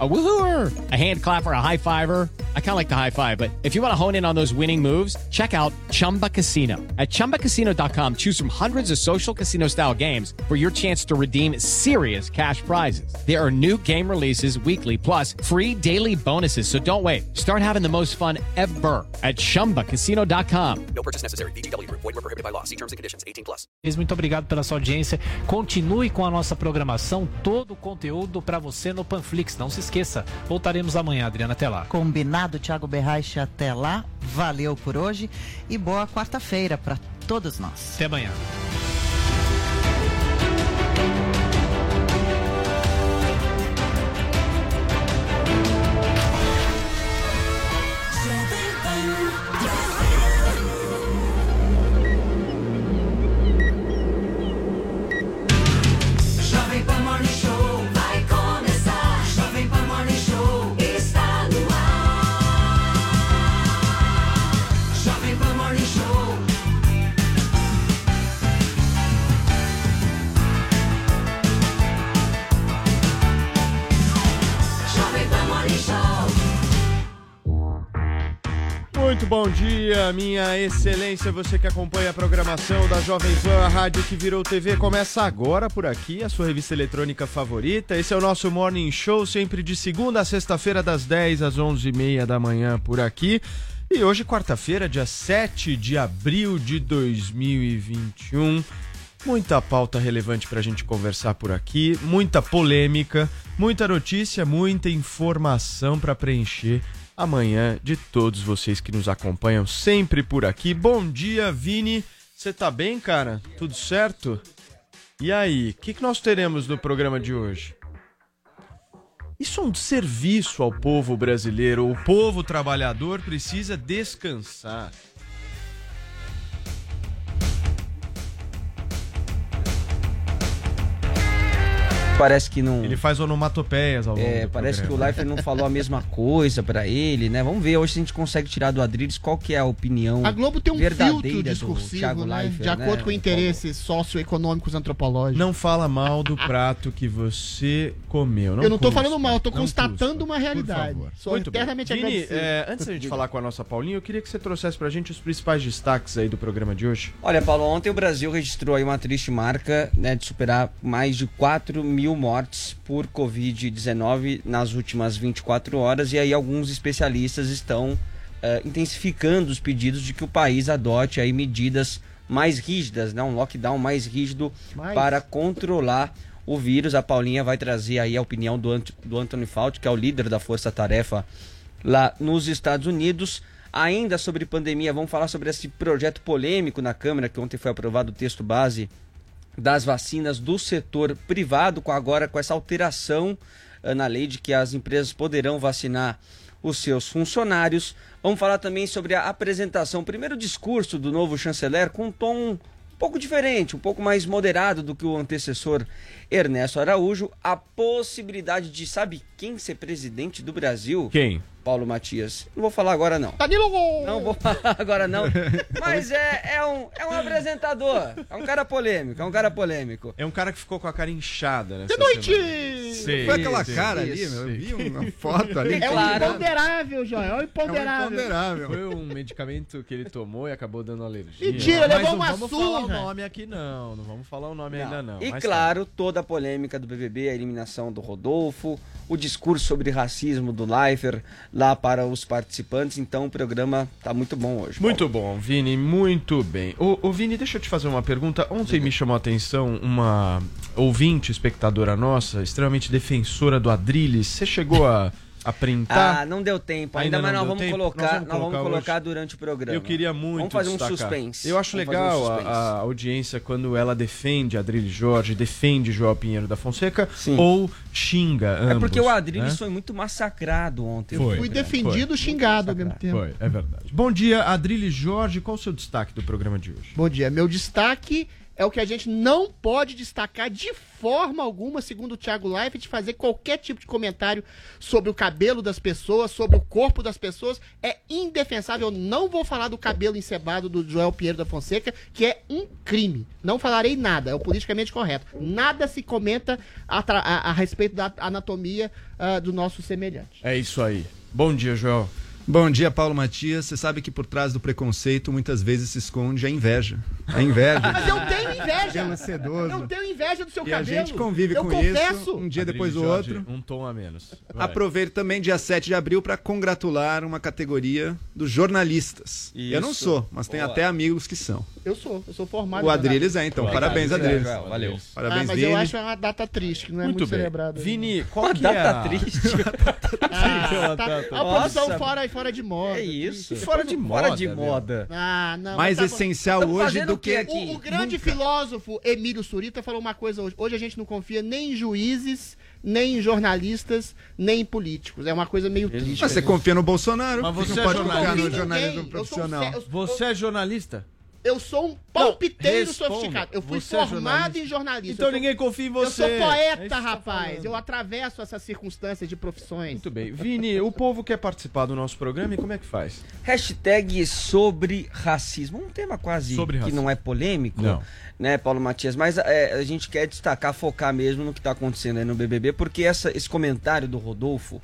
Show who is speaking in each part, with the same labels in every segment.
Speaker 1: A woohooer, a hand clapper, a high fiver. I kind of like the high five, but if you want to hone in on those winning moves, check out Chumba Casino. At chumbacasino.com, choose from hundreds of social casino style games for your chance to redeem serious cash prizes. There are new game releases weekly, plus free daily bonuses. So don't wait. Start having the most fun ever at chumbacasino.com.
Speaker 2: No purchase necessary. BGW. Void were prohibited by law. See terms and conditions. 18 plus.
Speaker 3: Muito obrigado pela sua audiência. Continue com a nossa programação, todo o conteúdo para você no Panflix. Não se esqueça. Voltaremos amanhã, Adriana. Até lá.
Speaker 4: Combinado, Thiago Berraich, até lá. Valeu por hoje e boa quarta-feira para todos nós.
Speaker 3: Até amanhã.
Speaker 5: Muito bom dia, minha excelência, você que acompanha a programação da Jovem Pan, a rádio que virou TV, começa agora por aqui, a sua revista eletrônica favorita. Esse é o nosso Morning Show, sempre de segunda a sexta-feira, das 10 às 11h30 da manhã por aqui. E hoje, quarta-feira, dia 7 de abril de 2021. Muita pauta relevante pra gente conversar por aqui, muita polêmica, muita notícia, muita informação pra preencher amanhã de todos vocês que nos acompanham sempre por aqui. Bom dia, Vini. Você tá bem, cara? Tudo certo? E aí, o que, que nós teremos no programa de hoje? Isso é um serviço ao povo brasileiro. O povo trabalhador precisa descansar.
Speaker 6: Parece que não.
Speaker 5: Ele faz onomatopeias ao longo
Speaker 6: É,
Speaker 5: do
Speaker 6: parece que o
Speaker 5: programa.
Speaker 6: Leifert não falou a mesma coisa pra ele, né? Vamos ver hoje se a gente consegue tirar do Adriles qual que é a opinião
Speaker 7: A Globo tem um filtro discursivo, né?
Speaker 6: Leifert,
Speaker 7: de acordo
Speaker 6: né,
Speaker 7: com interesses socioeconômicos antropológicos.
Speaker 5: Não fala mal do prato que você comeu. Não
Speaker 7: eu não tô
Speaker 5: cuspa,
Speaker 7: falando mal, eu tô constatando
Speaker 5: cuspa,
Speaker 7: uma
Speaker 5: por
Speaker 7: realidade.
Speaker 5: favor.
Speaker 7: Sou
Speaker 5: Muito bem.
Speaker 7: eternamente
Speaker 5: Vini,
Speaker 7: agradecido.
Speaker 5: é, antes da gente falar com a nossa Paulinha, eu queria que você trouxesse pra gente os principais destaques aí do programa de hoje.
Speaker 6: Olha, Paulo, ontem o Brasil registrou aí uma triste marca né, de superar mais de 4 mil mortes por Covid-19 nas últimas 24 horas. E aí alguns especialistas estão eh, intensificando os pedidos de que o país adote aí medidas mais rígidas, né, um lockdown mais rígido
Speaker 7: Mais.
Speaker 6: para controlar o vírus. A Paulinha vai trazer aí a opinião do, Ant do Anthony Fauci, que é o líder da Força Tarefa lá nos Estados Unidos. Ainda sobre pandemia, vamos falar sobre esse projeto polêmico na Câmara, que ontem foi aprovado o texto base das vacinas do setor privado, com agora com essa alteração eh, na lei de que as empresas poderão vacinar os seus funcionários. Vamos falar também sobre a apresentação, primeiro discurso do novo chanceler com um tom um pouco diferente, um pouco mais moderado do que o antecessor Ernesto Araújo. A possibilidade de, sabe quem ser presidente do Brasil?
Speaker 5: Quem?
Speaker 6: Paulo Matias. Não vou falar agora não.
Speaker 7: Danilo
Speaker 6: Não vou falar agora não. Mas é, é, um, é um apresentador. É um cara polêmico. É um cara polêmico.
Speaker 5: É um cara que ficou com a cara inchada nessa
Speaker 7: De noite!
Speaker 5: Sei,
Speaker 8: Foi aquela
Speaker 5: sei.
Speaker 8: cara ali,
Speaker 6: Isso.
Speaker 8: meu. Eu vi uma foto ali.
Speaker 7: É
Speaker 6: Claro.
Speaker 7: o imponderável, João. É o
Speaker 8: É um
Speaker 7: imponderável.
Speaker 8: imponderável.
Speaker 5: Foi um medicamento que ele tomou e acabou dando alergia.
Speaker 7: Mentira,
Speaker 5: Mas
Speaker 7: levou
Speaker 5: não
Speaker 7: uma
Speaker 5: vamos falar o
Speaker 7: surra.
Speaker 5: nome aqui não, não vamos falar o nome ainda não.
Speaker 6: E
Speaker 5: Mas
Speaker 6: claro, toda a polêmica do BBB, a eliminação do Rodolfo, o discurso sobre racismo do Leifert lá para os participantes. Então o programa tá muito bom hoje.
Speaker 5: Muito bom, Vini, muito bem. Ô, ô, Vini, deixa eu te fazer uma pergunta. Ontem me chamou a atenção uma ouvinte, espectadora nossa, extremamente defensora do Adrilles. Você chegou a, a printar?
Speaker 6: Ah, não deu tempo ainda,
Speaker 5: Ainda
Speaker 6: mas
Speaker 5: não
Speaker 6: nós vamos,
Speaker 5: tempo?
Speaker 6: colocar,
Speaker 5: Nós vamos
Speaker 6: nós vamos
Speaker 5: colocar
Speaker 6: colocar
Speaker 5: hoje.
Speaker 6: durante o programa.
Speaker 5: Eu queria muito
Speaker 6: Vamos fazer um
Speaker 5: destacar.
Speaker 6: suspense.
Speaker 5: Eu acho
Speaker 6: Vamos fazer um
Speaker 5: legal a, a audiência quando ela defende Adrilles Jorge, defende João Pinheiro da Fonseca
Speaker 6: Sim.
Speaker 5: ou xinga ambos.
Speaker 6: É porque o Adriles
Speaker 5: né?
Speaker 6: foi muito massacrado ontem.
Speaker 5: Foi.
Speaker 7: Fui defendido, xingado ao mesmo tempo.
Speaker 5: Foi, é verdade. Bom dia, Adrilles Jorge. Qual o seu destaque do programa de hoje?
Speaker 7: Bom dia. Meu destaque é o que a gente não pode destacar de forma alguma, segundo o Thiago Leifert, fazer qualquer tipo de comentário sobre o cabelo das pessoas, sobre o corpo das pessoas. É indefensável. Eu não vou falar do cabelo encebado do Joel Pinheiro da Fonseca, que é um crime. Não falarei nada, é o politicamente correto. Nada se comenta a, a- a respeito da anatomia ah, do nosso semelhante.
Speaker 5: É isso aí. Bom dia, Joel.
Speaker 8: Bom dia, Paulo Matias. Você sabe que por trás do preconceito muitas vezes se esconde a inveja. A inveja.
Speaker 7: Mas eu tenho inveja!
Speaker 8: Sedoso.
Speaker 7: Eu tenho inveja do seu
Speaker 8: E a
Speaker 7: cabelo.
Speaker 8: gente convive
Speaker 7: eu
Speaker 8: com
Speaker 7: confesso.
Speaker 8: isso um dia depois do
Speaker 5: Jorge,
Speaker 8: outro.
Speaker 5: Um tom a menos. Vai.
Speaker 8: Aproveito também dia 7 de abril para congratular uma categoria dos jornalistas. Eu não
Speaker 6: Isso.
Speaker 8: sou, mas tem
Speaker 6: Boa.
Speaker 8: até amigos que são.
Speaker 7: Eu sou, eu sou formado.
Speaker 8: O
Speaker 7: em
Speaker 8: Adriles é, então.
Speaker 6: Obrigado,
Speaker 8: Parabéns, Adriles.
Speaker 6: Valeu.
Speaker 7: Ah,
Speaker 8: Parabéns,
Speaker 7: mas
Speaker 8: Vini.
Speaker 7: eu acho uma data triste, que não é muito,
Speaker 5: Muito
Speaker 7: celebrada.
Speaker 5: Vini, qual
Speaker 6: Uma
Speaker 5: que é
Speaker 6: data
Speaker 5: a...
Speaker 6: triste.
Speaker 7: Ah, tá, a produção fora, fora de moda.
Speaker 6: É isso.
Speaker 5: Fora de
Speaker 6: Fora
Speaker 5: moda,
Speaker 6: de
Speaker 5: meu.
Speaker 6: moda.
Speaker 7: Ah, não.
Speaker 8: Mais
Speaker 7: mas tá-
Speaker 8: essencial hoje do que.
Speaker 6: aqui?
Speaker 7: O, o grande filósofo Emílio Surita falou uma coisa hoje. Hoje a gente não confia nem em juízes, nem em jornalistas, nem em políticos. É uma coisa meio triste.
Speaker 8: Mas você confia no Bolsonaro?
Speaker 5: Mas você
Speaker 8: não pode
Speaker 5: é
Speaker 7: não
Speaker 8: confiar no jornalismo
Speaker 7: ninguém. Eu sou
Speaker 8: profissional?
Speaker 7: eu-
Speaker 5: Você é jornalista?
Speaker 7: Eu sou um palpiteiro
Speaker 5: responda.
Speaker 7: sofisticado. Eu fui
Speaker 5: Você é
Speaker 7: formado
Speaker 5: jornalista?
Speaker 7: em jornalismo.
Speaker 5: Então
Speaker 7: eu sou,
Speaker 5: ninguém confia em
Speaker 7: eu
Speaker 5: você.
Speaker 7: sou
Speaker 5: É isso
Speaker 7: poeta,
Speaker 5: você tá
Speaker 7: rapaz.
Speaker 5: falando.
Speaker 7: eu atravesso essas circunstâncias de profissões.
Speaker 5: Muito bem. Vini, o povo quer participar do nosso programa e como é que faz?
Speaker 6: Hashtag sobre racismo. Um tema quase
Speaker 5: Sobre
Speaker 6: que não é polêmico,
Speaker 5: Não.
Speaker 6: né, Paulo Matias? Mas é, a gente quer destacar, focar mesmo no que está acontecendo aí no BBB, porque essa, esse comentário do Rodolfo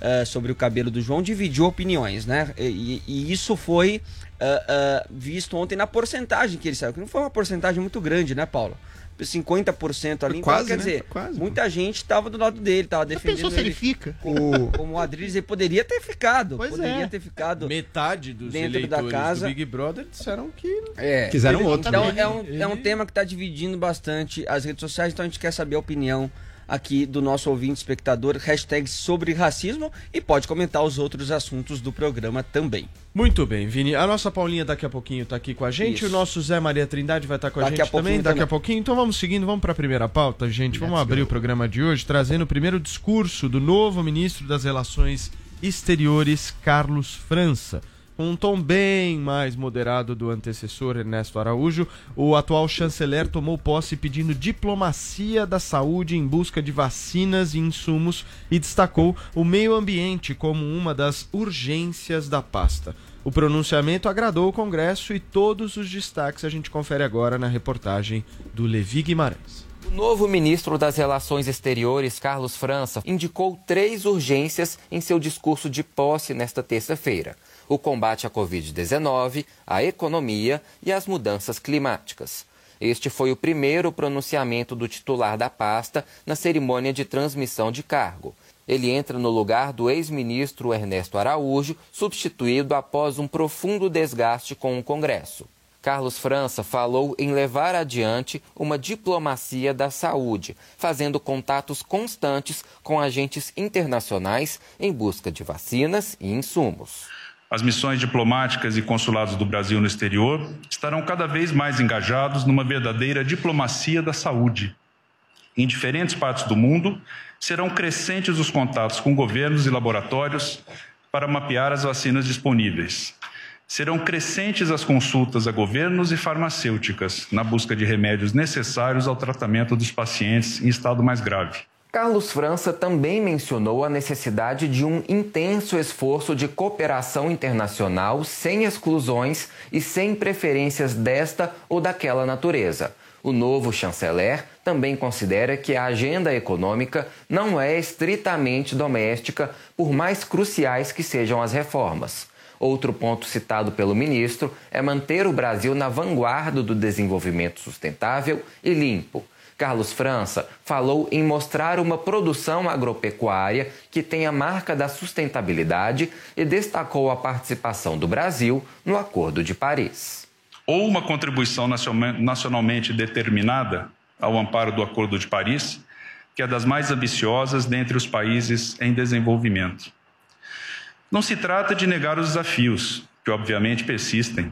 Speaker 6: eh, sobre o cabelo do João dividiu opiniões, né? E, e isso foi ah, ah, visto ontem na porcentagem que ele saiu, que não foi uma porcentagem muito grande, né, Paulo? 50% ali, então,
Speaker 8: quase,
Speaker 6: quer
Speaker 8: né?
Speaker 6: dizer,
Speaker 8: Quase,
Speaker 6: muita gente estava do lado dele, estava defendendo
Speaker 7: pensou se ele
Speaker 6: ele.
Speaker 7: fica?
Speaker 8: O...
Speaker 6: Como o Adriles, ele poderia ter ficado.
Speaker 7: Pois
Speaker 6: poderia
Speaker 7: é.
Speaker 6: ter ficado.
Speaker 5: Metade dos
Speaker 6: Dentro da casa.
Speaker 5: do Big Brother disseram que
Speaker 6: É.
Speaker 8: Quiseram
Speaker 6: Ele-
Speaker 8: outro,
Speaker 6: Então
Speaker 8: né?
Speaker 6: é um,
Speaker 5: Ele-
Speaker 6: é um tema que está dividindo bastante as redes sociais, então a gente quer saber a opinião aqui do nosso ouvinte espectador, hashtag sobre racismo e pode comentar os outros assuntos do programa também.
Speaker 5: Muito bem, Vini. A nossa Paulinha daqui a pouquinho tá aqui com a gente.
Speaker 6: Isso.
Speaker 5: O nosso Zé Maria Trindade vai estar com a
Speaker 6: Daqui
Speaker 5: gente
Speaker 6: a
Speaker 5: também, daqui a
Speaker 6: também.
Speaker 5: pouquinho. Então vamos seguindo, vamos para a primeira pauta, gente. Vamos abrir o programa de hoje trazendo o primeiro discurso do novo ministro das Relações Exteriores, Carlos França. Um tom bem mais moderado do antecessor Ernesto Araújo, o atual chanceler tomou posse pedindo diplomacia da saúde em busca de vacinas e insumos e destacou o meio ambiente como uma das urgências da pasta. O pronunciamento agradou o Congresso e todos os destaques a gente confere agora na reportagem do Levi Guimarães.
Speaker 9: O novo ministro das Relações Exteriores, Carlos França, indicou três urgências em seu discurso de posse nesta terça-feira: o combate à Covid-19, a economia e as mudanças climáticas. Este foi o primeiro pronunciamento do titular da pasta na cerimônia de transmissão de cargo. Ele entra no lugar do ex-ministro Ernesto Araújo, substituído após um profundo desgaste com o Congresso. Carlos França falou em levar adiante uma diplomacia da saúde, fazendo contatos constantes com agentes internacionais em busca de vacinas e insumos.
Speaker 10: As missões diplomáticas e consulados do Brasil no exterior estarão cada vez mais engajados numa verdadeira diplomacia da saúde. Em diferentes partes do mundo, serão crescentes os contatos com governos e laboratórios para mapear as vacinas disponíveis. Serão crescentes as consultas a governos e farmacêuticas na busca de remédios necessários ao tratamento dos pacientes em estado mais grave.
Speaker 9: Carlos França também mencionou a necessidade de um intenso esforço de cooperação internacional sem exclusões e sem preferências desta ou daquela natureza. O novo chanceler também considera que a agenda econômica não é estritamente doméstica, por mais cruciais que sejam as reformas. Outro ponto citado pelo ministro é manter o Brasil na vanguarda do desenvolvimento sustentável e limpo. Carlos França falou em mostrar uma produção agropecuária que tenha marca da sustentabilidade e destacou a participação do Brasil no Acordo de Paris.
Speaker 10: ou uma contribuição naciona- nacionalmente determinada ao amparo do Acordo de Paris, que é das mais ambiciosas dentre os países em desenvolvimento. Não se trata de negar os desafios, que obviamente persistem,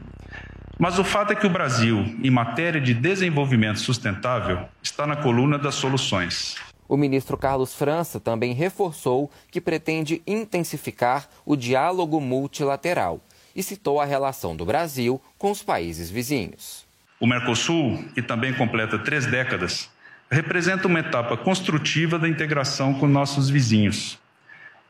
Speaker 10: mas o fato é que o Brasil, em matéria de desenvolvimento sustentável, está na coluna das soluções.
Speaker 9: O ministro Carlos França também reforçou que pretende intensificar o diálogo multilateral e citou a relação do Brasil com os países vizinhos.
Speaker 10: O Mercosul, que também completa três décadas, representa uma etapa construtiva da integração com nossos vizinhos.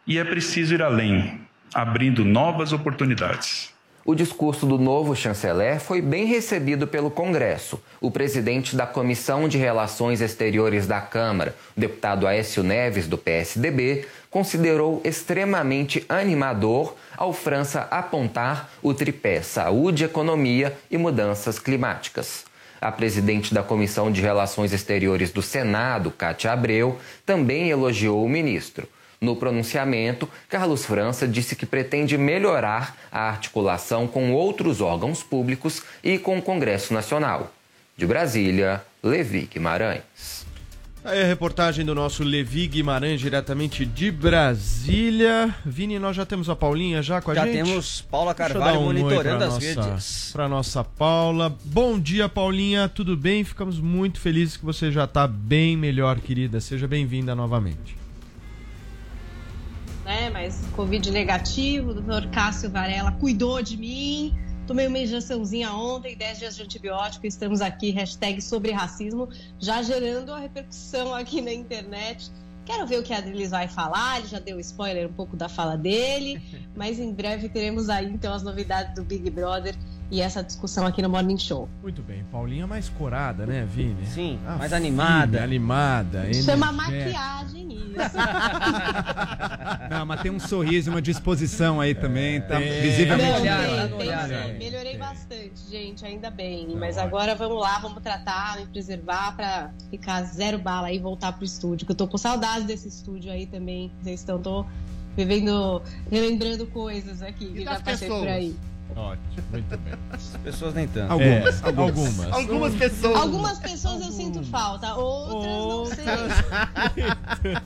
Speaker 10: E é preciso ir além, abrindo novas oportunidades.
Speaker 9: O discurso do novo chanceler foi bem recebido pelo Congresso. O presidente da Comissão de Relações Exteriores da Câmara, o deputado Aécio Neves, do PSDB, considerou extremamente animador ao França apontar o tripé saúde, economia e mudanças climáticas. A presidente da Comissão de Relações Exteriores do Senado, Cátia Abreu, também elogiou o ministro. No pronunciamento, Carlos França disse que pretende melhorar a articulação com outros órgãos públicos e com o Congresso Nacional. De Brasília, Levi Guimarães.
Speaker 5: Aí a reportagem do nosso Levi Guimarães, diretamente de Brasília. Vini, nós já temos a Paulinha já com a
Speaker 6: Já
Speaker 5: gente?
Speaker 6: temos Paula
Speaker 5: Deixa eu
Speaker 6: Carvalho
Speaker 5: dar um
Speaker 6: monitorando as
Speaker 5: nossa-
Speaker 6: redes.
Speaker 5: Pra nossa Paula. Bom dia, Paulinha. Tudo bem? Ficamos muito felizes que você já tá bem melhor, querida. Seja bem-vinda novamente.
Speaker 11: Né? Mas Covid negativo, o doutor Cássio Varela cuidou de mim. Tomei uma injeçãozinha ontem, 10 dias de antibiótico. Estamos aqui, hashtag sobre racismo, já gerando a repercussão aqui na internet. Quero ver o que a Adriles vai falar. Ele já deu spoiler um pouco da fala dele, mas em breve teremos aí então as novidades do Big Brother e essa discussão aqui no Morning Show.
Speaker 5: Muito bem. Paulinha mais corada, né, Vini?
Speaker 6: Sim,
Speaker 5: Ah,
Speaker 6: mais animada.
Speaker 5: animada.
Speaker 11: Chama
Speaker 5: energética.
Speaker 11: maquiagem isso.
Speaker 8: Não, mas tem um sorriso, uma disposição aí também. Tá
Speaker 5: É.
Speaker 8: visivelmente.
Speaker 11: Não, tem,
Speaker 6: tá
Speaker 11: tem sim.
Speaker 5: é.
Speaker 11: Melhorei bastante, gente, ainda bem. Mas
Speaker 5: ótimo.
Speaker 11: agora vamos lá, vamos tratar, me preservar pra ficar zero bala e voltar pro estúdio. Que eu tô com saudades desse estúdio aí também. Vocês estão, tô vivendo, relembrando coisas aqui que
Speaker 7: E
Speaker 11: já
Speaker 7: das
Speaker 11: passei por
Speaker 7: pessoas?
Speaker 11: aí.
Speaker 5: Ótimo, muito bem.
Speaker 6: As pessoas nem tanto.
Speaker 8: Algumas,
Speaker 5: É,
Speaker 8: algumas.
Speaker 5: algumas.
Speaker 7: Algumas pessoas.
Speaker 11: Algumas pessoas eu sinto falta, outras não sei.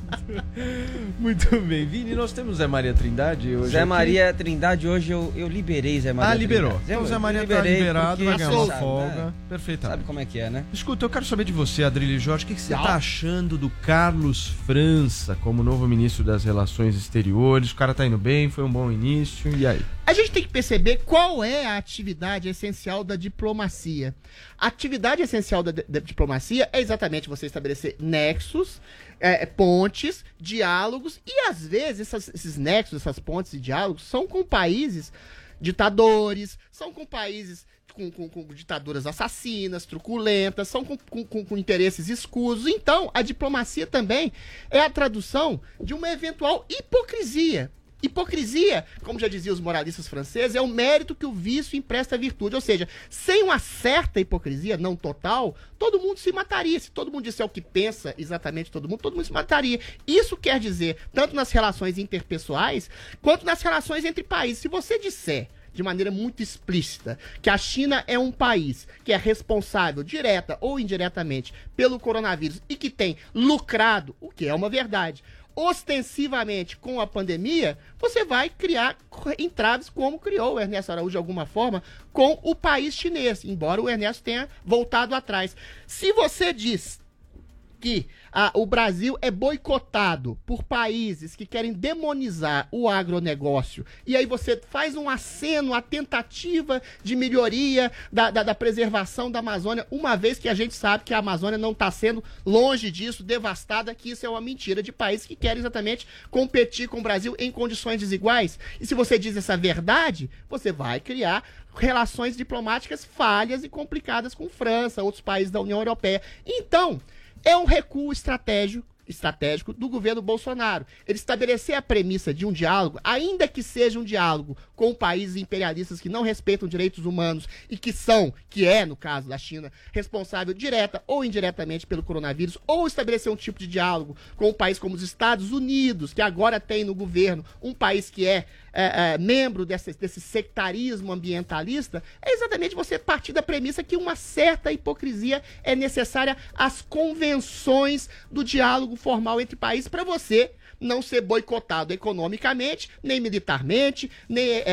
Speaker 5: Muito bem. Vini, nós temos Zé Maria Trindade hoje.
Speaker 6: Zé
Speaker 5: aqui.
Speaker 6: Maria Trindade, hoje eu, eu liberei Zé Maria
Speaker 5: Ah, liberou.
Speaker 6: Trindade.
Speaker 5: Então Zé Maria tá liberado, vai ganhar uma
Speaker 6: sabe,
Speaker 5: folga.
Speaker 6: né?
Speaker 5: Perfeitamente.
Speaker 6: Sabe como é que é, né?
Speaker 5: Escuta, eu quero saber de você, Adrilho Jorge, o que, que você tá achando do Carlos França como novo ministro das Relações Exteriores? O cara tá indo bem, foi um bom início, e aí?
Speaker 7: A gente tem que perceber qual é a atividade essencial da diplomacia. A atividade essencial da, da diplomacia é exatamente você estabelecer nexos, é, pontes, diálogos, e às vezes essas- esses nexos, essas pontes e diálogos são com países ditadores, são com países com, com- com ditaduras assassinas, truculentas, são com, com- interesses escusos. Então, a diplomacia também é a tradução de uma eventual hipocrisia. Hipocrisia, como já diziam os moralistas franceses, é o mérito que o vício empresta à virtude. Ou seja, sem uma certa hipocrisia, não total, todo mundo se mataria. Se todo mundo disser o que pensa exatamente todo mundo, todo mundo se mataria. Isso quer dizer, tanto nas relações interpessoais, quanto nas relações entre países. Se você disser de maneira muito explícita que a China é um país que é responsável, direta ou indiretamente, pelo coronavírus e que tem lucrado, o que é uma verdade, ostensivamente com a pandemia, você vai criar entraves como criou o Ernesto Araújo de alguma forma com o país chinês, embora o Ernesto tenha voltado atrás. Se você diz que o Brasil é boicotado por países que querem demonizar o agronegócio, e aí você faz um aceno à tentativa de melhoria da, da, da preservação da Amazônia, uma vez que a gente sabe que a Amazônia não está sendo longe disso, devastada, que isso é uma mentira de países que querem exatamente competir com o Brasil em condições desiguais. E se você diz essa verdade, você vai criar relações diplomáticas falhas e complicadas com França, outros países da União Europeia. Então, é um recuo estratégico estratégico do governo Bolsonaro. Ele estabelecer a premissa de um diálogo, ainda que seja um diálogo com países imperialistas que não respeitam direitos humanos e que são, que é no caso da China, responsável direta ou indiretamente pelo coronavírus, ou estabelecer um tipo de diálogo com um país como os Estados Unidos, que agora tem no governo um país que é, é, é, membro desse, desse sectarismo ambientalista, é exatamente você partir da premissa que uma certa hipocrisia é necessária às convenções do diálogo formal entre países para você não ser boicotado economicamente, nem militarmente, nem é,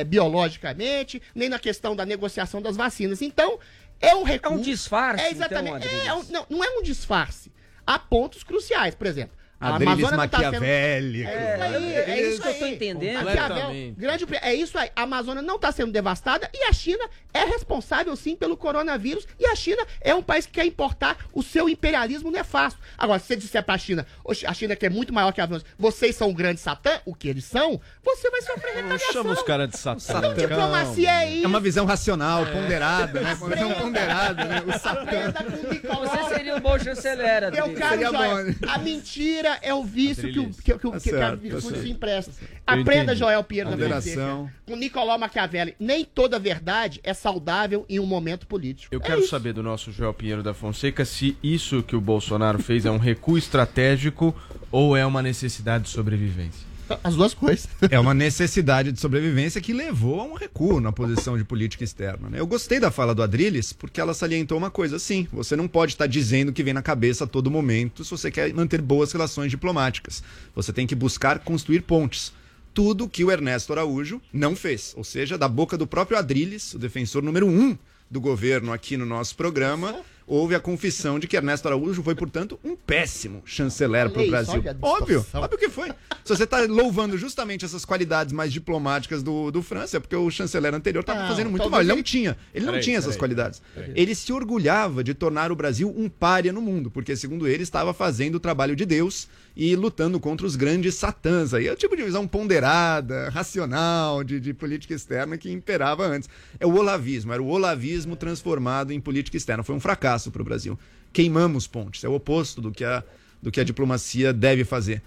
Speaker 7: é, biologicamente, nem na questão da negociação das vacinas. Então, é um recuo.
Speaker 6: É um disfarce,
Speaker 7: É exatamente.
Speaker 6: então,
Speaker 7: é, é um- não, não é um disfarce. Há pontos cruciais. Por exemplo,
Speaker 8: Adriles
Speaker 7: Amazônia não tá sendo-. É isso aí, é, isso
Speaker 6: que eu tô
Speaker 7: aí.
Speaker 6: entendendo.
Speaker 7: Maquiavel, grande, é isso aí. A Amazônia não está sendo devastada e a China é responsável sim pelo coronavírus e a China é um país que quer importar o seu imperialismo nefasto. Agora, se você disser pra China, "Oxe, a China que é muito maior que a Rússia, vocês são o grande satã, o que eles são, você vai sofrer
Speaker 5: Não
Speaker 7: retaliação.
Speaker 5: chama os caras de satã.
Speaker 7: Então, diplomacia é isso.
Speaker 8: É uma visão racional, ponderada, né? Uma visão ponderada, né? O satã.
Speaker 6: Você seria um bom chanceler,
Speaker 7: Meu
Speaker 6: Adriles.
Speaker 7: caro
Speaker 8: bom, né?
Speaker 7: a mentira é o vício que o, que, que, o-
Speaker 8: Tá
Speaker 7: que, que a
Speaker 8: certo, tá certo.
Speaker 7: se empresta. Aprenda. Joel Pinheiro da
Speaker 8: Ponderação.
Speaker 7: Fonseca, com Nicolau Machiavelli. Nem toda verdade é saudável em um momento político.
Speaker 5: Eu
Speaker 7: É
Speaker 5: quero
Speaker 7: isso.
Speaker 5: saber do nosso Joel Pinheiro da Fonseca se isso que o Bolsonaro fez é um recuo estratégico ou é uma necessidade de sobrevivência.
Speaker 7: As duas coisas.
Speaker 8: É uma necessidade de sobrevivência que levou a um recuo na posição de política externa. né? Eu gostei da fala do Adrilles porque ela salientou uma coisa. Sim, você não pode estar dizendo o que vem na cabeça a todo momento se você quer manter boas relações diplomáticas. Você tem que buscar construir pontes. Tudo que o Ernesto Araújo não fez. Ou seja, da boca do próprio Adrilles, o defensor número um do governo aqui no nosso programa, houve a confissão de que Ernesto Araújo foi, portanto, um péssimo chanceler para o Brasil. Óbvio, óbvio que foi. Se você está louvando justamente essas qualidades mais diplomáticas do, do França, é porque o chanceler anterior estava
Speaker 7: Não,
Speaker 8: fazendo muito mal. Ele não tinha. Ele não
Speaker 5: Peraí,
Speaker 8: tinha essas
Speaker 5: peraí,
Speaker 8: qualidades.
Speaker 5: peraí.
Speaker 8: Ele se orgulhava de tornar o Brasil um pária no mundo, porque, segundo ele, estava fazendo o trabalho de Deus e lutando contra os grandes satãs. Aí é o tipo de visão ponderada, racional, de, de política externa que imperava antes. É o olavismo, era o olavismo transformado em política externa. Foi um fracasso para o Brasil. Queimamos pontes, é o oposto do que a, do que a diplomacia deve fazer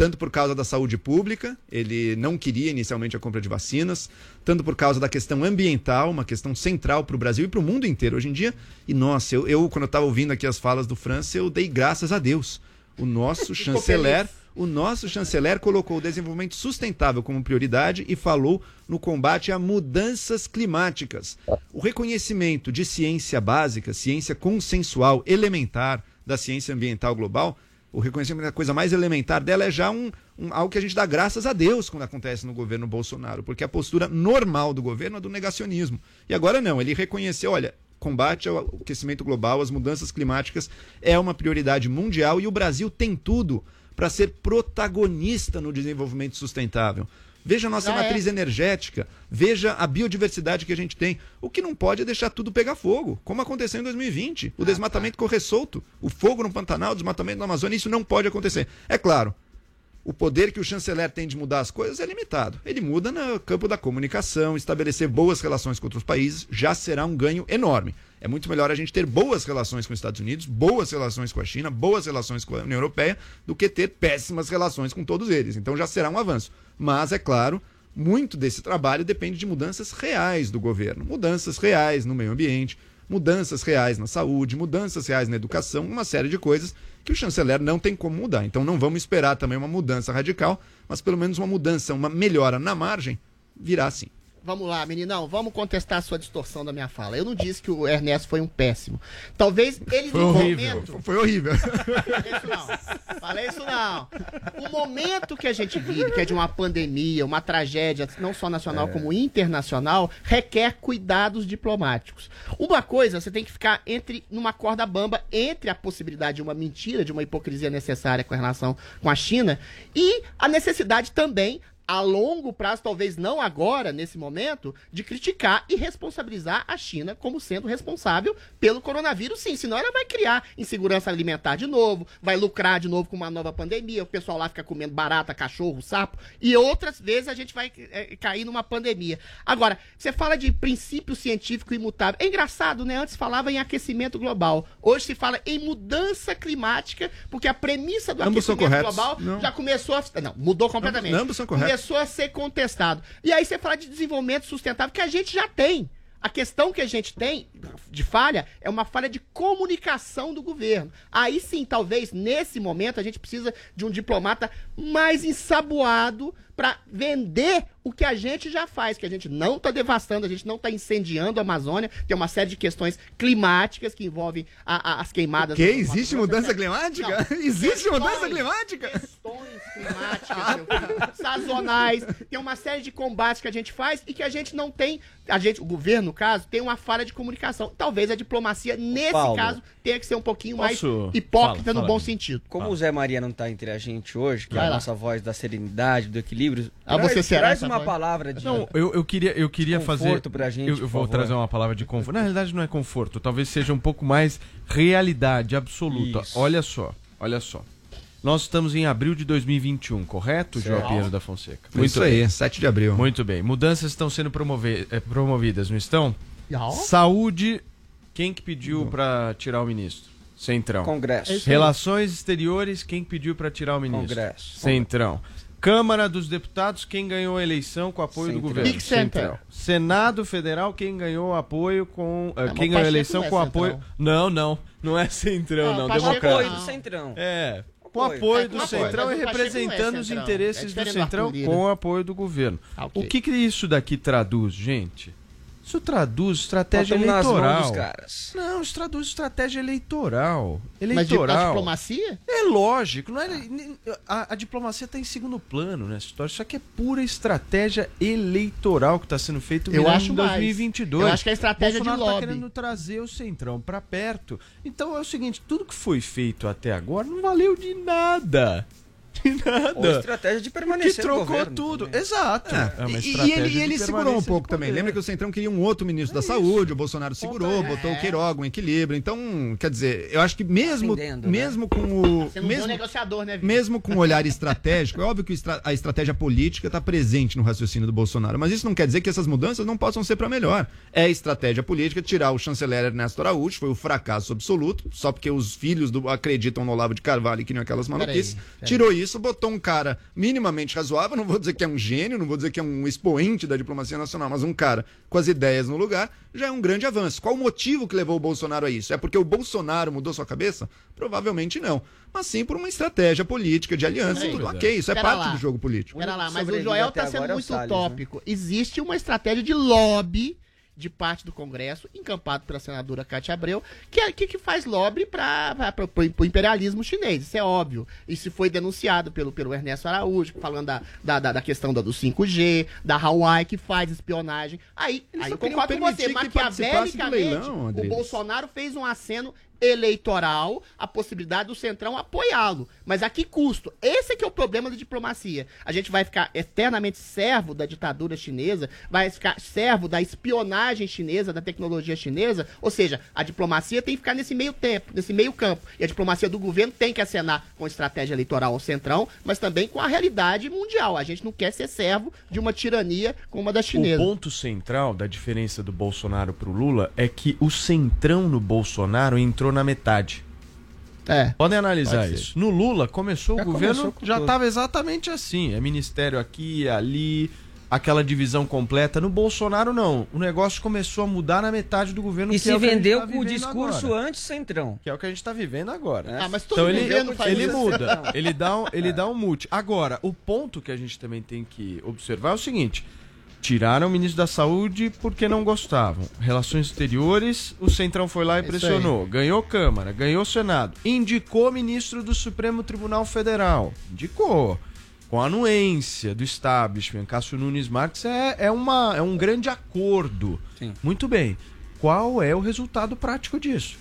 Speaker 8: tanto por causa da saúde pública, ele não queria inicialmente a compra de vacinas, tanto por causa da questão ambiental, uma questão central para o Brasil e para o mundo inteiro hoje em dia. E nossa, eu, eu quando eu estava ouvindo aqui as falas do França, eu dei graças a Deus. O nosso chanceler, o nosso chanceler colocou o desenvolvimento sustentável como prioridade e falou no combate a mudanças climáticas. O reconhecimento de ciência básica, ciência consensual, elementar da ciência ambiental global, o reconhecimento da coisa mais elementar dela é já um, um- algo que a gente dá graças a Deus quando acontece no governo Bolsonaro, porque a postura normal do governo é do negacionismo. E agora não, ele reconheceu, olha, combate ao aquecimento global, as mudanças climáticas é uma prioridade mundial e o Brasil tem tudo para ser protagonista no desenvolvimento sustentável. Veja a nossa
Speaker 7: Já é.
Speaker 8: matriz energética, veja a biodiversidade que a gente tem. O que não pode é deixar tudo pegar fogo, como aconteceu em 2020. O desmatamento correr solto, o fogo no Pantanal, o desmatamento na Amazônia, isso não pode acontecer. É claro, o poder que o chanceler tem de mudar as coisas é limitado. Ele muda no campo da comunicação, estabelecer boas relações com outros países, já será um ganho enorme. É muito melhor a gente ter boas relações com os Estados Unidos, boas relações com a China, boas relações com a União Europeia, do que ter péssimas relações com todos eles. Então já será um avanço. Mas, é claro, muito desse trabalho depende de mudanças reais do governo. Mudanças reais no meio ambiente, mudanças reais na saúde, mudanças reais na educação, uma série de coisas que o chanceler não tem como mudar. Então não vamos esperar também uma mudança radical, mas pelo menos uma mudança, uma melhora na margem, virá sim.
Speaker 7: Vamos lá, meninão, vamos contestar a sua distorção da minha fala. Eu não disse que o Ernesto foi um péssimo. Talvez ele
Speaker 5: Foi
Speaker 7: no
Speaker 5: horrível.
Speaker 7: momento.
Speaker 8: Foi horrível.
Speaker 7: Falei isso não. Falei isso não. O momento que a gente vive, que é de uma pandemia, uma tragédia, não só nacional como internacional, requer cuidados diplomáticos. Uma coisa, você tem que ficar entre numa corda bamba entre a possibilidade de uma mentira, de uma hipocrisia necessária com relação com a China e a necessidade também a longo prazo, talvez não agora, nesse momento, de criticar e responsabilizar a China como sendo responsável pelo coronavírus, sim. Senão ela vai criar insegurança alimentar de novo, vai lucrar de novo com uma nova pandemia, o pessoal lá fica comendo barata, cachorro, sapo, e outras vezes a gente vai é, cair numa pandemia. Agora, você fala de princípio científico imutável. É engraçado, né? Antes falava em aquecimento global. Hoje se fala em mudança climática, porque a premissa do
Speaker 8: Ambos
Speaker 7: aquecimento global
Speaker 8: Não.
Speaker 7: já começou a. Não, mudou completamente.
Speaker 8: Ambos- ambos são corretos.
Speaker 7: Começou a ser contestado. E aí você fala de desenvolvimento sustentável que a gente já tem. A questão que a gente tem de falha é uma falha de comunicação do governo. Aí sim, talvez nesse momento a gente precisa de um diplomata mais ensaboado para vender o que a gente já faz, que a gente não está devastando, a gente não está incendiando a Amazônia, tem uma série de questões climáticas que envolvem a- a- as queimadas.
Speaker 8: Que? Existe mudança climática?
Speaker 7: Não,
Speaker 8: Existe mudança
Speaker 7: questões-
Speaker 8: climática?
Speaker 7: Questões climáticas, meu filho, sazonais, tem uma série de combates que a gente faz e que a gente não tem, a gente, o governo, no caso, tem uma falha de comunicação. Talvez a diplomacia, nesse
Speaker 6: Paulo.
Speaker 7: caso, tenha que ser um pouquinho
Speaker 6: Posso?
Speaker 7: mais hipócrita
Speaker 6: Fala,
Speaker 7: no
Speaker 6: fala
Speaker 7: bom
Speaker 6: aí.
Speaker 7: sentido.
Speaker 6: Como o Zé Maria não tá entre a gente hoje, que é
Speaker 7: lá.
Speaker 6: nossa voz da serenidade, do equilíbrio,
Speaker 7: Ah,
Speaker 6: traz-
Speaker 7: você será
Speaker 6: traz
Speaker 7: essa
Speaker 6: uma
Speaker 7: voz?
Speaker 6: palavra de
Speaker 5: Não, eu, eu queria, eu queria fazer.
Speaker 6: conforto pra gente,
Speaker 5: Eu, eu
Speaker 6: por
Speaker 5: vou
Speaker 6: favor.
Speaker 5: trazer uma palavra de conforto. Na realidade, não é conforto. Talvez seja um pouco mais realidade absoluta.
Speaker 6: Isso.
Speaker 5: Olha só, olha só. Nós estamos em abril de 2021, correto, João. Pinheiro da Fonseca?
Speaker 8: Isso aí, 7 de abril.
Speaker 5: Muito bem. Mudanças estão sendo promove- eh, promovidas, não estão?
Speaker 7: Não.
Speaker 5: Saúde, quem que pediu para tirar o ministro? Centrão.
Speaker 6: Congresso.
Speaker 7: É.
Speaker 5: Relações exteriores, quem pediu para tirar o ministro?
Speaker 6: Congresso.
Speaker 5: Centrão. Câmara dos Deputados, quem ganhou a eleição com apoio do
Speaker 6: Centrão.
Speaker 5: governo?
Speaker 7: Big Center.
Speaker 5: Senado Federal, quem ganhou apoio com. eh,
Speaker 7: mas
Speaker 5: quem
Speaker 7: o
Speaker 5: ganhou a eleição
Speaker 7: não é
Speaker 5: com
Speaker 7: Centrão.
Speaker 5: apoio. Não, não. Não é Centrão,
Speaker 7: Ah,
Speaker 5: não.
Speaker 7: Pacheco
Speaker 5: Democrata.
Speaker 6: Apoio
Speaker 7: Não.
Speaker 6: do Centrão.
Speaker 5: É. Com
Speaker 6: Apoio.
Speaker 5: apoio
Speaker 7: É,
Speaker 5: do Centrão e
Speaker 7: o Pacheco não é
Speaker 5: representando os
Speaker 7: Centrão. É
Speaker 5: interesses do Centrão com o apoio do governo.
Speaker 7: Ah, ok.
Speaker 5: O que, que isso daqui traduz, gente? Isso traduz estratégia
Speaker 6: Nós estamos nas mãos
Speaker 5: eleitoral.
Speaker 6: dos caras.
Speaker 5: Não, isso traduz estratégia eleitoral.
Speaker 7: Mas de,
Speaker 5: Eleitoral.
Speaker 7: da diplomacia?
Speaker 5: É lógico, não é, a, a diplomacia está em segundo plano nessa história. Isso aqui é pura estratégia eleitoral que está sendo feito
Speaker 7: Eu acho
Speaker 5: em
Speaker 7: mais.
Speaker 5: 2022.
Speaker 7: Eu acho que é estratégia de
Speaker 5: Bolsonaro tá
Speaker 7: lobby.
Speaker 5: querendo trazer o Centrão para perto. Então é o seguinte, tudo que foi feito até agora não valeu de nada. De
Speaker 6: Ou
Speaker 5: nada.
Speaker 6: estratégia de
Speaker 5: Que
Speaker 6: permanecer no
Speaker 5: trocou
Speaker 6: governo
Speaker 5: tudo.
Speaker 6: também.
Speaker 5: Exato. É uma
Speaker 8: e,
Speaker 5: estratégia
Speaker 8: ele,
Speaker 5: de
Speaker 8: e ele segurou um pouco também. Lembra que o Centrão queria um outro ministro da Saúde, o Bolsonaro segurou, botou o Queiroga, um equilíbrio. Então, quer dizer, eu acho que mesmo,
Speaker 6: Defendendo, né?
Speaker 8: mesmo com o.
Speaker 7: Você não
Speaker 8: mesmo,
Speaker 7: mesmo... negociador, né, Vitor?
Speaker 8: mesmo com o olhar estratégico, é óbvio que a estratégia política está presente no raciocínio do Bolsonaro, mas isso não quer dizer que essas mudanças não possam ser para melhor. É estratégia política tirar o chanceler Ernesto Araújo, foi o fracasso absoluto, só porque os filhos do, acreditam no Olavo de Carvalho e que não aquelas maluquices. Tirou isso, botou um cara minimamente razoável, não vou dizer que é um gênio, não vou dizer que é um expoente da diplomacia nacional, mas um cara com as ideias no lugar, já é um grande avanço. Qual o motivo que levou o Bolsonaro a isso? É porque o Bolsonaro mudou sua cabeça? Provavelmente não. Mas sim por uma estratégia política de aliança e tudo ok. Isso é
Speaker 7: Pera
Speaker 8: parte
Speaker 7: lá.
Speaker 8: do jogo político.
Speaker 7: Pera lá, mas o Joel
Speaker 6: até
Speaker 7: tá sendo
Speaker 6: é
Speaker 7: muito
Speaker 6: Salles, né?
Speaker 7: utópico. Existe uma estratégia de lobby de parte do Congresso, encampado pela senadora Cátia Abreu, que, é, que, que faz lobby para o imperialismo chinês. Isso é óbvio. Isso foi denunciado pelo, pelo Ernesto Araújo, falando da, da, da, da questão do 5G, da Hawaii, que faz espionagem. Aí,
Speaker 8: Eles
Speaker 7: aí concordo com você. Maquiavelicamente, o. Bolsonaro fez um aceno eleitoral a possibilidade do Centrão apoiá-lo. Mas a que custo? Esse é que é o problema da diplomacia. A gente vai ficar eternamente servo da ditadura chinesa, vai ficar servo da espionagem chinesa, da tecnologia chinesa, ou seja, a diplomacia tem que ficar nesse meio tempo, nesse meio campo. E a diplomacia do governo tem que acenar com estratégia eleitoral ao Centrão, mas também com a realidade mundial. A gente não quer ser servo de uma tirania como a da
Speaker 5: O
Speaker 7: chinesa.
Speaker 5: ponto central da diferença do Bolsonaro pro Lula é que o centrão no Bolsonaro entrou na metade.
Speaker 7: É.
Speaker 5: Podem analisar
Speaker 7: Pode ser.
Speaker 5: isso. No Lula, começou
Speaker 6: Já
Speaker 5: o governo,
Speaker 6: começou com
Speaker 5: já estava exatamente assim. É ministério aqui, ali, aquela divisão completa. No Bolsonaro, não. O negócio começou a mudar na metade do governo.
Speaker 6: E
Speaker 5: que
Speaker 6: se
Speaker 5: é o que a gente
Speaker 6: vendeu
Speaker 5: tá
Speaker 6: com o discurso
Speaker 5: agora.
Speaker 6: anti-centrão.
Speaker 5: Que é o que a gente está vivendo agora.
Speaker 7: Ah, mas todo
Speaker 5: Então ele, ele
Speaker 7: isso.
Speaker 5: muda, ele dá, um, ele dá um mute. Agora, o ponto que a gente também tem que observar é o seguinte: tiraram o ministro da Saúde porque não gostavam. Relações exteriores, o Centrão foi lá e
Speaker 7: É
Speaker 5: pressionou. Ganhou Câmara, ganhou Senado. Indicou ministro do Supremo Tribunal Federal. Indicou. Com a anuência do establishment, Cássio Nunes Marques é, é, uma, é um grande acordo.
Speaker 6: Sim.
Speaker 5: Muito bem. Qual é o resultado prático disso?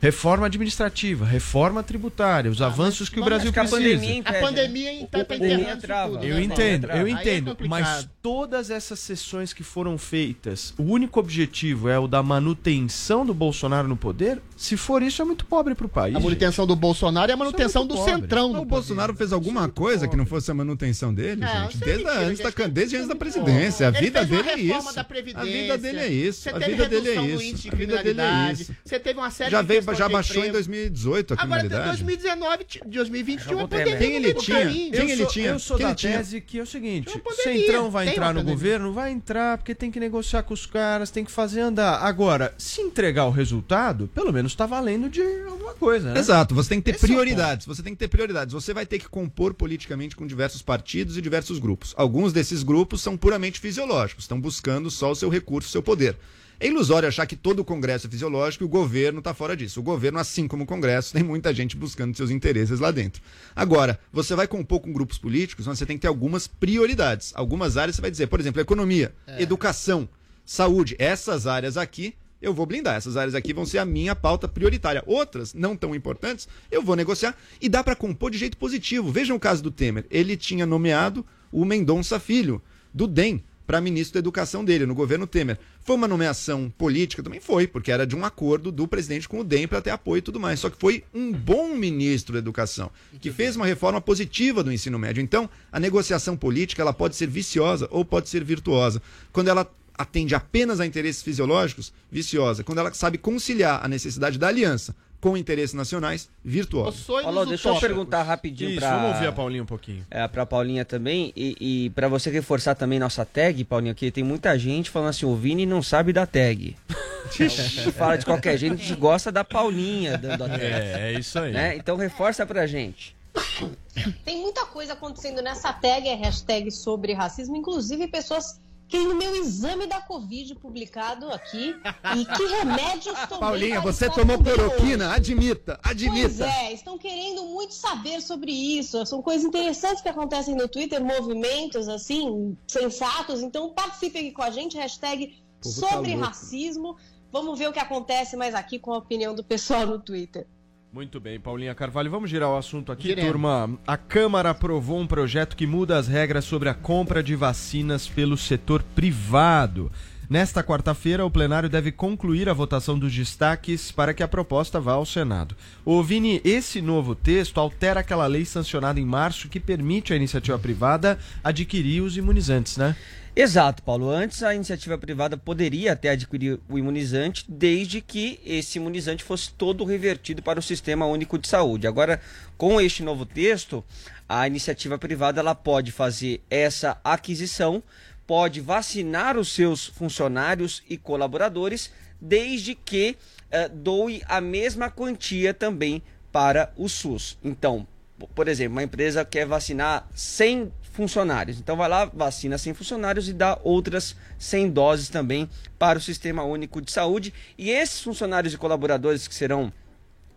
Speaker 5: Reforma administrativa, reforma tributária, os avanços que o Brasil
Speaker 6: que a
Speaker 5: precisa.
Speaker 6: pandemia
Speaker 7: A
Speaker 6: impede, né?
Speaker 7: pandemia tá, tá
Speaker 6: pandemia
Speaker 7: enterrando
Speaker 6: trava.
Speaker 7: tudo,
Speaker 5: Eu
Speaker 7: né,
Speaker 5: entendo, eu
Speaker 7: é
Speaker 5: entendo, mas
Speaker 7: complicado.
Speaker 5: todas essas sessões que foram feitas, o único objetivo é o da manutenção do Bolsonaro no poder? Se for isso, é muito pobre pro país.
Speaker 7: A
Speaker 5: gente.
Speaker 7: manutenção do Bolsonaro e a manutenção
Speaker 5: muito
Speaker 7: do
Speaker 5: pobre.
Speaker 7: centrão. No
Speaker 8: o Bolsonaro fez alguma coisa que não fosse a manutenção dele,
Speaker 7: Não,
Speaker 8: gente?
Speaker 7: é
Speaker 8: Desde,
Speaker 7: mentira,
Speaker 8: antes da,
Speaker 7: gente.
Speaker 8: desde antes da presidência. A vida dele é isso. A vida dele é isso.
Speaker 7: Você
Speaker 8: A
Speaker 7: teve
Speaker 8: vida dele é
Speaker 7: do
Speaker 8: isso.
Speaker 7: índice de
Speaker 8: A vida dele é
Speaker 7: criminalidade.
Speaker 8: isso.
Speaker 7: Você teve uma série
Speaker 8: Já
Speaker 7: de
Speaker 8: veio, já baixou em
Speaker 7: emprego.
Speaker 8: 2018 a
Speaker 7: Agora,
Speaker 8: criminalidade.
Speaker 7: 2019, t- 2020 tinha uma pandemia.
Speaker 8: Quem ele
Speaker 7: do
Speaker 8: tinha? Quem
Speaker 5: eu
Speaker 8: ele
Speaker 5: sou,
Speaker 8: tinha?
Speaker 5: Eu sou da tese que é o seguinte: o Centrão vai entrar no governo, vai entrar porque tem que negociar com os caras, tem que fazer andar. Agora, se entregar o resultado, pelo menos tá valendo de alguma coisa, né?
Speaker 8: Exato, você tem que ter
Speaker 5: Esse é
Speaker 8: prioridades. Você tem que ter prioridades. Você vai ter que compor politicamente com diversos partidos e diversos grupos. Alguns desses grupos são puramente fisiológicos, estão buscando só o seu recurso, o seu poder. É ilusório achar que todo o Congresso é fisiológico e o governo está fora disso. O governo, assim como o Congresso, tem muita gente buscando seus interesses lá dentro. Agora, você vai compor com grupos políticos, onde você tem que ter algumas prioridades. Algumas áreas você vai dizer, por exemplo, economia, educação, saúde. Essas áreas aqui eu vou blindar. Essas áreas aqui vão ser a minha pauta prioritária. Outras, não tão importantes, eu vou negociar e dá para compor de jeito positivo. Vejam o caso do Temer. Ele tinha nomeado o Mendonça Filho, do DEM, para ministro da Educação dele, no governo Temer. Foi uma nomeação política? Também foi, porque era de um acordo do presidente com o DEM para ter apoio e tudo mais. Só que foi um bom ministro da Educação, que fez uma reforma positiva do ensino médio. Então, a negociação política ela pode ser viciosa ou pode ser virtuosa. Quando ela atende apenas a interesses fisiológicos, viciosa. Quando ela sabe conciliar a necessidade da aliança com interesses nacionais, virtuosa.
Speaker 6: Paulo, deixa eu perguntar rapidinho pra...
Speaker 5: vamos ouvir a Paulinha um pouquinho.
Speaker 6: É, pra Paulinha também, e, e para você reforçar também nossa tag, Paulinha, que tem muita gente falando assim, o Vini não sabe da tag. A gente fala de qualquer jeito, a gente gosta da Paulinha dando a tag.
Speaker 5: É, é isso aí.
Speaker 6: Né? Então reforça pra gente.
Speaker 11: Tem muita coisa acontecendo nessa tag, é hashtag sobre racismo, inclusive pessoas que no meu exame da Covid publicado aqui, e que remédios tomei
Speaker 8: Paulinha, você tomou cloroquina?
Speaker 11: hoje.
Speaker 8: Admita,
Speaker 11: Pois
Speaker 8: admita.
Speaker 11: é, estão querendo muito saber sobre isso. São coisas interessantes que acontecem no Twitter, movimentos assim, sensatos. Então participe aqui com a gente, hashtag
Speaker 5: tá
Speaker 11: sobre
Speaker 5: louco.
Speaker 11: racismo. Vamos ver o que acontece mais aqui com a opinião do pessoal no Twitter.
Speaker 5: Muito bem, Paulinha Carvalho. Vamos girar o assunto aqui,
Speaker 7: Giremos.
Speaker 5: turma. A Câmara aprovou um projeto que muda as regras sobre a compra de vacinas pelo setor privado. Nesta quarta-feira, o plenário deve concluir a votação dos destaques para que a proposta vá ao Senado. Ô Vini, esse novo texto altera aquela lei sancionada em março que permite à iniciativa privada adquirir os imunizantes, né?
Speaker 6: Exato, Paulo. Antes a iniciativa privada poderia até adquirir o imunizante, desde que esse imunizante fosse todo revertido para o Sistema Único de Saúde. Agora, com este novo texto, a iniciativa privada ela pode fazer essa aquisição, pode vacinar os seus funcionários e colaboradores, desde que eh, doe a mesma quantia também para o SUS. Então, por exemplo, uma empresa quer vacinar 100 funcionários. Então vai lá, vacina 100 funcionários e dá outras 100 doses também para o Sistema Único de Saúde. E esses funcionários e colaboradores que serão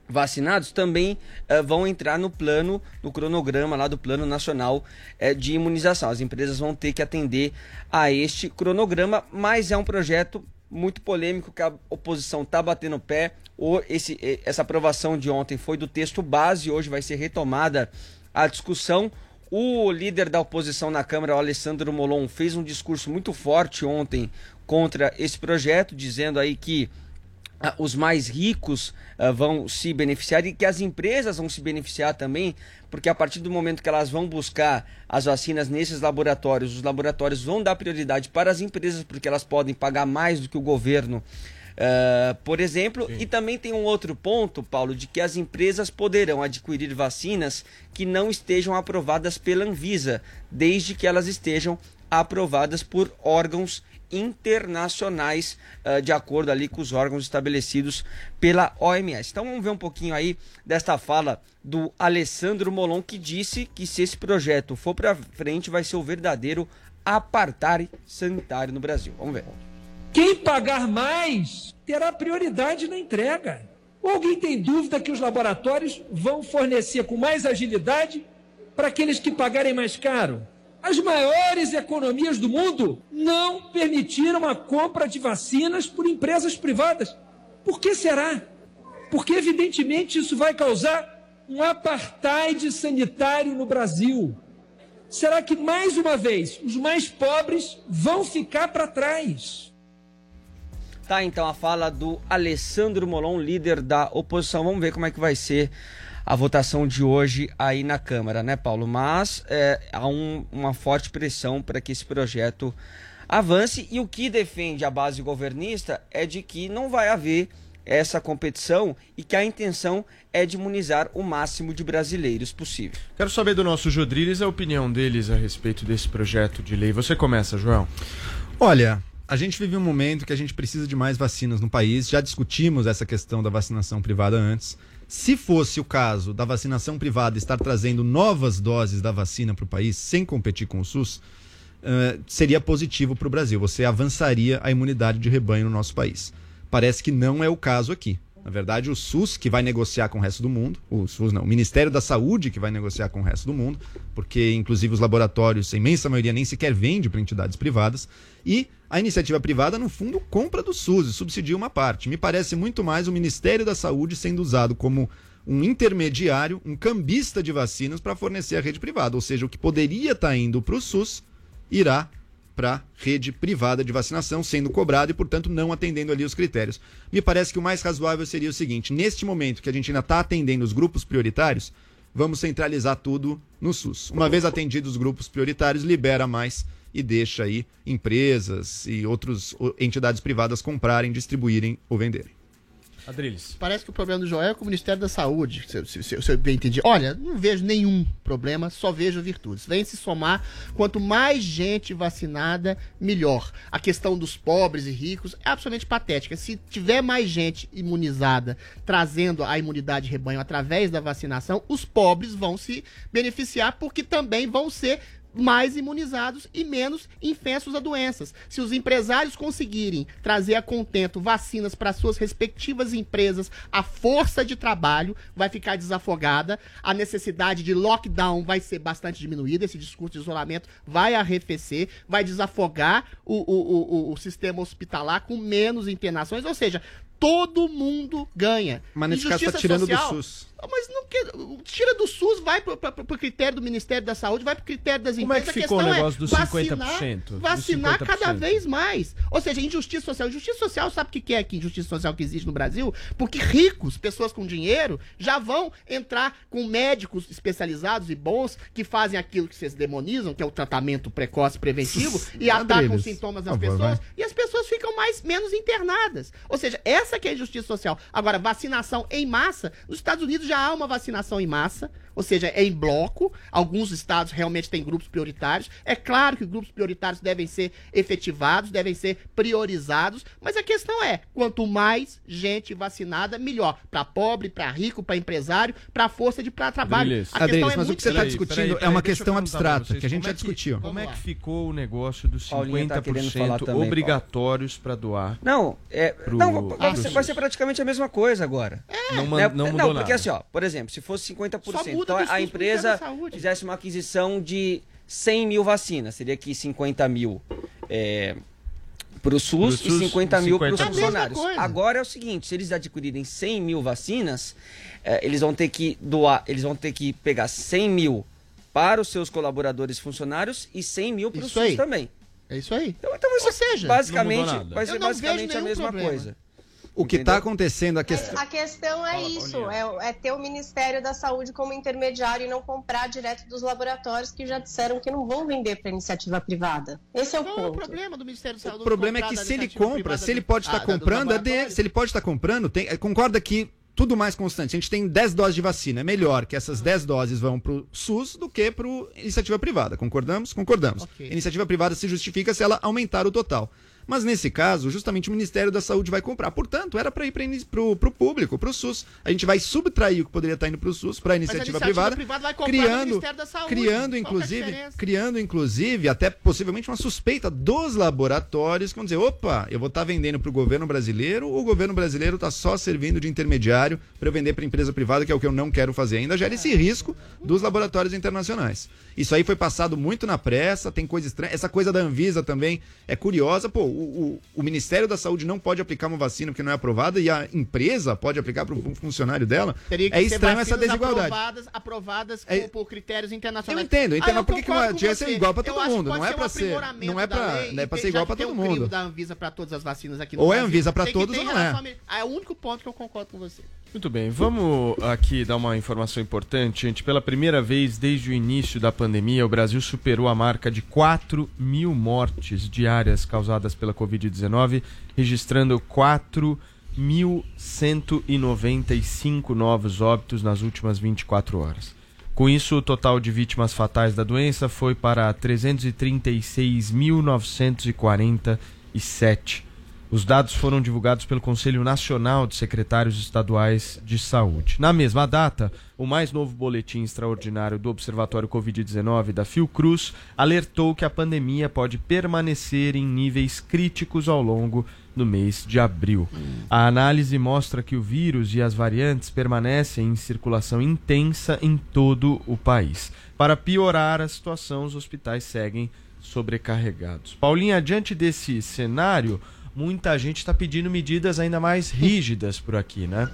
Speaker 6: vacinados também eh, vão entrar no plano, no cronograma lá do Plano Nacional eh, de Imunização. As empresas vão ter que atender a este cronograma, mas é um projeto muito polêmico que a oposição está batendo o pé. O, esse, eh, essa aprovação de ontem foi do texto base, hoje vai ser retomada a discussão. O líder da oposição na Câmara, Alessandro Molon, fez um discurso muito forte ontem contra esse projeto, dizendo aí que ah, os mais ricos ah, vão se beneficiar e que as empresas vão se beneficiar também, porque a partir do momento que elas vão buscar as vacinas nesses laboratórios, os laboratórios vão dar prioridade para as empresas, porque elas podem pagar mais do que o governo. Ah, por exemplo, e também tem um outro ponto, Paulo, de que as empresas poderão adquirir vacinas que não estejam aprovadas pela Anvisa, desde que elas estejam aprovadas por órgãos internacionais, ah, de acordo ali com os órgãos estabelecidos pela OMS. Então vamos ver um pouquinho aí desta fala do Alessandro Molon, que disse que se esse projeto for para frente, vai ser o verdadeiro apartheid sanitário no Brasil. Vamos ver.
Speaker 12: Quem pagar mais terá prioridade na entrega. Ou alguém tem dúvida que os laboratórios vão fornecer com mais agilidade para aqueles que pagarem mais caro? As maiores economias do mundo não permitiram a compra de vacinas por empresas privadas. Por que será? Porque, evidentemente, isso vai causar um apartheid sanitário no Brasil. Será que, mais uma vez, os mais pobres vão ficar para trás?
Speaker 6: Tá, então a fala do Alessandro Molon, líder da oposição. Vamos ver como é que vai ser a votação de hoje aí na Câmara, né, Paulo? Mas é, há um- uma forte pressão para que esse projeto avance e o que defende a base governista é de que não vai haver essa competição e que a intenção é de imunizar o máximo de brasileiros possível.
Speaker 5: Quero saber do nosso Jodriles a opinião deles a respeito desse projeto de lei. Você começa, João.
Speaker 8: Olha, a gente vive um momento que a gente precisa de mais vacinas no país. Já discutimos essa questão da vacinação privada antes. Se fosse o caso da vacinação privada estar trazendo novas doses da vacina para o país sem competir com o SUS, eh, seria positivo para o Brasil. Você avançaria a imunidade de rebanho no nosso país. Parece que não é o caso aqui. Na verdade, o SUS que vai negociar com o resto do mundo, o SUS não, o Ministério da Saúde que vai negociar com o resto do mundo, porque inclusive os laboratórios, a imensa maioria nem sequer vende para entidades privadas, e a iniciativa privada, no fundo, compra do SUS e subsidia uma parte. Me parece muito mais o Ministério da Saúde sendo usado como um intermediário, um cambista de vacinas para fornecer a rede privada. Ou seja, o que poderia estar indo para o SUS irá para rede privada de vacinação, sendo cobrado e, portanto, não atendendo ali os critérios. Me parece que o mais razoável seria o seguinte: neste momento que a gente ainda está atendendo os grupos prioritários, vamos centralizar tudo no SUS. Uma vez atendidos os grupos prioritários, libera mais e deixa aí empresas e outras entidades privadas comprarem, distribuírem ou venderem.
Speaker 5: Adriles.
Speaker 7: Parece que o problema do Joel é com o Ministério da Saúde, se, se, se, se eu bem entendi. Olha, não vejo nenhum problema, só vejo virtudes. Vem se somar, quanto mais gente vacinada, melhor. A questão dos pobres e ricos é absolutamente patética. Se tiver mais gente imunizada, trazendo a imunidade de rebanho através da vacinação, os pobres vão se beneficiar, porque também vão ser mais imunizados e menos infestos a doenças. Se os empresários conseguirem trazer a contento vacinas para suas respectivas empresas, a força de trabalho vai ficar desafogada, a necessidade de lockdown vai ser bastante diminuída, esse discurso de isolamento vai arrefecer, vai desafogar o, o, o, o sistema hospitalar com menos internações, ou seja, todo mundo ganha.
Speaker 8: Mas nesse caso tá tirando do
Speaker 7: social-
Speaker 8: SUS.
Speaker 7: Mas não quer, tira do SUS, vai pro, pro, pro critério do Ministério da Saúde, vai pro critério das
Speaker 5: Como é que
Speaker 7: empresas.
Speaker 5: Ficou o
Speaker 7: questão
Speaker 5: negócio dos
Speaker 7: vacinar,
Speaker 5: 50%? Dos
Speaker 7: Vacinar
Speaker 5: 50%?
Speaker 7: cada vez mais. Ou seja, injustiça social. Injustiça social, sabe o que que é que injustiça social que existe no Brasil? Porque ricos, pessoas com dinheiro, já vão entrar com médicos especializados e bons que fazem aquilo que vocês demonizam, que é o tratamento precoce preventivo, e atacam os sintomas das pessoas,
Speaker 8: vai.
Speaker 7: e as pessoas ficam mais menos internadas. Ou seja, essa que é a injustiça social. Agora, vacinação em massa, nos Estados Unidos já há uma vacinação em massa, ou seja, é em bloco. Alguns estados realmente têm grupos prioritários. É claro que os grupos prioritários devem ser efetivados, devem ser priorizados, mas a questão é, quanto mais gente vacinada, melhor. Para pobre, para rico, para empresário, para força de pra trabalho.
Speaker 5: Adriles.
Speaker 7: A
Speaker 8: Adriles,
Speaker 7: é
Speaker 8: mas o que você está discutindo
Speaker 5: peraí,
Speaker 8: é
Speaker 5: peraí,
Speaker 8: uma
Speaker 5: deixa eu
Speaker 8: questão abstrata,
Speaker 5: vocês,
Speaker 8: que a gente já
Speaker 5: é que-
Speaker 8: discutiu.
Speaker 5: Como é que ficou o negócio dos
Speaker 6: Paulinha tá querendo falar
Speaker 5: 50%
Speaker 6: também,
Speaker 5: obrigatórios para doar?
Speaker 6: Não, é,
Speaker 5: Pro-
Speaker 6: não vai,
Speaker 5: pro
Speaker 6: ser, vai ser praticamente a mesma coisa agora.
Speaker 5: não, man-
Speaker 6: Né?
Speaker 5: não mudou
Speaker 6: porque
Speaker 5: nada.
Speaker 6: assim, ó, por exemplo, se fosse 50%,
Speaker 7: Só muda
Speaker 6: então a empresa fizesse uma aquisição de 100 mil vacinas, seria aqui 50 mil é, para o SUS,
Speaker 5: SUS,
Speaker 6: e 50 mil para os
Speaker 5: 50%.
Speaker 7: A mesma
Speaker 6: funcionários. Agora é o seguinte, se eles adquirirem 100 mil vacinas, é, eles vão ter que doar, eles vão ter que pegar 100 mil para os seus colaboradores funcionários e 100 mil para o SUS
Speaker 7: aí.
Speaker 6: também.
Speaker 7: É isso aí.
Speaker 6: Então, então
Speaker 7: Ou seja,
Speaker 6: basicamente,
Speaker 5: não mudou nada.
Speaker 6: vai ser basicamente a mesma
Speaker 7: problema.
Speaker 6: coisa.
Speaker 8: O que está acontecendo, a
Speaker 11: Mas
Speaker 8: questão.
Speaker 11: a questão é isso, é, é ter o Ministério da Saúde como intermediário e não comprar direto dos laboratórios que já disseram que não vão vender para iniciativa privada. Esse é o
Speaker 7: Qual é o
Speaker 11: ponto.
Speaker 7: problema do Ministério da Saúde?
Speaker 8: O problema é que se ele compra, se ele pode estar
Speaker 7: ah, dos
Speaker 8: comprando, é se ele pode estar comprando, tem, é, concorda que tudo mais constante. A gente tem 10 doses de vacina. É melhor que essas 10 doses vão para o SUS do que para iniciativa privada. Concordamos? Concordamos.
Speaker 7: Ok.
Speaker 8: A iniciativa privada se justifica se ela aumentar o total. Mas nesse caso, justamente o Ministério da Saúde vai comprar. Portanto, era para ir para o público, para o SUS. A gente vai subtrair o que poderia estar indo para o SUS, para a iniciativa, privada,
Speaker 7: privada
Speaker 8: criando,
Speaker 7: Ministério da Saúde.
Speaker 8: criando
Speaker 7: é
Speaker 8: inclusive, criando inclusive até possivelmente uma suspeita dos laboratórios que vão dizer, opa, eu vou estar vendendo para o governo brasileiro, ou o governo brasileiro está só servindo de intermediário para eu vender para empresa privada, que é o que eu não quero fazer. Ainda gera esse risco dos laboratórios internacionais. Isso aí foi passado muito na pressa, tem coisa estranha. Essa coisa da Anvisa também é curiosa. Pô, o, o- Ministério da Saúde não pode aplicar uma vacina porque não é aprovada e a empresa pode aplicar para um funcionário dela.
Speaker 7: Teria que
Speaker 8: é estranho essa desigualdade.
Speaker 7: Aprovadas, aprovadas
Speaker 8: É-
Speaker 7: por, por critérios
Speaker 8: Eu
Speaker 7: internacionais.
Speaker 8: entendo, eu entendo,
Speaker 7: Ah,
Speaker 8: mas por que, que é,
Speaker 7: com
Speaker 8: devia ser igual para
Speaker 7: Eu
Speaker 8: todo
Speaker 7: que
Speaker 8: mundo? Não é para ser, não é para, é para ser igual para
Speaker 7: que
Speaker 8: todo
Speaker 7: um
Speaker 8: mundo.
Speaker 7: da Anvisa para todas as vacinas aqui no
Speaker 8: Ou é. Anvisa
Speaker 7: que
Speaker 8: todos ou não é.
Speaker 7: relacionamento- É o único ponto que eu concordo com você.
Speaker 5: Muito bem, vamos aqui dar uma informação importante, gente. Pela primeira vez desde o início da pandemia, o Brasil superou a marca de 4 mil mortes diárias causadas pela Covid-19, registrando 4.195 novos óbitos nas últimas 24 horas. Com isso, o total de vítimas fatais da doença foi para 336.947. Os dados foram divulgados pelo Conselho Nacional de Secretários Estaduais de Saúde. Na mesma data, o mais novo boletim extraordinário do Observatório Covid-19 da Fiocruz alertou que a pandemia pode permanecer em níveis críticos ao longo do mês de abril. A análise mostra que o vírus e as variantes permanecem em circulação intensa em todo o país. Para piorar a situação, os hospitais seguem sobrecarregados. Paulinha, diante desse cenário, muita gente está pedindo medidas ainda mais rígidas por aqui, né?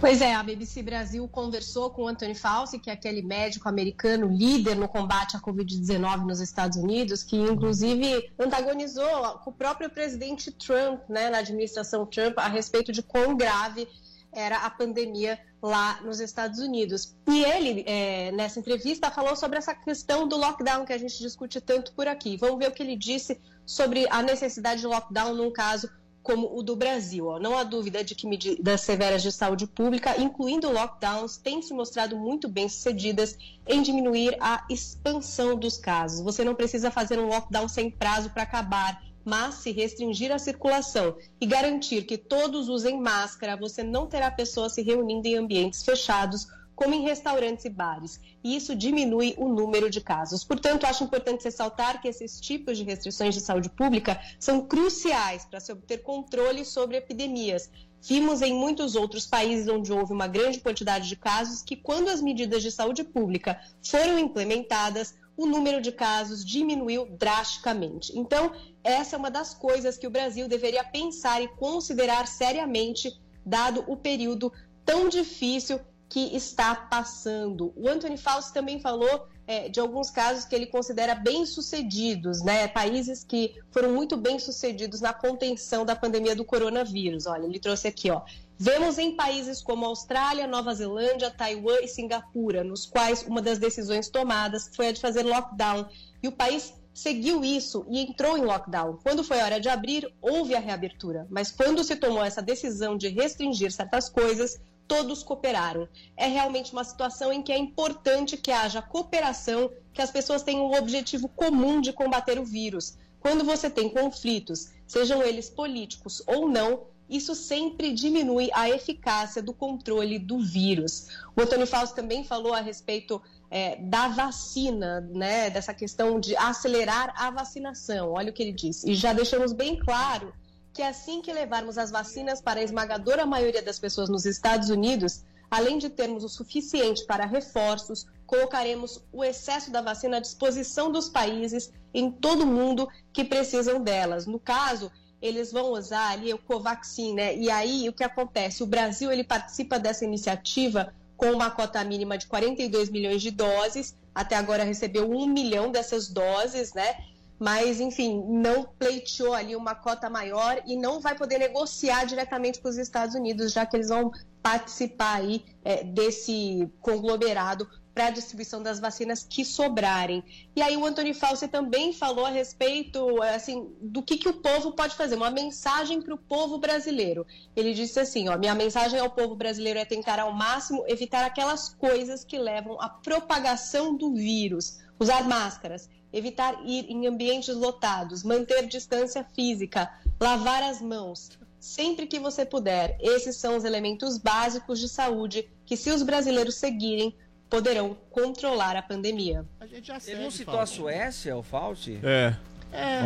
Speaker 11: Pois é, a BBC Brasil conversou com Anthony Fauci, que é aquele médico americano líder no combate à Covid-19 nos Estados Unidos, que inclusive antagonizou com o próprio presidente Trump, né, na administração Trump, a respeito de quão grave era a pandemia lá nos Estados Unidos. E ele, é, nessa entrevista, falou sobre essa questão do lockdown que a gente discute tanto por aqui. Vamos ver o que ele disse sobre a necessidade de lockdown num caso como o do Brasil. Ó. Não há dúvida de que medidas severas de saúde pública, incluindo lockdowns, têm se mostrado muito bem sucedidas em diminuir a expansão dos casos. Você não precisa fazer um lockdown sem prazo para acabar, mas se restringir a circulação e garantir que todos usem máscara, você não terá pessoas se reunindo em ambientes fechados como em restaurantes e bares, e isso diminui o número de casos. Portanto, acho importante ressaltar que esses tipos de restrições de saúde pública são cruciais para se obter controle sobre epidemias. Vimos em muitos outros países onde houve uma grande quantidade de casos que, quando as medidas de saúde pública foram implementadas, o número de casos diminuiu drasticamente. Então, essa é uma das coisas que o Brasil deveria pensar e considerar seriamente, dado o período tão difícil que está passando. O Anthony Fauci também falou é, de alguns casos que ele considera bem-sucedidos, né? Países que foram muito bem-sucedidos na contenção da pandemia do coronavírus. Olha, ele trouxe aqui, ó. Vemos em países como Austrália, Nova Zelândia, Taiwan e Singapura, nos quais uma das decisões tomadas foi a de fazer lockdown. E o país seguiu isso e entrou em lockdown. Quando foi hora de abrir, houve a reabertura. Mas quando se tomou essa decisão de restringir certas coisas, todos cooperaram. É realmente uma situação em que é importante que haja cooperação, que as pessoas tenham o objetivo comum de combater o vírus. Quando você tem conflitos, sejam eles políticos ou não, isso sempre diminui a eficácia do controle do vírus. O Antônio Fausto também falou a respeito é, da vacina, né, dessa questão de acelerar a vacinação. Olha o que ele disse. E já deixamos bem claro que assim que levarmos as vacinas para a esmagadora maioria das pessoas nos Estados Unidos, além de termos o suficiente para reforços, colocaremos o excesso da vacina à disposição dos países em todo o mundo que precisam delas. No caso, eles vão usar ali o Covaxin, né? E aí o que acontece? O Brasil ele participa dessa iniciativa com uma cota mínima de 42 milhões de doses. Até agora recebeu um milhão dessas doses, né? Mas enfim, não pleiteou ali uma cota maior e não vai poder negociar diretamente com os Estados Unidos, já que eles vão participar aí é, desse conglomerado para a distribuição das vacinas que sobrarem. E aí o Antônio Fauci também falou a respeito assim do que, que o povo pode fazer, uma mensagem para o povo brasileiro. Ele disse assim, ó, minha mensagem ao povo brasileiro é tentar ao máximo evitar aquelas coisas que levam à propagação do vírus, usar máscaras, evitar ir em ambientes lotados, manter distância física, lavar as mãos. Sempre que você puder, esses são os elementos básicos de saúde que, se os brasileiros seguirem, poderão controlar a pandemia.
Speaker 7: A gente já
Speaker 6: Ele não citou a Suécia, o Fauci?
Speaker 5: É.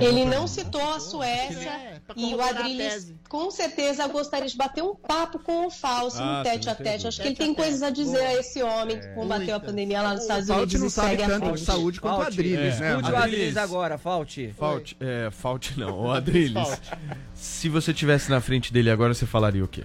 Speaker 11: Ele não citou a Suécia
Speaker 7: É,
Speaker 11: e o Adriles com certeza gostaria de bater um papo com o Fauci
Speaker 5: Ah,
Speaker 11: no tete a tete. Acho que ele tem coisas a dizer a esse homem que combateu a pandemia lá nos Estados Unidos
Speaker 8: não
Speaker 11: e
Speaker 8: sabe
Speaker 11: segue a
Speaker 8: tanto de
Speaker 11: frente.
Speaker 8: saúde quanto o Adriles,
Speaker 5: é.
Speaker 8: né?
Speaker 6: Escute o
Speaker 5: Adriles.
Speaker 6: Agora, Fauci.
Speaker 5: Falte, é, falte não, o Adriles. Se você tivesse na frente dele agora, você falaria o quê?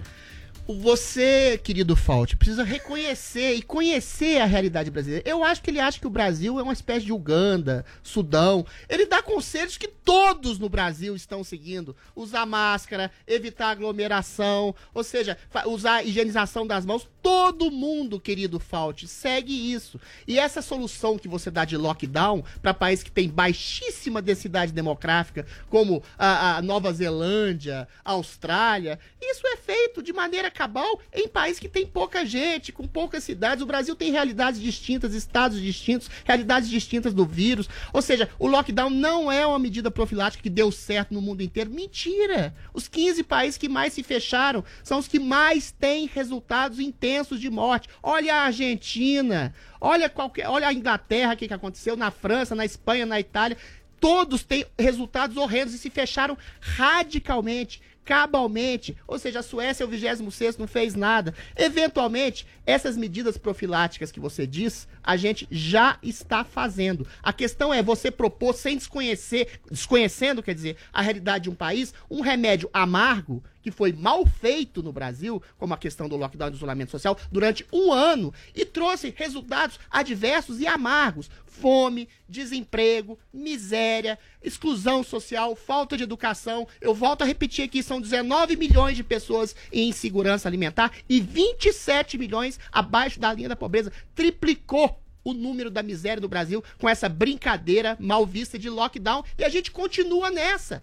Speaker 7: Você, querido Fault, precisa reconhecer e conhecer a realidade brasileira. Eu acho que ele acha que o Brasil é uma espécie de Uganda, Sudão. Ele dá conselhos que todos no Brasil estão seguindo. Usar máscara, evitar aglomeração, ou seja, usar higienização das mãos. Todo mundo, querido Fault, segue isso. E essa solução que você dá de lockdown para países que têm baixíssima densidade demográfica, como a, a Nova Zelândia, Austrália, isso é feito de maneira cabal em países que tem pouca gente, com poucas cidades. O Brasil tem realidades distintas, estados distintos, realidades distintas do vírus. Ou seja, o lockdown não é uma medida profilática que deu certo no mundo inteiro. Mentira! Os 15 países que mais se fecharam são os que mais têm resultados intensos de morte. Olha a Argentina, olha qualquer, olha a Inglaterra, o que, que aconteceu na França, na Espanha, na Itália. Todos têm resultados horrendos e se fecharam radicalmente, cabalmente. Ou seja, a Suécia, o 26 não fez nada. Eventualmente, essas medidas profiláticas que você diz, a gente já está fazendo. A questão é você propor sem desconhecer, desconhecendo, quer dizer, a realidade de um país, um remédio amargo que foi mal feito no Brasil, como a questão do lockdown e do isolamento social, durante um ano e trouxe resultados adversos e amargos. Fome, desemprego, miséria, exclusão social, falta de educação. Eu volto a repetir aqui: são 19 milhões de pessoas em insegurança alimentar e 27 milhões abaixo da linha da pobreza. Triplicou o número da miséria do Brasil com essa brincadeira mal vista de lockdown e a gente continua nessa.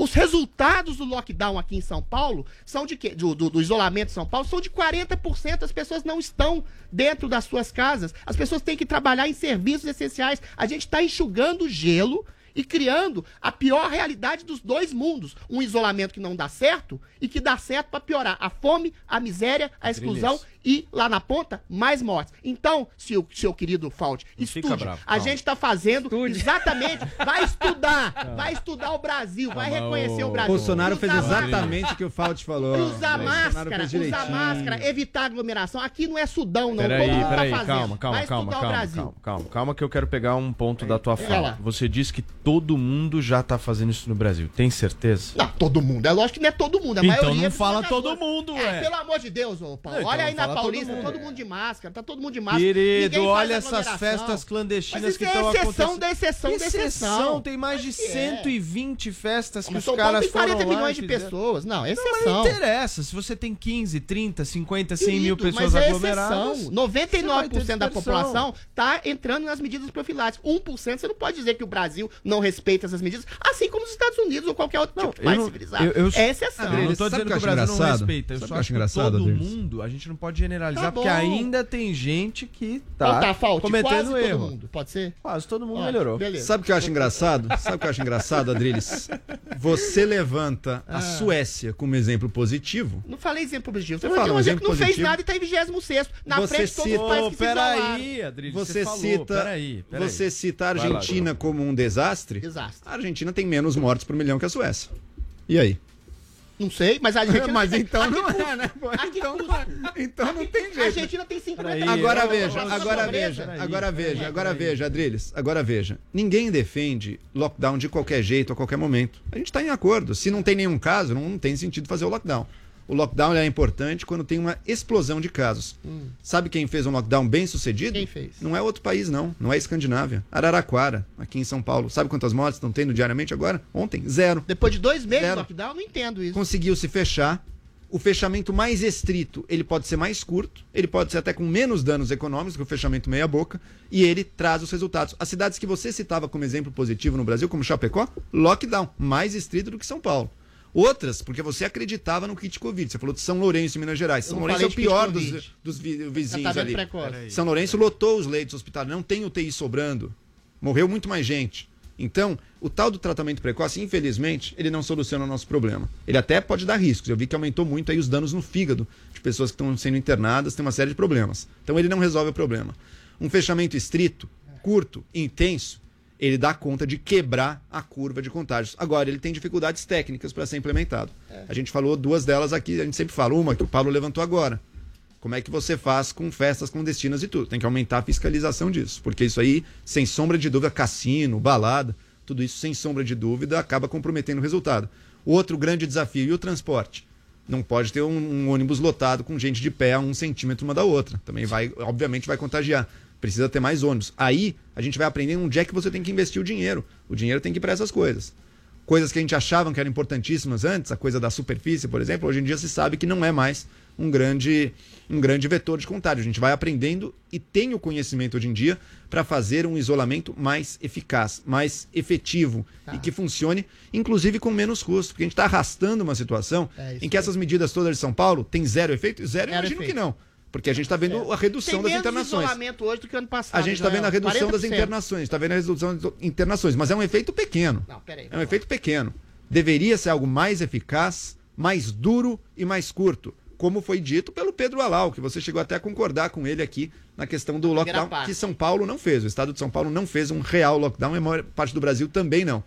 Speaker 7: Os resultados do lockdown aqui em São Paulo são de quê? Do, do, do isolamento de São Paulo são de 40%. As pessoas não estão dentro das suas casas. As pessoas têm que trabalhar em serviços essenciais. A gente está enxugando gelo e criando a pior realidade dos dois mundos. Um isolamento que não dá certo e que dá certo para piorar a fome, a miséria, a exclusão
Speaker 5: Adriles.
Speaker 7: E, lá na ponta, mais mortes. Então, seu, seu querido Fault, estude.
Speaker 5: bravo,
Speaker 7: a gente está fazendo exatamente. Vai estudar. Vai estudar o Brasil. Vai
Speaker 8: Calma,
Speaker 7: reconhecer
Speaker 8: o-
Speaker 7: o Brasil.
Speaker 8: Bolsonaro fez exatamente o que o Fauci falou.
Speaker 7: Usar máscara, usar máscara, evitar aglomeração. Aqui não é Sudão, não.
Speaker 5: Peraí,
Speaker 7: Todo mundo tá
Speaker 5: peraí,
Speaker 7: fazendo.
Speaker 5: calma, calma,
Speaker 7: Vai
Speaker 5: calma, calma, calma, calma, calma, que eu quero pegar um ponto da tua fala. Você disse que todo mundo já tá fazendo isso no Brasil. Tem certeza?
Speaker 7: Não, todo mundo. É lógico que não é todo mundo. A
Speaker 5: Então
Speaker 7: maioria
Speaker 5: não fala todo mundo,
Speaker 7: É,
Speaker 5: ué.
Speaker 7: pelo amor de Deus, ô Paulo.
Speaker 5: Não, então
Speaker 7: olha aí
Speaker 5: não
Speaker 7: na
Speaker 5: fala todo
Speaker 7: Paulista,
Speaker 5: mundo.
Speaker 7: todo mundo de máscara. Tá todo mundo de máscara.
Speaker 5: Querido, olha essas festas clandestinas que
Speaker 7: é
Speaker 5: estão
Speaker 7: exceção
Speaker 5: acontecendo.
Speaker 7: da exceção da exceção.
Speaker 5: Tem mais de
Speaker 7: Mas que é.
Speaker 5: 120 festas que
Speaker 7: Mas
Speaker 5: os caras
Speaker 7: tem 40
Speaker 5: foram lá
Speaker 7: milhões
Speaker 5: e
Speaker 7: de
Speaker 5: fizeram.
Speaker 7: pessoas. Não, é
Speaker 5: Não,
Speaker 7: exceção.
Speaker 5: não interessa. Se você tem 15, 30, 50, 100 mil
Speaker 7: Querido,
Speaker 5: pessoas
Speaker 7: mas é
Speaker 5: aglomeradas.
Speaker 7: exceção.
Speaker 5: você vai ter
Speaker 7: 99% da população tá entrando nas medidas profiláticas. 1% você não pode dizer que o Brasil não respeita essas medidas, assim como os Estados Unidos ou qualquer outro tipo de
Speaker 5: eu
Speaker 7: país
Speaker 5: não-
Speaker 7: civilizado.
Speaker 5: eu- eu-
Speaker 7: é exceção.
Speaker 5: Eu não tô dizendo que o Brasil não respeita. Eu
Speaker 8: Sabe
Speaker 5: só
Speaker 8: que
Speaker 5: acho
Speaker 8: engraçado,
Speaker 5: todo mundo, a gente não pode generalizar,
Speaker 7: Tá
Speaker 5: porque ainda tem gente que tá,
Speaker 7: Então tá,
Speaker 5: cometendo
Speaker 7: quase todo
Speaker 5: erro.
Speaker 7: mundo. Pode ser?
Speaker 5: Quase todo mundo
Speaker 7: Ó,
Speaker 5: melhorou.
Speaker 7: Beleza.
Speaker 8: Sabe o que eu acho engraçado? Sabe o que eu acho engraçado, Adriles? Você levanta a
Speaker 7: Ah.
Speaker 8: Suécia como exemplo positivo.
Speaker 7: Não falei exemplo positivo. Você falou
Speaker 8: falo
Speaker 7: um exemplo que não
Speaker 8: exemplo
Speaker 7: fez
Speaker 8: positivo.
Speaker 7: nada e tá em 26 na
Speaker 8: Você
Speaker 7: frente de todos
Speaker 8: cita-
Speaker 7: os países que
Speaker 5: peraí, Adriles,
Speaker 8: Você,
Speaker 5: você, falou,
Speaker 8: cita,
Speaker 5: peraí, peraí.
Speaker 8: você cita a
Speaker 5: Vai lá,
Speaker 8: Argentina como um desastre.
Speaker 7: Desastre.
Speaker 8: A Argentina tem menos mortes por milhão que a Suécia. E aí?
Speaker 7: Não sei, mas a Argentina...
Speaker 8: Mas
Speaker 7: tem-
Speaker 8: então
Speaker 7: a que
Speaker 8: não
Speaker 7: custo?
Speaker 8: é, né? Pô,
Speaker 7: A
Speaker 8: então, então não tem
Speaker 7: A
Speaker 8: jeito.
Speaker 7: Argentina tem 50
Speaker 5: Peraí,
Speaker 8: Agora veja, agora veja, agora veja, agora veja, Adriles, agora veja. Ninguém defende lockdown de qualquer jeito, a qualquer momento. A gente está em acordo. Se não tem nenhum caso, não, não tem sentido fazer o lockdown. O lockdown é importante quando tem uma explosão de casos. Sabe quem fez um lockdown bem sucedido?
Speaker 7: Quem fez?
Speaker 8: Não é outro país, não. Não é Escandinávia. Araraquara, aqui em São Paulo. Sabe quantas mortes estão tendo diariamente agora? Ontem, zero.
Speaker 7: Depois de dois meses de lockdown, não entendo isso.
Speaker 8: conseguiu se fechar. O fechamento mais estrito, ele pode ser mais curto, ele pode ser até com menos danos econômicos que o fechamento meia boca, e ele traz os resultados. As cidades que você citava como exemplo positivo no Brasil, como Chapecó, lockdown, mais estrito do que São Paulo. Outras, porque você acreditava no kit Covid. Você falou de São Lourenço, em Minas Gerais. São Lourenço é o pior dos, dos vizinhos ali.
Speaker 7: precoce.
Speaker 8: São Lourenço lotou os leitos hospitalares, não tem UTI sobrando. Morreu muito mais gente. Então, o tal do tratamento precoce, infelizmente, ele não soluciona o nosso problema. Ele até pode dar riscos. Eu vi que aumentou muito aí os danos no fígado de pessoas que estão sendo internadas, tem uma série de problemas. Então, ele não resolve o problema. Um fechamento estrito, curto, intenso, ele dá conta de quebrar a curva de contágios. Agora, ele tem dificuldades técnicas para ser implementado. A gente falou duas delas aqui, a gente sempre fala uma que o Paulo levantou agora. Como é que você faz com festas clandestinas e tudo? Tem que aumentar a fiscalização disso, porque isso aí, sem sombra de dúvida, cassino, balada, tudo isso, sem sombra de dúvida, acaba comprometendo o resultado. Outro grande desafio, e o transporte? Não pode ter um, um ônibus lotado com gente de pé a um centímetro uma da outra. Também vai, obviamente, vai contagiar. Precisa ter mais ônibus. Aí, a gente vai aprendendo onde é que você tem que investir o dinheiro. O dinheiro tem que ir para essas coisas. Coisas que a gente achava que eram importantíssimas antes, a coisa da superfície, por exemplo, hoje em dia se sabe que não é mais um grande, um grande vetor de contágio. A gente vai aprendendo e tem o conhecimento hoje em dia para fazer um isolamento mais eficaz, mais efetivo e que funcione, inclusive com menos custo. Porque a gente está arrastando uma situação
Speaker 7: É,
Speaker 8: em que essas medidas todas de São Paulo têm zero efeito? Zero,
Speaker 7: Zero
Speaker 8: imagino
Speaker 7: efeito.
Speaker 8: que não. Porque a gente está vendo a redução
Speaker 7: Tem
Speaker 8: das
Speaker 7: menos
Speaker 8: internações.
Speaker 7: isolamento hoje do que ano passado.
Speaker 8: A gente está vendo a redução das
Speaker 7: 40%.
Speaker 8: internações, está vendo a redução das internações, mas é um efeito pequeno.
Speaker 7: Não, peraí.
Speaker 8: É um efeito pequeno. Deveria ser algo mais eficaz, mais duro e mais curto, como foi dito pelo Pedro Alau, que você chegou até a concordar com ele aqui na questão do lockdown, que São Paulo não fez. O estado de São Paulo não fez um real lockdown e a maior parte do Brasil também não.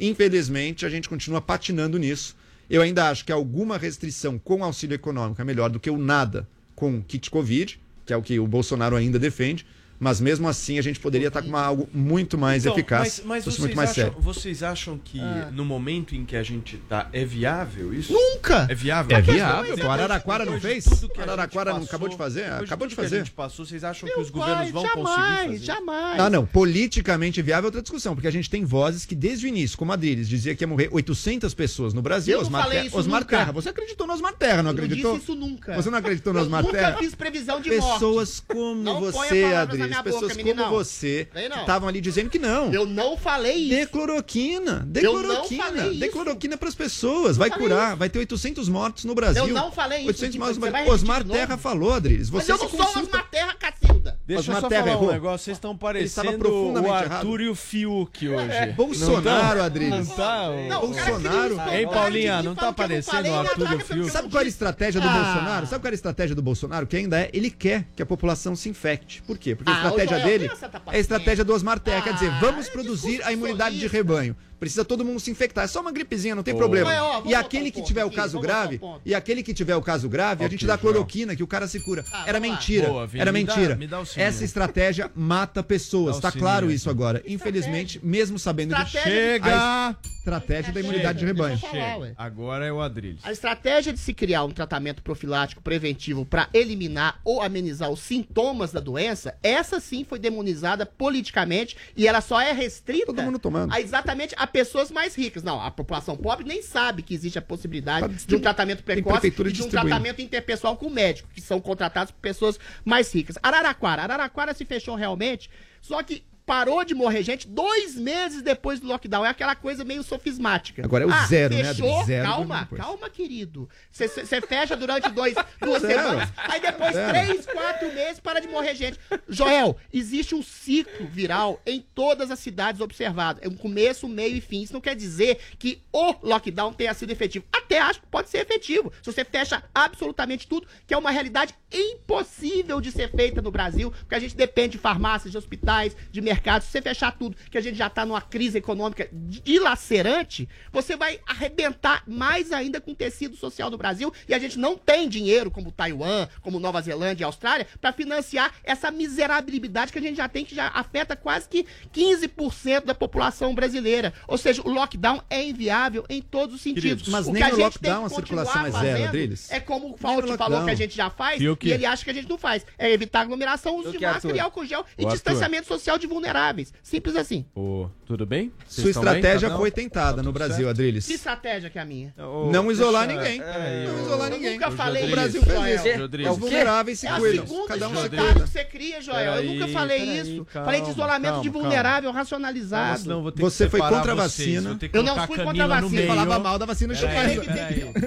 Speaker 8: Infelizmente, a gente continua patinando nisso. Eu ainda acho que alguma restrição com auxílio econômico é melhor do que o nada com kit Covid, que é o que o Bolsonaro ainda defende. Mas mesmo assim a gente poderia estar com uma- algo muito mais
Speaker 5: Então,
Speaker 8: eficaz,
Speaker 5: Mas, mas vocês,
Speaker 8: muito mais
Speaker 5: acham,
Speaker 8: sério.
Speaker 5: vocês acham que
Speaker 7: Ah.
Speaker 5: no momento em que a gente tá, é viável isso?
Speaker 7: Nunca!
Speaker 5: É viável?
Speaker 8: É viável, pô.
Speaker 5: depois-
Speaker 8: Araraquara não fez?
Speaker 5: que
Speaker 8: Araraquara não acabou de fazer? Acabou de
Speaker 5: que
Speaker 8: fazer.
Speaker 5: a gente passou, vocês acham que
Speaker 7: Meu
Speaker 5: os governos
Speaker 7: pai,
Speaker 5: vão
Speaker 7: jamais,
Speaker 5: conseguir fazer?
Speaker 7: jamais.
Speaker 8: Ah, não. Politicamente viável é outra discussão, porque a gente tem vozes que desde o início, como a Adriles, dizia que ia morrer 800 pessoas no Brasil.
Speaker 7: Eu não
Speaker 8: Osmar,
Speaker 7: falei
Speaker 8: Terra-
Speaker 7: isso
Speaker 8: Osmar
Speaker 7: nunca.
Speaker 8: Terra. Você acreditou no Osmar Terra, não
Speaker 7: Eu não
Speaker 8: acreditou?
Speaker 7: disse isso nunca.
Speaker 8: Você não acreditou no
Speaker 7: Eu
Speaker 8: Osmar
Speaker 7: nunca
Speaker 8: Terra?
Speaker 7: fiz previsão de morte.
Speaker 8: Pessoas como você, Adriles,
Speaker 7: minha
Speaker 8: pessoas
Speaker 7: boca,
Speaker 8: como você, que estavam ali dizendo que não.
Speaker 7: Eu não falei isso.
Speaker 8: Decloroquina,
Speaker 7: Eu não
Speaker 8: decloroquina,
Speaker 7: falei isso.
Speaker 8: decloroquina para as pessoas, vai curar, vai ter 800 mortos no Brasil.
Speaker 7: Eu não falei isso,
Speaker 8: 800
Speaker 7: tipo,
Speaker 8: mortos no Brasil. Osmar
Speaker 7: de?
Speaker 8: Terra falou, Adriles.
Speaker 7: Mas eu não sou
Speaker 8: consulta.
Speaker 7: Osmar Terra, Cacilda.
Speaker 5: Deixa
Speaker 8: Osmar
Speaker 5: eu só
Speaker 8: Terra
Speaker 5: falar um
Speaker 8: errou.
Speaker 5: negócio, vocês estão
Speaker 8: estava
Speaker 5: parecendo
Speaker 8: profundamente
Speaker 5: o
Speaker 8: errado.
Speaker 5: Arthur e o Fiuk hoje.
Speaker 8: Bolsonaro,
Speaker 5: Não
Speaker 8: Adriles.
Speaker 5: Não tá, ô-
Speaker 7: Não,
Speaker 8: Bolsonaro.
Speaker 5: Hein,
Speaker 7: vontade
Speaker 5: Paulinha,
Speaker 7: de
Speaker 5: não tá
Speaker 7: falar que eu não
Speaker 5: parecendo
Speaker 7: falei,
Speaker 5: o Arthur e o Fiuk?
Speaker 8: Sabe qual era a estratégia do
Speaker 7: Ah.
Speaker 8: Bolsonaro? Sabe qual era a estratégia do Bolsonaro? Que ainda é, ele quer que a população se infecte. Por quê? Porque a
Speaker 7: Ah,
Speaker 8: estratégia dele é a estratégia do Osmar. Quer dizer,
Speaker 7: Ah,
Speaker 8: vamos
Speaker 7: é
Speaker 8: produzir a imunidade de rebanho. Precisa todo mundo se infectar. É só uma gripezinha, não tem
Speaker 5: Ô.
Speaker 8: problema.
Speaker 7: Mas, ó,
Speaker 8: e aquele
Speaker 7: um
Speaker 8: que
Speaker 7: ponto
Speaker 8: tiver o
Speaker 7: aqui,
Speaker 8: caso
Speaker 7: vamos voltar
Speaker 8: grave,
Speaker 7: um
Speaker 8: e aquele que tiver o caso grave, a gente dá cloroquina que o cara se cura.
Speaker 7: Ah,
Speaker 8: Era mentira.
Speaker 5: Boa, Vini,
Speaker 8: Era
Speaker 5: me dá-
Speaker 8: mentira.
Speaker 5: me dá o.
Speaker 8: Essa estratégia mata pessoas.
Speaker 5: O
Speaker 8: Tá claro isso agora. Infelizmente, mesmo sabendo disso,
Speaker 7: Estratégia de-
Speaker 8: a estratégia da imunidade de rebanho.
Speaker 7: Falar.
Speaker 5: Agora é o Adriles.
Speaker 7: A estratégia de se criar um tratamento profilático preventivo para eliminar ou amenizar os sintomas da doença, essa sim foi demonizada politicamente e ela só é restrita
Speaker 8: Todo mundo tomando.
Speaker 7: a exatamente a pessoas mais ricas. Não, a população pobre nem sabe que existe a possibilidade
Speaker 8: Tá
Speaker 7: de um tratamento precoce e de um tratamento interpessoal com médico, que são contratados por pessoas mais ricas. Araraquara, Araraquara se fechou realmente, só que parou de morrer gente dois meses depois do lockdown. É aquela coisa meio sofismática.
Speaker 8: Agora é o
Speaker 7: Ah,
Speaker 8: zero, né,
Speaker 7: fechou?
Speaker 8: Adri? Zero
Speaker 7: calma, calma, querido. Você fecha durante dois, duas
Speaker 8: Zero.
Speaker 7: semanas, aí depois
Speaker 8: Zero.
Speaker 7: três, quatro meses para de morrer gente. Joel, existe um ciclo viral em todas as cidades observado. É um começo, meio e fim. Isso não quer dizer que o lockdown tenha sido efetivo. Até acho que pode ser efetivo. Se você fecha absolutamente tudo, que é uma realidade impossível de ser feita no Brasil, porque a gente depende de farmácias, de hospitais, de mercados. Se você fechar tudo, que a gente já está numa crise econômica dilacerante, você vai arrebentar mais ainda com o tecido social do Brasil e a gente não tem dinheiro como Taiwan, como Nova Zelândia e Austrália para financiar essa miserabilidade que a gente já tem que já afeta quase que 15% da população brasileira. Ou seja, o lockdown é inviável em todos os sentidos.
Speaker 8: Queridos, mas
Speaker 7: o
Speaker 8: nem
Speaker 7: que a gente tem
Speaker 8: lockdown
Speaker 7: que
Speaker 8: a circulação é zero, Adriles.
Speaker 7: É como o
Speaker 8: no
Speaker 7: falou que a gente já faz
Speaker 5: E
Speaker 7: e ele acha que a gente não faz. É evitar aglomeração, uso de
Speaker 6: que,
Speaker 7: máscara e álcool gel e
Speaker 5: Arthur.
Speaker 7: distanciamento social de vulneráveis. Simples assim.
Speaker 5: Ô, tudo bem? Vocês
Speaker 8: Sua
Speaker 5: estão bem?
Speaker 8: estratégia foi tentada
Speaker 5: Tá
Speaker 8: no
Speaker 5: tudo
Speaker 8: Brasil,
Speaker 5: certo?
Speaker 8: Adriles.
Speaker 7: Que estratégia que é a minha?
Speaker 5: Ô,
Speaker 8: Não isolar
Speaker 5: deixa-
Speaker 8: ninguém.
Speaker 5: Peraí,
Speaker 8: Não
Speaker 5: ô,
Speaker 8: isolar
Speaker 7: Eu
Speaker 8: ninguém.
Speaker 7: nunca falei
Speaker 8: O
Speaker 7: isso,
Speaker 8: Brasil
Speaker 7: Joel.
Speaker 8: fez isso.
Speaker 5: Rodrigues.
Speaker 8: Os vulneráveis se
Speaker 7: É a
Speaker 8: cuidam.
Speaker 7: segunda
Speaker 8: Cada um se
Speaker 7: dificuldade
Speaker 8: cuida.
Speaker 7: que você cria, Joel. eu
Speaker 5: Peraí,
Speaker 7: nunca falei
Speaker 5: peraí,
Speaker 7: isso.
Speaker 5: calma,
Speaker 7: falei de isolamento de
Speaker 5: calma,
Speaker 7: vulnerável,
Speaker 5: Não,
Speaker 7: racionalizado.
Speaker 5: senão eu vou ter
Speaker 8: Você
Speaker 5: que
Speaker 8: foi
Speaker 5: separar
Speaker 8: contra a
Speaker 5: vocês,
Speaker 8: vacina.
Speaker 5: vou ter que
Speaker 7: Eu não
Speaker 5: colocar
Speaker 7: fui contra a
Speaker 5: no
Speaker 7: vacina.
Speaker 5: meio.
Speaker 8: Falava mal da vacina chinesa.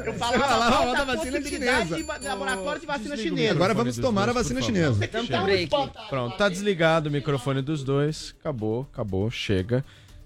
Speaker 7: Eu falava
Speaker 8: falava
Speaker 7: mal da
Speaker 8: da vacina
Speaker 7: possibilidade
Speaker 8: chinesa.
Speaker 7: de laboratório de vacina
Speaker 5: Desliga o
Speaker 7: chinesa.
Speaker 8: Agora vamos
Speaker 5: dos
Speaker 8: tomar a
Speaker 5: dois,
Speaker 8: vacina
Speaker 5: por favor.
Speaker 8: chinesa.
Speaker 7: Você um
Speaker 6: break.
Speaker 7: espantar.
Speaker 5: Pronto, tá desligado o microfone dos dois. Acabou, acabou, chega.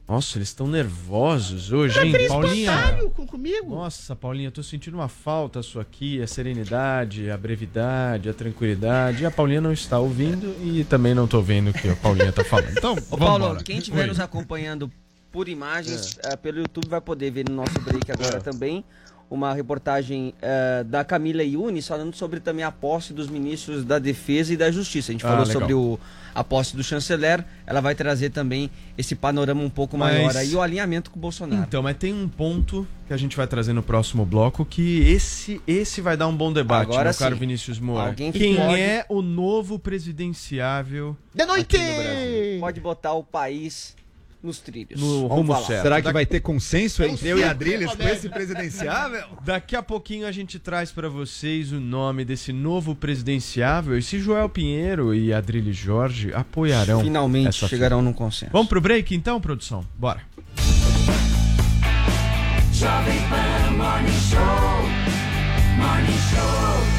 Speaker 5: Nossa, eles estão nervosos hoje, hein, Paulinha?
Speaker 7: Com- comigo?
Speaker 5: Nossa, Paulinha, eu tô sentindo uma falta sua aqui, a serenidade, a brevidade, a tranquilidade. E a Paulinha não está ouvindo e também não tô vendo o que a Paulinha tá falando. Então,
Speaker 6: Ô
Speaker 5: vamos
Speaker 6: Paulo, quem estiver nos acompanhando por imagens, eh, pelo YouTube vai poder ver no nosso break agora
Speaker 5: É.
Speaker 6: também uma reportagem eh, da Camila Yunis falando sobre também a posse dos ministros da Defesa e da Justiça. A gente
Speaker 5: Ah,
Speaker 6: falou
Speaker 5: legal.
Speaker 6: sobre o, a posse do chanceler, ela vai trazer também esse panorama um pouco
Speaker 5: Mas-
Speaker 6: maior aí, o alinhamento com o Bolsonaro.
Speaker 5: Então, mas tem um ponto que a gente vai trazer no próximo bloco que esse esse vai dar um bom debate,
Speaker 6: Agora
Speaker 5: meu caro
Speaker 6: sim.
Speaker 5: Vinícius Moura.
Speaker 6: Alguém que
Speaker 5: Quem
Speaker 6: pode-
Speaker 5: é o novo presidenciável
Speaker 7: De noite!
Speaker 6: Pode botar o país nos trilhos.
Speaker 5: no rumo certo.
Speaker 8: Será que
Speaker 5: Daqui-
Speaker 8: vai ter consenso entre eu e a Adriles com
Speaker 7: comédia.
Speaker 8: esse presidenciável?
Speaker 5: Daqui a pouquinho a gente traz pra vocês o nome desse novo presidenciável e se Joel Pinheiro e Adrilles Jorge apoiarão.
Speaker 6: Finalmente
Speaker 5: essa
Speaker 6: chegarão num consenso.
Speaker 5: Vamos pro break então, produção? Bora.
Speaker 13: Jovem Pan Morning Show. Morning Show.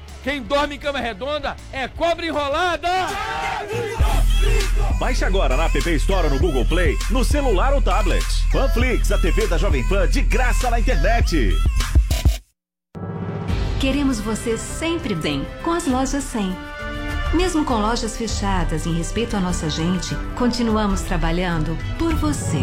Speaker 14: quem dorme em cama redonda é cobra enrolada!
Speaker 15: Baixe agora na App Store no Google Play, no celular ou tablet. Panflix, a TV da Jovem Pan de graça na internet.
Speaker 16: Queremos você sempre bem com as lojas 100. Mesmo com lojas fechadas em respeito à nossa gente, continuamos trabalhando por você.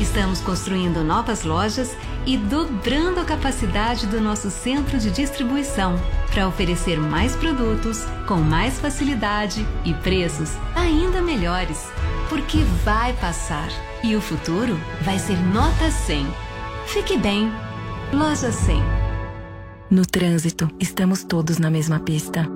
Speaker 16: Estamos construindo novas lojas e dobrando a capacidade do nosso centro de distribuição para oferecer mais produtos com mais facilidade e preços ainda melhores. Porque vai passar e o futuro vai ser nota 100. Fique bem. Loja 100.
Speaker 17: No trânsito, estamos todos na mesma pista.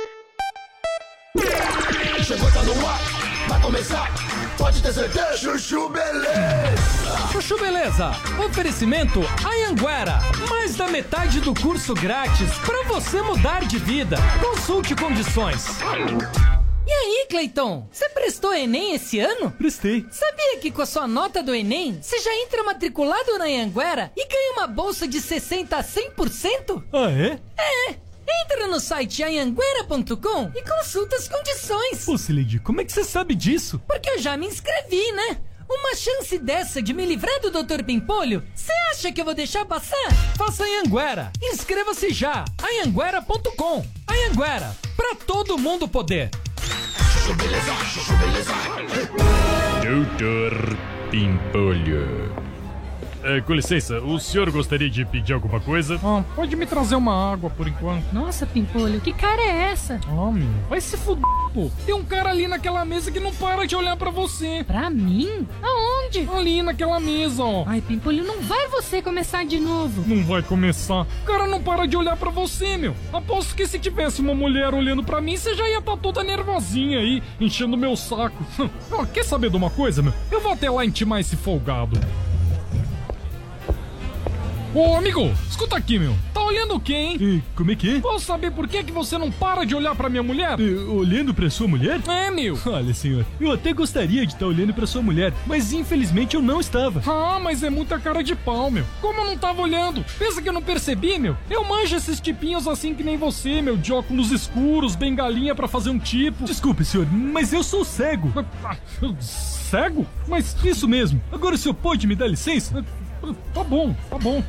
Speaker 18: Chegou, tá no ar, vai começar. Pode ter certeza. Chuchu Beleza.
Speaker 19: Chuchu Beleza, oferecimento Anhanguera. Mais da metade do curso grátis para você mudar de vida. Consulte condições.
Speaker 20: E aí, Cleiton? Você prestou Enem esse ano?
Speaker 19: Prestei.
Speaker 20: Sabia que com a sua nota do Enem, você já entra matriculado na Anhanguera e ganha uma bolsa de 60 a 100%?
Speaker 19: Ah, é?
Speaker 20: É! Entra no site anhanguera.com e consulta as condições.
Speaker 19: Pô, Sileide, como é que você sabe disso?
Speaker 20: Porque eu já me inscrevi, né? Uma chance dessa de me livrar do Dr. Pimpolho? Você acha que eu vou deixar passar?
Speaker 19: Faça Anhanguera. Inscreva-se já. Anhanguera.com. Anhanguera, pra todo mundo poder.
Speaker 21: Doutor Pimpolho. É, com licença, o senhor gostaria de pedir alguma coisa?
Speaker 22: Ah, pode me trazer uma água por enquanto.
Speaker 23: Nossa, Pimpolho, que cara é essa?
Speaker 22: Ah, meu, vai se fuder, pô. Tem um cara ali naquela mesa que não para de olhar pra você.
Speaker 23: Pra mim? Aonde?
Speaker 22: Ali naquela mesa, ó.
Speaker 23: Ai, Pimpolho, não vai você começar de novo.
Speaker 22: Não vai começar. O cara não para de olhar pra você, meu. Aposto que se tivesse uma mulher olhando pra mim, você já ia estar toda nervosinha aí, enchendo meu saco. Ó, quer saber de uma coisa, meu? Eu vou até lá intimar esse folgado. Ô, amigo, escuta aqui, meu. Tá olhando o quê, hein?
Speaker 19: como é que é?
Speaker 22: Posso saber por que, que você não para de olhar pra minha mulher?
Speaker 19: olhando pra sua mulher?
Speaker 22: É, meu.
Speaker 19: Olha, senhor, eu até gostaria de estar olhando pra sua mulher, mas infelizmente eu não estava.
Speaker 22: Ah, mas é muita cara de pau, meu. Como eu não tava olhando? Pensa que eu não percebi, meu? Eu manjo esses tipinhos assim que nem você, meu, de óculos escuros, bengalinha pra fazer um tipo.
Speaker 19: Desculpe, senhor, mas eu sou cego.
Speaker 22: Cego?
Speaker 19: Mas isso mesmo. Agora o senhor pode me dar licença?
Speaker 22: Tá bom, tá bom.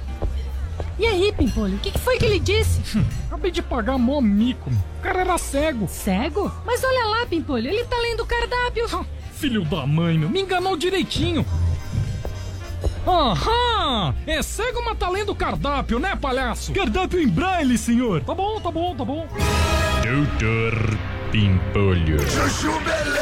Speaker 23: E aí, Pimpolho, o que, que foi que ele disse?
Speaker 22: Acabei de pagar mó mico. O cara era cego.
Speaker 23: Cego? Mas olha lá, Pimpolho, ele tá lendo o cardápio.
Speaker 22: Filho da mãe, meu. Me enganou direitinho. Aham! É cego, mas tá lendo o cardápio, né, palhaço?
Speaker 19: Cardápio em braille, senhor.
Speaker 22: Tá bom, tá bom, tá bom.
Speaker 21: Doutor Pimpolho.
Speaker 18: Chuchu Beleza.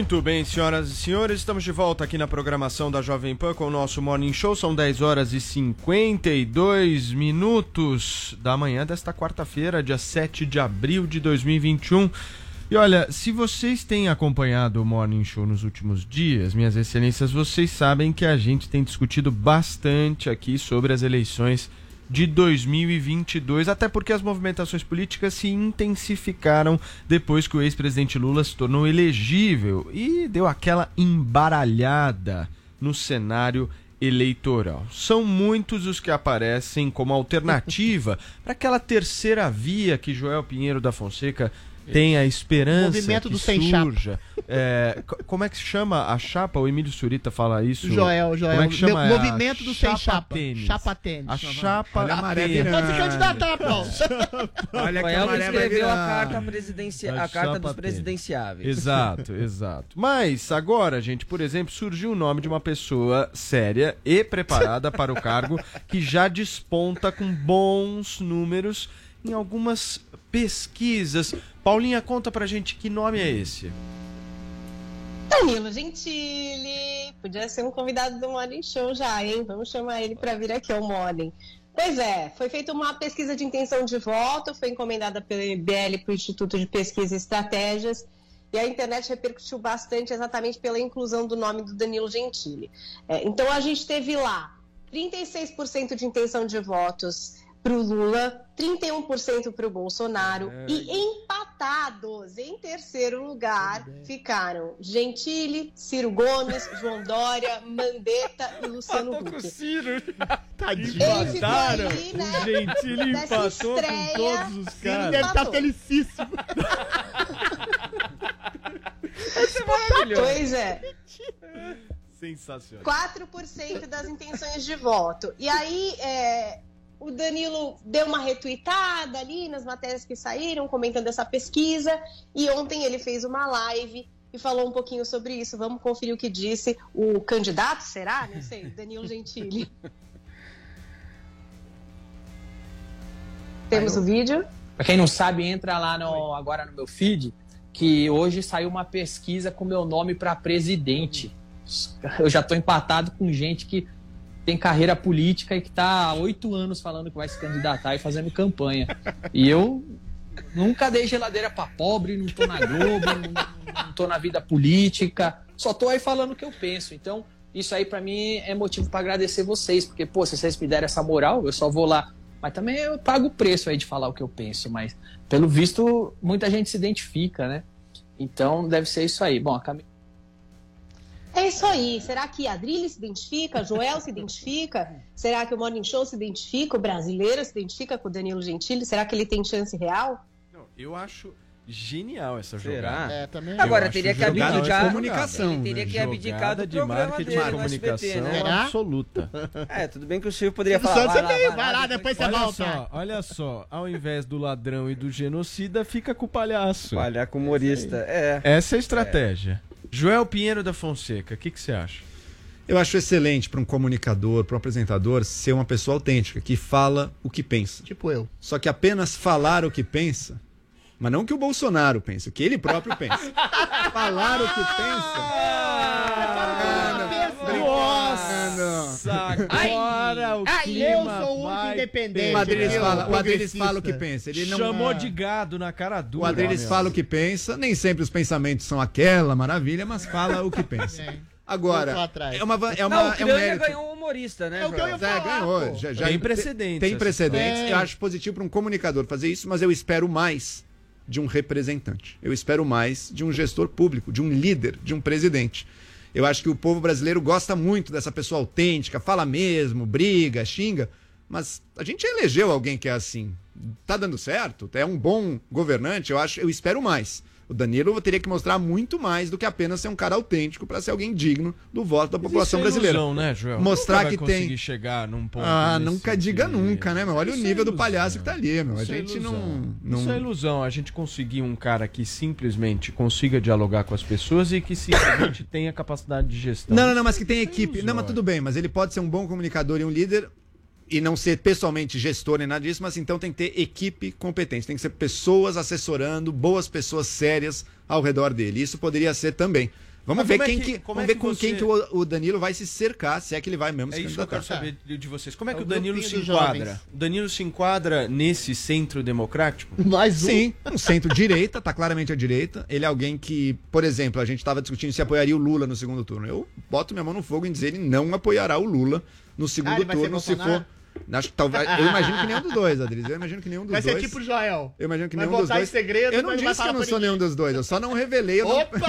Speaker 5: Muito bem, senhoras e senhores, estamos de volta aqui na programação da Jovem Pan com o nosso Morning Show. São 10 horas e 52 minutos da manhã desta quarta-feira, dia 7 de abril de 2021. E olha, se vocês têm acompanhado o Morning Show nos últimos dias, minhas excelências, vocês sabem que a gente tem discutido bastante aqui sobre as eleições de 2022, até porque as movimentações políticas se intensificaram depois que o ex-presidente Lula se tornou elegível e deu aquela embaralhada no cenário eleitoral. São muitos os que aparecem como alternativa para aquela terceira via que Joel Pinheiro da Fonseca tem a esperança
Speaker 7: Movimento
Speaker 5: que
Speaker 7: do sem chapa.
Speaker 5: surja. É, co- como é que se chama a chapa? O Emílio Surita fala isso.
Speaker 7: Joel, Joel.
Speaker 5: Como é que chama?
Speaker 7: Meu-
Speaker 5: É a
Speaker 7: movimento do sem chapa.
Speaker 5: Tênis.
Speaker 7: Chapa tênis.
Speaker 5: A chapa
Speaker 8: Olha a maré
Speaker 5: tênis.
Speaker 7: Pode se candidatar, Paulo.
Speaker 8: Olha que a maré
Speaker 6: escreveu a carta, presidencia...
Speaker 5: A
Speaker 6: a carta
Speaker 5: chapa
Speaker 6: dos
Speaker 5: tênis.
Speaker 6: presidenciáveis.
Speaker 5: Exato, exato. Mas agora, gente, por exemplo, surgiu o nome de uma pessoa séria e preparada para o cargo que já desponta com bons números em algumas pesquisas. Paulinha, conta pra gente que nome é esse.
Speaker 11: Danilo Gentili. Podia ser um convidado do Morning Show já, hein? Vamos chamar ele para vir aqui ao Morning. Pois é, foi feita uma pesquisa de intenção de voto, foi encomendada pelo IBL para o Instituto de Pesquisa e Estratégias, e a internet repercutiu bastante exatamente pela inclusão do nome do Danilo Gentili. É, então a gente teve lá 36% de intenção de votos para o Lula, 31% para o Bolsonaro e empatados em terceiro lugar ficaram Gentili, Ciro Gomes, João Dória, Mandetta e Luciano Huck.
Speaker 7: Tadinho.
Speaker 11: Ele ficou ali, né?
Speaker 5: O Gentili empatou com
Speaker 11: estreia.
Speaker 5: todos os
Speaker 7: Ele
Speaker 5: caras.
Speaker 7: deve estar felicíssimo.
Speaker 11: Pois é.
Speaker 5: Sensacional.
Speaker 11: 4% das intenções de voto. E aí, é, o Danilo deu uma retuitada ali nas matérias que saíram, comentando essa pesquisa. E ontem ele fez uma live e falou um pouquinho sobre isso. Vamos conferir o que disse o candidato, será? Não sei, Danilo Gentili. Temos o vídeo.
Speaker 24: Pra quem não sabe, entra lá no, agora no meu feed, que hoje saiu uma pesquisa com meu nome para presidente. Eu já tô empatado com gente que tem carreira política e que tá há oito anos falando que vai se candidatar e fazendo campanha. E eu nunca dei geladeira para pobre, não tô na Globo, não, tô na vida política, só tô aí falando o que eu penso. Então, isso aí para mim é motivo para agradecer vocês, porque, pô, se vocês me deram essa moral, eu só vou lá. Mas também eu pago o preço aí de falar o que eu penso, mas pelo visto muita gente se identifica, né? Então deve ser isso aí. Bom, a Cami...
Speaker 11: É isso aí. Será que a Adrilha se identifica? Joel se identifica? Será que o Morning Show se identifica? O brasileiro se identifica com o Danilo Gentili? Será que ele tem chance real?
Speaker 5: Não, eu acho genial essa
Speaker 6: Será?
Speaker 5: jogada.
Speaker 7: É, também.
Speaker 5: Eu
Speaker 6: Agora teria que abdicar.
Speaker 5: de
Speaker 8: comunicação,
Speaker 6: Ele teria
Speaker 5: né?
Speaker 6: que abdicar do
Speaker 5: de
Speaker 6: programa
Speaker 5: marketing
Speaker 6: dele
Speaker 5: de
Speaker 6: no
Speaker 5: comunicação
Speaker 6: SBT, né?
Speaker 7: Será?
Speaker 5: absoluta.
Speaker 6: É, tudo bem que o Silvio poderia falar.
Speaker 7: Santos
Speaker 6: Vai lá,
Speaker 7: também, vai lá, depois você
Speaker 5: Olha
Speaker 7: volta.
Speaker 5: só, olha só, ao invés do ladrão e do genocida, fica com o palhaço.
Speaker 6: Falhar com humorista. É.
Speaker 5: Essa é a estratégia. Joel Pinheiro da Fonseca, o que, que você acha?
Speaker 8: Eu acho excelente para um comunicador, para um apresentador, ser uma pessoa autêntica, que fala o que pensa.
Speaker 7: Tipo eu.
Speaker 8: Só que apenas falar o que pensa, mas não o que o Bolsonaro pensa, o que ele próprio pensa. falar o que pensa.
Speaker 5: Nossa, agora
Speaker 7: independente.
Speaker 8: O Adriles
Speaker 7: Eu,
Speaker 8: fala, o Adriles fala o que pensa. Ele não
Speaker 5: Chamou de gado na cara dura.
Speaker 8: O Adriles fala o que pensa, nem sempre os pensamentos são aquela maravilha, mas fala o que pensa. Agora, é uma, va- é uma,
Speaker 6: Não, o
Speaker 8: é um mérito.
Speaker 6: ganhou um humorista, né?
Speaker 7: É o que eu ia
Speaker 6: Joel?
Speaker 8: É,
Speaker 7: falar,
Speaker 8: ganhou. Já, já
Speaker 5: Tem precedentes.
Speaker 8: Tem precedentes.
Speaker 7: É.
Speaker 8: Eu acho positivo para um comunicador fazer isso, mas eu espero mais de um representante. Eu espero mais de um gestor público, de um líder, de um presidente. Eu acho que o povo brasileiro gosta muito dessa pessoa autêntica, fala mesmo, briga, xinga, mas a gente elegeu alguém que é assim. Tá dando certo? É um bom governante? Eu acho, eu espero mais. O Danilo teria que mostrar muito mais do que apenas ser um cara autêntico para ser alguém digno do voto da população
Speaker 5: Isso é
Speaker 8: brasileira.
Speaker 5: ilusão, né, Joel?
Speaker 8: Mostrar
Speaker 5: Nunca
Speaker 8: que tem
Speaker 5: chegar num ponto
Speaker 8: ah, nunca diga nunca, né, meu? Olha o
Speaker 5: Isso é
Speaker 8: nível do
Speaker 5: ilusão.
Speaker 8: palhaço que tá ali, meu. A
Speaker 5: Isso é
Speaker 8: gente
Speaker 5: ilusão.
Speaker 8: não, não.
Speaker 5: Isso é ilusão. A gente conseguir um cara que simplesmente consiga dialogar com as pessoas e que simplesmente tenha capacidade de gestão.
Speaker 8: Não, não, não, mas que tem equipe.
Speaker 5: ilusão,
Speaker 8: Não, mas
Speaker 5: é.
Speaker 8: tudo bem, mas ele pode ser um bom comunicador e um líder e não ser pessoalmente gestor nem nada disso, mas então tem que ter equipe competente, tem que ser pessoas assessorando, boas pessoas sérias ao redor dele. Isso poderia ser também. Vamos
Speaker 5: Mas
Speaker 8: ver
Speaker 5: é
Speaker 8: quem
Speaker 5: que-
Speaker 8: vamos
Speaker 5: é
Speaker 8: ver
Speaker 5: que
Speaker 8: com
Speaker 5: você-
Speaker 8: quem que o, o Danilo vai se cercar, se é que ele vai mesmo
Speaker 5: É
Speaker 8: se
Speaker 5: isso que eu quero saber de de vocês. Como é que
Speaker 7: É
Speaker 5: o
Speaker 7: o
Speaker 5: Danilo se enquadra? O Danilo se enquadra nesse centro democrático?
Speaker 7: Mais um.
Speaker 8: Sim, um centro-direita, tá claramente à direita. Ele é alguém que, por exemplo, a gente estava discutindo se apoiaria o Lula no segundo turno. Eu boto minha mão no fogo em dizer ele não apoiará o Lula no segundo
Speaker 7: Ah,
Speaker 8: turno se for. Acho que talvez, eu imagino que nenhum dos dois, Adriles. Eu imagino que nenhum dos
Speaker 7: Vai ser
Speaker 8: dois.
Speaker 7: tipo o Joel.
Speaker 8: Eu imagino que
Speaker 7: Vai
Speaker 8: nenhum dos dois.
Speaker 7: segredo,
Speaker 8: eu não disse que eu não sou nenhum dos dois, eu só não revelei. Eu não...
Speaker 7: Opa!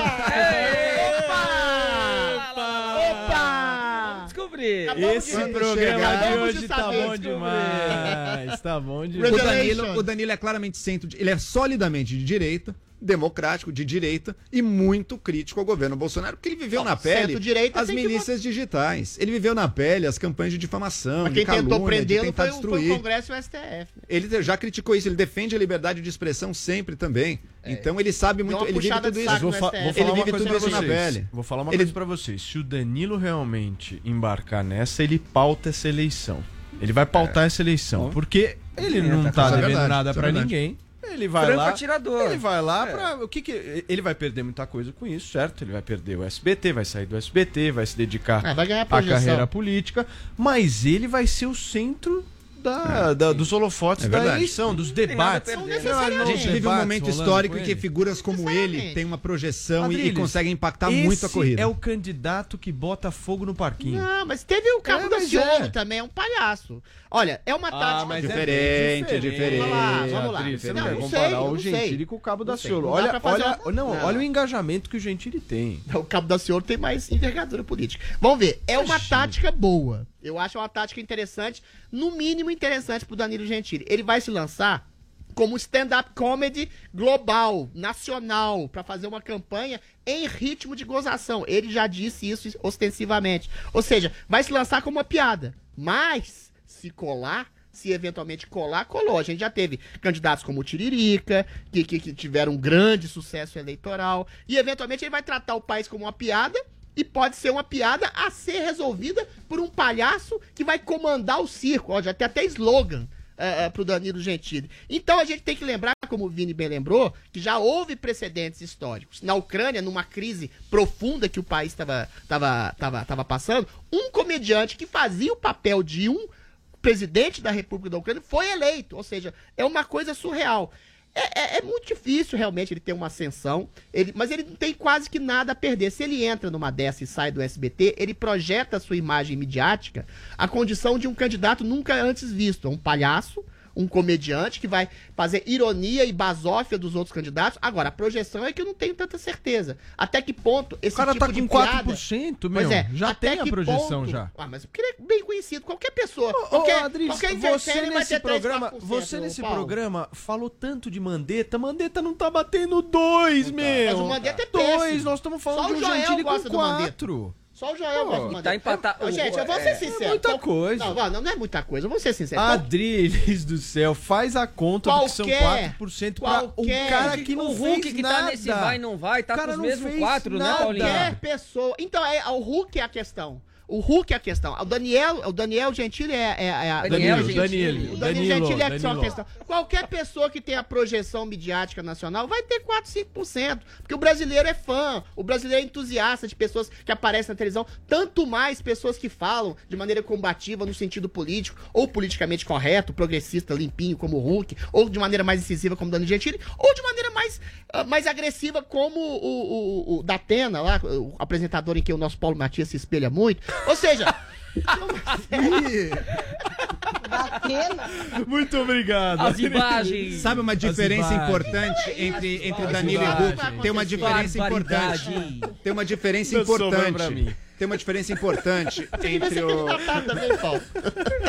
Speaker 6: Descobri.
Speaker 5: Esse
Speaker 8: Quando
Speaker 5: programa
Speaker 8: chegar-
Speaker 5: de hoje
Speaker 7: de
Speaker 5: tá bom demais. Tá bom
Speaker 8: O
Speaker 5: demais.
Speaker 8: Danilo, o Danilo é claramente centro, de- ele é solidamente de direita, democrático, de direita e muito crítico ao governo Bolsonaro, porque ele viveu na pele as
Speaker 7: tem que
Speaker 8: milícias digitais. Ele viveu na pele as campanhas de difamação,
Speaker 7: Mas
Speaker 8: de
Speaker 7: quem tentou
Speaker 8: calúnia, de
Speaker 7: prendê-lo foi, o- foi o. Congresso e o STF. né?
Speaker 8: Ele já criticou isso, ele defende a liberdade de expressão sempre também. Então ele sabe muito,
Speaker 7: É.
Speaker 8: ele vive tudo
Speaker 7: de
Speaker 8: isso.
Speaker 5: Vou, fa- vou falar
Speaker 8: Ele
Speaker 5: uma
Speaker 8: vive
Speaker 5: coisa
Speaker 8: tudo
Speaker 5: pra
Speaker 8: isso na
Speaker 5: vocês.
Speaker 8: pele.
Speaker 5: Vou falar uma
Speaker 8: Ele-
Speaker 5: coisa pra vocês. Se o Danilo realmente embarcar nessa, ele pauta essa eleição. Ele vai pautar essa eleição. Porque ele
Speaker 6: É,
Speaker 5: não
Speaker 6: tá
Speaker 5: tá
Speaker 8: é
Speaker 5: devendo
Speaker 8: verdade,
Speaker 5: nada
Speaker 8: é verdade.
Speaker 5: ninguém. Ele vai
Speaker 6: Franco
Speaker 5: lá.
Speaker 6: atirador.
Speaker 5: Ele vai lá
Speaker 6: É.
Speaker 5: pra. O que que. Ele vai perder muita coisa com isso, certo? Ele vai perder o SBT, vai sair do SBT, vai se dedicar
Speaker 7: Ah, vai ganhar
Speaker 5: à carreira política. Mas ele vai ser o centro. Da, da- dos holofotes
Speaker 8: É
Speaker 5: da eleição, dos debates.
Speaker 6: perder.
Speaker 7: Não necessariamente.
Speaker 8: A gente vive um momento histórico em que figuras como ele têm uma projeção e- e,
Speaker 5: Adriles,
Speaker 8: conseguem impactar muito a corrida.
Speaker 5: é o candidato que bota fogo no parquinho.
Speaker 7: Não, mas teve o Cabo
Speaker 5: É,
Speaker 7: da
Speaker 5: mas
Speaker 7: Ciolo
Speaker 5: é.
Speaker 7: também, é um palhaço. Olha, é uma
Speaker 5: Ah,
Speaker 7: tática.
Speaker 5: mas é
Speaker 8: Diferente,
Speaker 5: bem
Speaker 8: diferente.
Speaker 7: Vamos lá, vamos lá.
Speaker 5: Você não,
Speaker 7: Não,
Speaker 5: comparar
Speaker 7: sei,
Speaker 5: o. Gentili com o Cabo da Ciolo.
Speaker 7: dá
Speaker 5: Olha, olha,
Speaker 7: uma-
Speaker 5: não,
Speaker 7: Não.
Speaker 5: olha o engajamento que o Gentili tem.
Speaker 7: O Cabo da Ciolo tem mais envergadura política. Vamos ver, é uma tática boa. Eu acho uma tática interessante, no mínimo interessante pro Danilo Gentili. Ele vai se lançar como stand-up comedy global, nacional, pra fazer uma campanha em ritmo de gozação. Ele já disse isso ostensivamente. Ou seja, vai se lançar como uma piada. Mas, se colar, se eventualmente colar, colou. A gente já teve candidatos como o Tiririca, que, que, que tiveram um grande sucesso eleitoral, e eventualmente ele vai tratar o país como uma piada. E pode ser uma piada a ser resolvida por um palhaço que vai comandar o circo. Ó, já tem até slogan é, é, pro Danilo Gentili. Então a gente tem que lembrar, como o Vini bem lembrou, que já houve precedentes históricos. Na Ucrânia, numa crise profunda que o país estava tava, tava, tava passando, um comediante que fazia o papel de um presidente da República da Ucrânia foi eleito. Ou seja, é uma coisa surreal. É, é- é muito difícil realmente ele ter uma ascensão, ele, mas ele não tem quase que nada a perder. Se ele entra numa dessa e sai do SBT, ele projeta a sua imagem midiática a condição de um candidato nunca antes visto. É um palhaço, um comediante que vai fazer ironia e basófia dos outros candidatos. Agora, a projeção é que eu não tenho tanta certeza. Até que ponto esse
Speaker 5: O cara
Speaker 7: tipo
Speaker 5: tá
Speaker 7: de
Speaker 5: com
Speaker 7: piada...
Speaker 5: 4%, meu.
Speaker 7: Pois é,
Speaker 5: já tem a projeção
Speaker 7: ponto-
Speaker 5: já.
Speaker 7: Ah, mas porque ele é bem conhecido. Qualquer pessoa,
Speaker 5: Ô,
Speaker 7: qualquer,
Speaker 5: Adriles,
Speaker 7: qualquer
Speaker 5: você nesse
Speaker 7: ter 3,
Speaker 5: programa,
Speaker 7: 4%,
Speaker 5: você nesse
Speaker 7: Paulo.
Speaker 5: programa falou tanto de Mandetta, Mandetta não tá batendo dois, meu.
Speaker 7: Mas o Mandetta é
Speaker 5: Dois,
Speaker 7: péssimo.
Speaker 5: nós estamos falando
Speaker 7: Só
Speaker 5: de um
Speaker 7: Joel
Speaker 5: Gentili com
Speaker 7: gosta do Mandetta.
Speaker 5: quatro.
Speaker 7: Só o Joel gosta do
Speaker 6: e
Speaker 7: Mandetta.
Speaker 6: tá empatado-
Speaker 7: Eu- Gente, eu vou ser
Speaker 6: é,
Speaker 7: sincero.
Speaker 5: é muita
Speaker 7: Qual-
Speaker 5: coisa.
Speaker 7: Não, não, não é muita coisa. Eu vou ser sincero.
Speaker 5: Adriles do céu, faz a conta do que são
Speaker 7: Qualquer-
Speaker 5: 4% pra um
Speaker 7: qualquer-
Speaker 5: cara que não
Speaker 6: o Hulk
Speaker 5: fez
Speaker 6: que
Speaker 5: nada.
Speaker 6: tá nesse vai não vai, tá
Speaker 5: O cara
Speaker 6: com os
Speaker 5: não
Speaker 6: mesmos
Speaker 5: fez
Speaker 6: quatro, né,
Speaker 5: nada.
Speaker 6: Paulinho?
Speaker 7: Qualquer pessoa. Então, é, o Hulk é a questão. O Hulk é a questão. O Daniel, o Daniel Gentili é, é, é a.
Speaker 6: Daniel Gentili.
Speaker 7: O Danilo
Speaker 5: Danilo,
Speaker 7: Gentili é só a questão. Qualquer pessoa que tenha projeção midiática nacional vai ter 4, 5%. Porque o brasileiro é fã, o brasileiro é entusiasta de pessoas que aparecem na televisão. Tanto mais pessoas que falam de maneira combativa no sentido político, ou politicamente correto, progressista, limpinho, como o Hulk, ou de maneira mais incisiva, como o Danilo Gentili, ou de maneira mais, ah, mais agressiva, como o, o, o Datena, lá, o apresentador em que o nosso Paulo Matias se espelha muito. Ou seja.
Speaker 5: Muito obrigado.
Speaker 6: As imagens.
Speaker 8: Sabe uma diferença importante entre, entre Danilo e. Hulk? Tem uma diferença importante. Tem uma diferença
Speaker 5: pra
Speaker 8: importante. Tem uma diferença importante entre o.
Speaker 7: candidatado também, Paulo.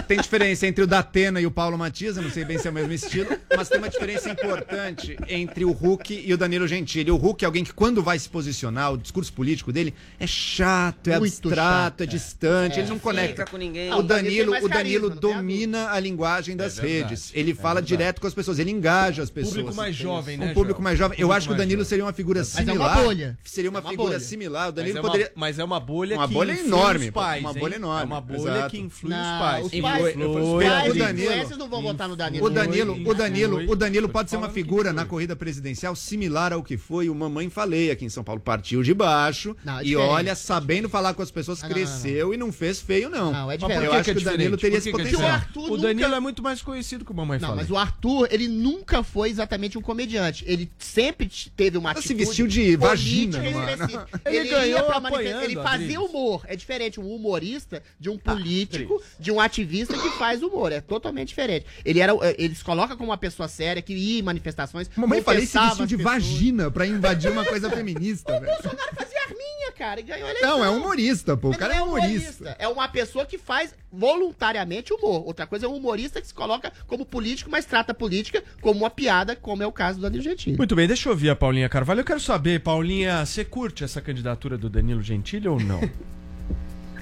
Speaker 8: Tem diferença entre o Datena e o Paulo Matias, não sei bem se é o mesmo estilo, mas tem uma diferença importante entre o Hulk e o Danilo Gentili. O Hulk é alguém que, quando vai se posicionar, o discurso político dele é chato, é
Speaker 7: Muito
Speaker 8: abstrato,
Speaker 7: chato,
Speaker 8: é, distante, ele não
Speaker 6: Fica
Speaker 8: conecta.
Speaker 6: com ninguém.
Speaker 7: Não,
Speaker 8: O
Speaker 7: Danilo
Speaker 8: o Danilo domina a linguagem das
Speaker 5: É
Speaker 8: redes. Ele
Speaker 5: é
Speaker 8: fala
Speaker 5: verdade.
Speaker 8: direto com as pessoas, ele engaja as pessoas.
Speaker 5: Público mais jovem, né?
Speaker 8: Um público mais jovem. Eu acho que o Danilo
Speaker 5: jovem.
Speaker 8: seria uma figura
Speaker 7: é uma
Speaker 8: similar.
Speaker 7: bolha.
Speaker 8: Seria uma,
Speaker 7: É uma
Speaker 8: figura
Speaker 7: bolha.
Speaker 8: similar. O
Speaker 5: Mas
Speaker 8: Danilo
Speaker 5: é, uma,
Speaker 8: poderia.
Speaker 5: mas é uma bolha
Speaker 8: uma
Speaker 5: que
Speaker 8: bolha enorme,
Speaker 5: pais,
Speaker 8: uma
Speaker 5: hein?
Speaker 8: bolha enorme,
Speaker 5: É uma bolha
Speaker 8: exato.
Speaker 5: que influi
Speaker 7: Não,
Speaker 5: os pais.
Speaker 7: os pais-
Speaker 5: influi-
Speaker 7: os pais
Speaker 8: o Danilo-
Speaker 7: não vão votar no Danilo.
Speaker 8: O Danilo, o Danilo,
Speaker 5: influi.
Speaker 8: o Danilo pode ser uma figura na corrida presidencial similar ao que foi o Mamãe Falei aqui em São Paulo. Partiu de baixo
Speaker 7: Não, é
Speaker 8: e olha, sabendo falar com as pessoas,
Speaker 7: Ah, não, não,
Speaker 8: cresceu e não fez feio, não.
Speaker 7: Não, é
Speaker 8: Mas
Speaker 7: diferente.
Speaker 8: Eu acho que, o Danilo
Speaker 5: diferente?
Speaker 8: teria esse
Speaker 5: é
Speaker 8: potencial.
Speaker 5: O Danilo é muito mais conhecido que o Mamãe
Speaker 7: Não,
Speaker 5: Falei.
Speaker 7: mas o Arthur, ele nunca foi exatamente um comediante. Ele sempre teve uma
Speaker 8: Ela se
Speaker 7: atitude
Speaker 8: vestiu de vagina, é?
Speaker 5: Ele ganhou
Speaker 7: ia pra
Speaker 5: apoiando
Speaker 7: ele fazia
Speaker 5: Adriles.
Speaker 7: Humor. É diferente um humorista de um político, de um ativista que faz humor. É totalmente diferente. Ele era, eh, ele se coloca como uma pessoa séria que ia em manifestações.
Speaker 8: Mamãe Falei se
Speaker 7: confessava
Speaker 8: vestiu de
Speaker 7: pessoas.
Speaker 8: vagina pra invadir uma coisa feminista, velho.
Speaker 7: Bolsonaro fazia arminha, cara, e ganhou eleição.
Speaker 8: Não, é humorista, pô. O cara
Speaker 7: não
Speaker 8: é humorista.
Speaker 7: É uma pessoa que faz voluntariamente humor. Outra coisa é um humorista que se coloca como político, mas trata a política como uma piada, como é o caso do Danilo Gentili.
Speaker 5: Muito bem, deixa eu ouvir a Paulinha Carvalho. Eu quero saber, Paulinha, você curte essa candidatura do Danilo Gentili ou não?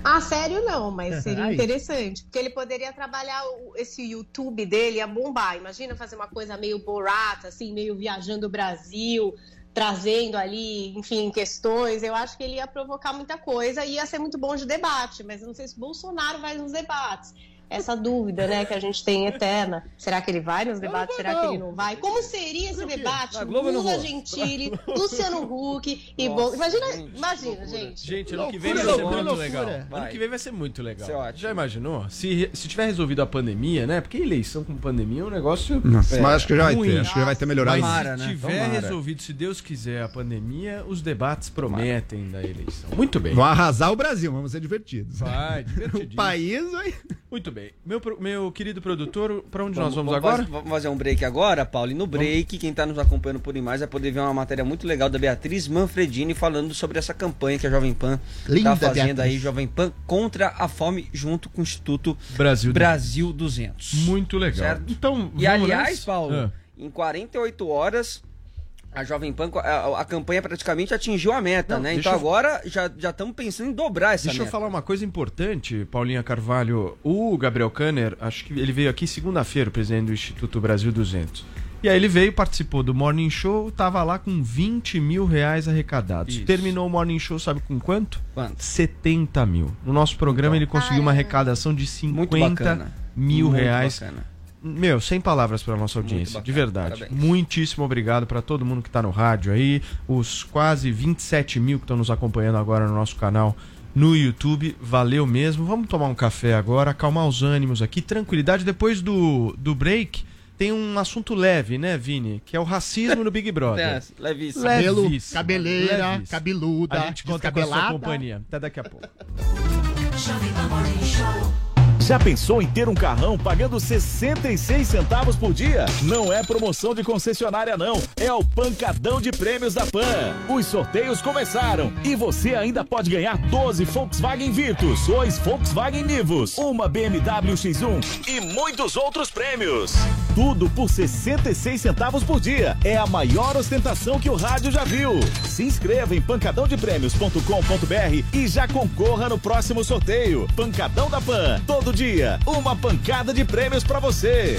Speaker 11: Ah, sério não, mas seria interessante. Porque ele poderia trabalhar o- esse YouTube dele a bombar. Imagina fazer uma coisa meio borata, assim, meio viajando o Brasil, trazendo ali, enfim, questões. Eu acho que ele ia provocar muita coisa e ia ser muito bom de debate. Mas eu não sei se Bolsonaro vai nos debates. Essa dúvida, né, que a gente tem eterna. Será que ele vai nos debates? Será que ele não vai? Como seria esse debate?
Speaker 6: Não
Speaker 11: Lula. Gentili, Luciano Huck e
Speaker 6: Nossa,
Speaker 11: Bol... Imagina,
Speaker 6: gente,
Speaker 11: imagina, gente.
Speaker 5: Gente, ano que
Speaker 7: Loucura,
Speaker 5: vem vai ser
Speaker 7: loucura,
Speaker 5: muito
Speaker 7: loucura.
Speaker 5: legal.
Speaker 6: Vai.
Speaker 5: Ano que vem vai ser muito legal.
Speaker 6: Ótimo.
Speaker 5: Já imaginou? Se, se tiver resolvido a pandemia, né? Porque eleição com pandemia é um negócio.
Speaker 8: Nossa,
Speaker 5: é,
Speaker 8: mas acho que já vai
Speaker 5: ruim.
Speaker 8: ter. Acho que já vai ter melhorado.
Speaker 5: Mas
Speaker 6: Tomara,
Speaker 5: se
Speaker 6: né?
Speaker 5: tiver
Speaker 6: Tomara.
Speaker 5: resolvido, se Deus quiser, a pandemia, os debates prometem da eleição. Muito bem.
Speaker 8: Vão arrasar o Brasil, vamos ser divertidos.
Speaker 5: Vai,
Speaker 8: O
Speaker 5: divertidíssimo.
Speaker 8: país vai.
Speaker 5: Muito bem. Meu, pro- meu querido produtor, pra onde nós
Speaker 6: Vamos-
Speaker 5: vamos,
Speaker 6: vamos
Speaker 5: agora?
Speaker 6: fazer- Vamos fazer um break agora, Paulo. E no break, quem tá nos acompanhando por imagem vai poder ver uma matéria muito legal da Beatriz Manfredini falando sobre essa campanha que a Jovem Pan
Speaker 7: Linda,
Speaker 6: tá fazendo
Speaker 7: Beatriz.
Speaker 6: aí, Jovem Pan contra a fome, junto com o Instituto
Speaker 5: Brasil.
Speaker 6: Brasil 200.
Speaker 5: Muito legal.
Speaker 6: Certo?
Speaker 5: Então,
Speaker 6: E
Speaker 5: vamos
Speaker 6: aliás,
Speaker 5: nessa?
Speaker 6: Paulo,
Speaker 5: Ah.
Speaker 6: em 48 horas a Jovem Pan, a, a campanha praticamente atingiu a meta,
Speaker 5: Não,
Speaker 6: né?
Speaker 5: deixa
Speaker 6: Então
Speaker 5: eu-
Speaker 6: agora já já estamos pensando em dobrar essa
Speaker 5: Deixa eu
Speaker 6: meta.
Speaker 5: falar uma coisa importante, Paulinha Carvalho. O Gabriel Kanner, acho que ele veio aqui segunda-feira, o presidente do Instituto Brasil 200. E aí ele veio, participou do Morning Show, tava lá com 20 mil reais arrecadados.
Speaker 6: Isso.
Speaker 5: Terminou o Morning Show, sabe com quanto?
Speaker 6: Quanto?
Speaker 5: 70 mil. No nosso programa ele conseguiu uma arrecadação de 50
Speaker 6: Muito bacana.
Speaker 5: mil
Speaker 6: Muito
Speaker 5: reais.
Speaker 6: bacana.
Speaker 5: Meu, sem palavras para nossa audiência,
Speaker 6: bacana,
Speaker 5: de verdade.
Speaker 6: parabéns.
Speaker 5: Muitíssimo obrigado para todo mundo que tá no rádio aí, os quase 27 mil que estão nos acompanhando agora no nosso canal no YouTube. Valeu mesmo. Vamos tomar um café agora, acalmar os ânimos aqui, tranquilidade. Depois do, do break, tem um assunto leve, né, Vini? Que é o racismo no Big Brother.
Speaker 6: É, levíssimo.
Speaker 7: Cabelo,
Speaker 5: Levíssimo,
Speaker 7: cabeleira,
Speaker 5: levíssimo.
Speaker 7: cabeluda,
Speaker 5: A gente conta com a sua companhia. Até daqui a pouco.
Speaker 15: Já pensou em ter um carrão pagando 66 centavos por dia? Não é promoção de concessionária não, é o pancadão de prêmios da Pan. Os sorteios começaram e você ainda pode ganhar 12 Volkswagen Virtus, 2 Volkswagen Nivus, uma BMW X1 e muitos outros prêmios. Tudo por 66 centavos por dia. É a maior ostentação que o rádio já viu. Se inscreva em pancadãodeprêmios.com.br e já concorra no próximo sorteio. Pancadão da Pan. Todo dia, uma pancada de prêmios pra você.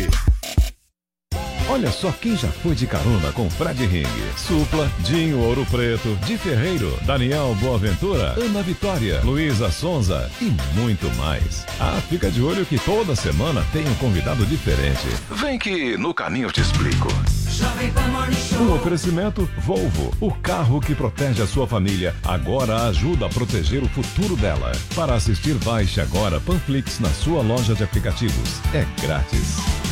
Speaker 25: Olha só quem já foi de carona com Fred Ring. Supla, Dinho Ouro Preto, Di Ferreiro, Daniel Boaventura, Ana Vitória, Luísa Sonza e muito mais. Ah, fica de olho que toda semana tem um convidado diferente. Vem que no caminho eu te explico. Um oferecimento Volvo, o carro que protege a sua família, agora ajuda a proteger o futuro dela. Para assistir, baixe agora Panflix na sua loja de aplicativos. É grátis.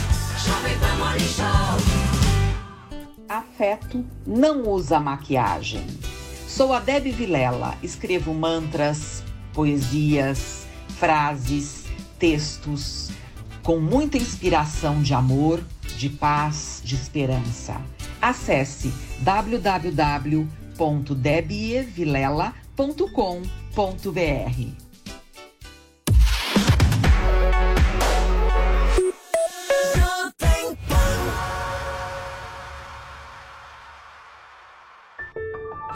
Speaker 26: Afeto não usa maquiagem. Sou a Deb Vilela, escrevo mantras, poesias, frases, textos, com muita inspiração de amor, de paz, de esperança. Acesse www.debievilela.com.br.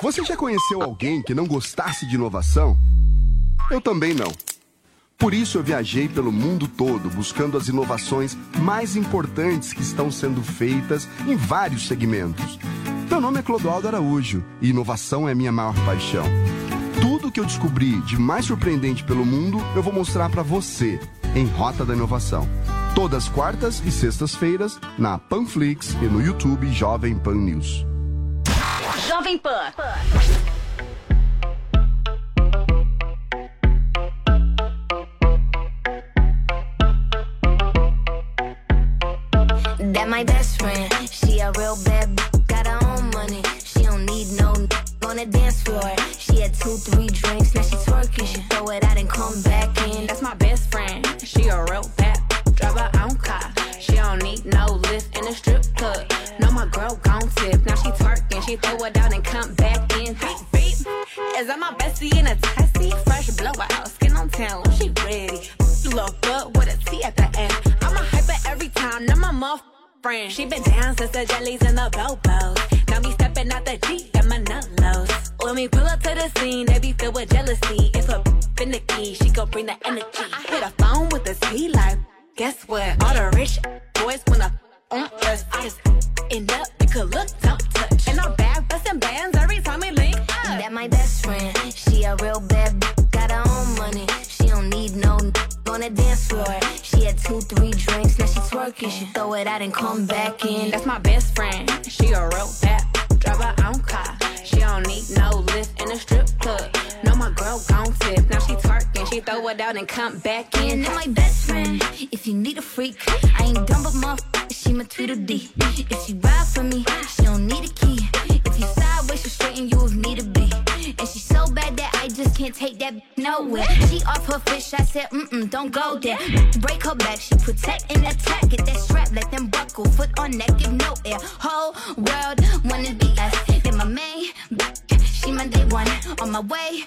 Speaker 27: Você já conheceu alguém que não gostasse de inovação? Eu também não. Por isso eu viajei pelo mundo todo buscando as inovações mais importantes que estão sendo feitas em vários segmentos. Meu nome é Clodoaldo Araújo e inovação é minha maior paixão. Tudo que eu descobri de mais surpreendente pelo mundo eu vou mostrar para você em Rota da Inovação. Todas quartas e sextas-feiras na Panflix e no YouTube Jovem Pan News.
Speaker 28: Jovem Pan.
Speaker 29: That my best friend, she a real bad b- got her own money. She don't need no n- on the dance floor. She had two, three drinks, now she twerking. She throw it out and come back in.
Speaker 30: That's my best friend. She a real bad. Drive her own car. She don't need no lift in a strip club. No, my girl gon' tip. Now she twerking. She throw it out and come back in. Beep, beep. Is that my bestie in a testy? Fresh blowout. Skin on town. She ready. Look good with a T at the end. I'm a hyper every time. Now my muff friend. She been down since the jellies and the bobos. Now me stepping out the Jeep. Got my nullos. When we pull up to the scene, they be filled with jealousy. If a finicky, she gon' bring the energy. I hit a phone with a T like, guess what? All the rich boys wanna on us. I just
Speaker 29: she twerking. She throw it out and come back in.
Speaker 30: That's my best friend. She a real bad. Drive her own car. She don't need no lift in a strip club. No, my girl gon' tip. Now she twerking. She throw it out and come back in.
Speaker 29: That's my best friend, if you need a freak, I ain't dumb but my she my Tweedledee. If she ride for me, she don't need a can't take that nowhere. She off her fish, I said, mm-mm, don't go there. Break her back, she protect and attack. Get that strap, let them buckle. Foot on neck, give no air. Whole world wanna be us. Then my main, she my day one. On my way,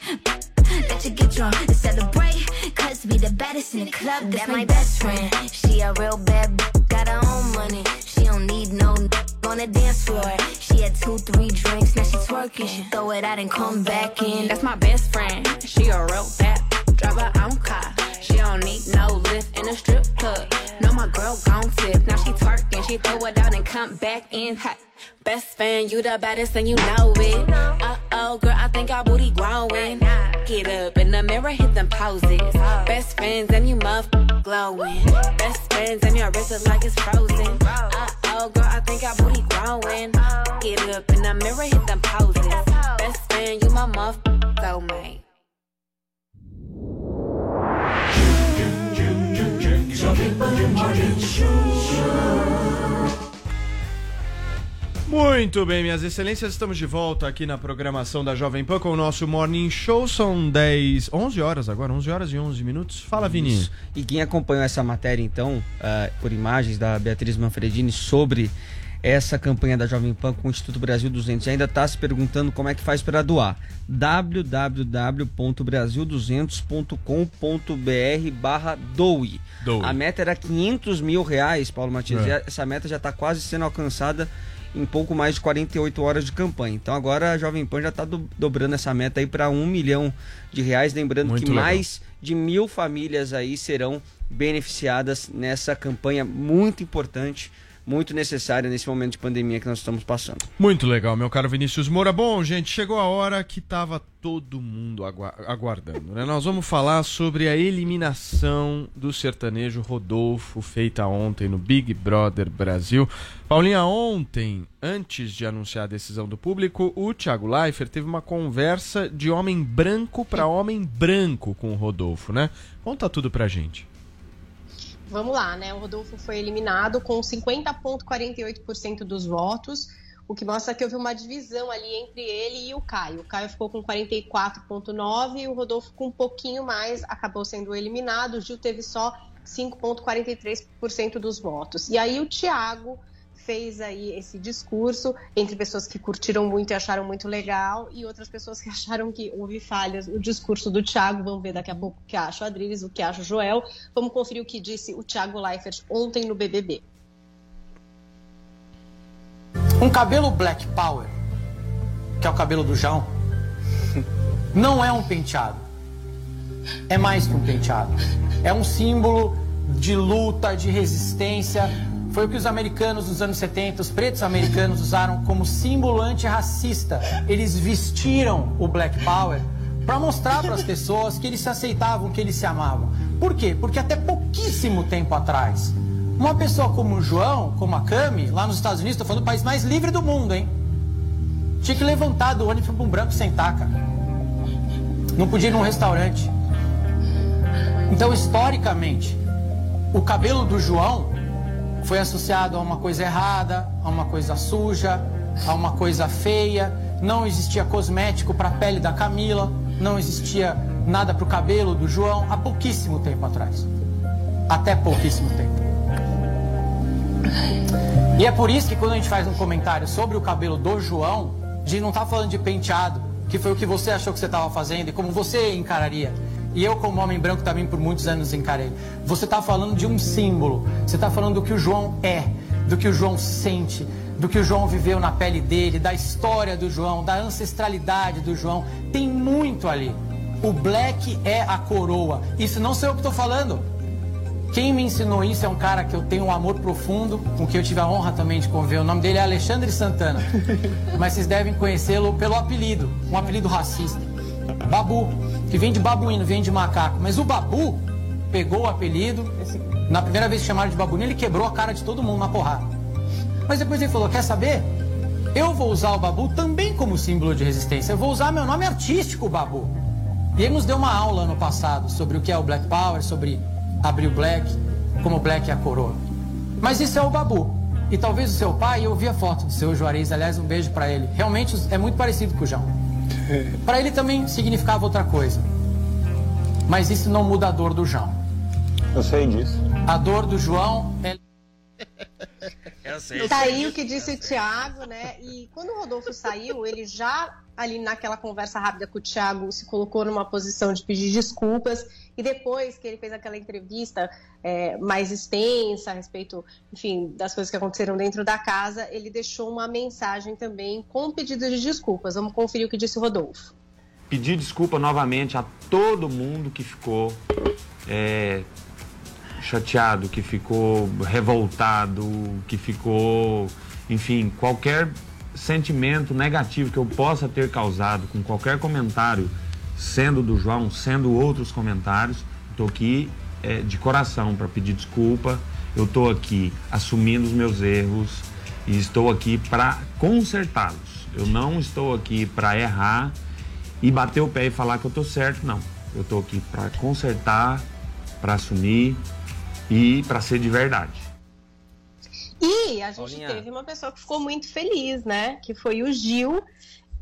Speaker 29: let you get drunk to celebrate. Cause we the baddest in the club. That's my best friend. She a real bad, b- got her own money. She don't need no n- on the dance floor. She had two, three drinks, now she twerking. She throw it out and come back in.
Speaker 30: That's my best friend. She a real bad. Drive her own car. She don't need no lift in a strip club. No, my girl gon' tip. Now she twerking. She throw it out and come back in hot. Best fan, you the baddest and you know it. Uh oh, girl, I think our booty growing. Get up in the mirror, hit them poses. Best friends and you muff glowing. Best friends and your wrist is like it's frozen. Uh oh, girl, I think our booty growing. Get up in the mirror, hit them poses. Best friend, you my muff soulmate.
Speaker 5: Muito bem, minhas excelências, estamos de volta aqui na programação da Jovem Pan com o nosso Morning Show. São 10, 11 horas agora, 11 horas e 11 minutos. Fala, Vini.
Speaker 6: Isso. E quem acompanhou essa matéria, então, ah, por imagens da Beatriz Manfredini sobre essa campanha da Jovem Pan com o Instituto Brasil 200 e ainda está se perguntando como é que faz para doar. www.brasil200.com.br barra doe. A meta era 500 mil reais, Paulo Matias.
Speaker 5: É.
Speaker 6: e Essa meta já está quase sendo alcançada em pouco mais de 48 horas de campanha. Então agora a Jovem Pan já está do, dobrando essa meta aí para um milhão de reais. Lembrando
Speaker 5: Muito
Speaker 6: que
Speaker 5: legal.
Speaker 6: mais de mil famílias aí serão beneficiadas nessa campanha muito importante, muito necessária nesse momento de pandemia que nós estamos passando.
Speaker 5: Muito legal, meu caro Vinícius Moura. Bom, gente, chegou a hora que tava todo mundo agua- aguardando, né? Nós vamos falar sobre a eliminação do sertanejo Rodolfo, feita ontem no Big Brother Brasil. Paulinha, ontem, antes de anunciar a decisão do público, o Thiago Leifert teve uma conversa de homem branco para homem branco com o Rodolfo, né? Conta tudo pra gente.
Speaker 11: Vamos lá, né? O Rodolfo foi eliminado com 50,48% dos votos, o que mostra que houve uma divisão ali entre ele e o Caio. O Caio ficou com 44,9% e o Rodolfo com um pouquinho mais acabou sendo eliminado. O Gil teve só 5,43% dos votos. E aí o Thiago fez aí esse discurso entre pessoas que curtiram muito e acharam muito legal e outras pessoas que acharam que houve falhas no discurso do Thiago. Vamos ver daqui a pouco o que acha o Adriles, o que acha o Joel. Vamos conferir o que disse o Thiago Leifert ontem no BBB.
Speaker 31: Um cabelo Black Power, que é o cabelo do João, não é um penteado. É mais que um penteado. É um símbolo de luta, de resistência. Foi o que os americanos dos anos 70, os pretos americanos, usaram como símbolo antirracista. Eles vestiram o Black Power para mostrar para as pessoas que eles se aceitavam, que eles se amavam. Por quê? Porque até pouquíssimo tempo atrás, uma pessoa como o João, como a Cami, lá nos Estados Unidos, estou falando do país mais livre do mundo, hein? Tinha que levantar do ônibus para um branco sentar, cara. Não podia ir num restaurante. Então, historicamente, o cabelo do João foi associado a uma coisa errada, a uma coisa suja, a uma coisa feia. Não existia cosmético para a pele da Camila, não existia nada para o cabelo do João há pouquíssimo tempo atrás. Até pouquíssimo tempo. E é por isso que quando a gente faz um comentário sobre o cabelo do João, a gente não está falando de penteado, que foi o que você achou que você estava fazendo e como você encararia. E eu, como homem branco, também por muitos anos encarei. Você está falando de um símbolo. Você está falando do que o João é, do que o João sente, do que o João viveu na pele dele, da história do João, da ancestralidade do João. Tem muito ali. O black é a coroa. Isso não sou eu que estou falando. Quem me ensinou isso é um cara que eu tenho um amor profundo, com quem eu tive a honra também de conviver. O nome dele é Alexandre Santana. Mas vocês devem conhecê-lo pelo apelido, um apelido racista. Babu, que vem de babuíno, vem de macaco. Mas o Babu pegou o apelido, na primeira vez que chamaram de babuíno, ele quebrou a cara de todo mundo na porrada. Mas depois ele falou: quer saber? Eu vou usar o Babu também como símbolo de resistência. Eu vou usar meu nome artístico, Babu. E ele nos deu uma aula no passado sobre o que é o Black Power, sobre abrir o Black, como o Black é a coroa. Mas isso é o Babu. E talvez o seu pai, eu vi a foto do seu Juarez, aliás, um beijo pra ele. Realmente é muito parecido com o João. Pra ele também significava outra coisa. Mas isso não muda a dor do João.
Speaker 32: Eu sei disso.
Speaker 31: A dor do João é
Speaker 6: Eu
Speaker 11: Tá aí o que disse o Thiago, né? E quando o Rodolfo saiu, ele já ali naquela conversa rápida com o Thiago se colocou numa posição de pedir desculpas. E depois que ele fez aquela entrevista é, mais extensa a respeito, enfim, das coisas que aconteceram dentro da casa, ele deixou uma mensagem também com pedido de desculpas. Vamos conferir o que disse o Rodolfo.
Speaker 33: pedir desculpa novamente a todo mundo que ficou é, chateado, que ficou revoltado, que ficou, enfim, qualquer sentimento negativo que eu possa ter causado com qualquer comentário, sendo do João, sendo outros comentários, estou aqui é, de coração para pedir desculpa. Eu estou aqui assumindo os meus erros e estou aqui para consertá-los. Eu não estou aqui para errar e bater o pé e falar que eu estou certo, não. Eu estou aqui para consertar, para assumir e para ser de verdade.
Speaker 11: E a gente
Speaker 33: Paulinha.
Speaker 11: teve uma pessoa que ficou muito feliz, né? Que foi o Gil,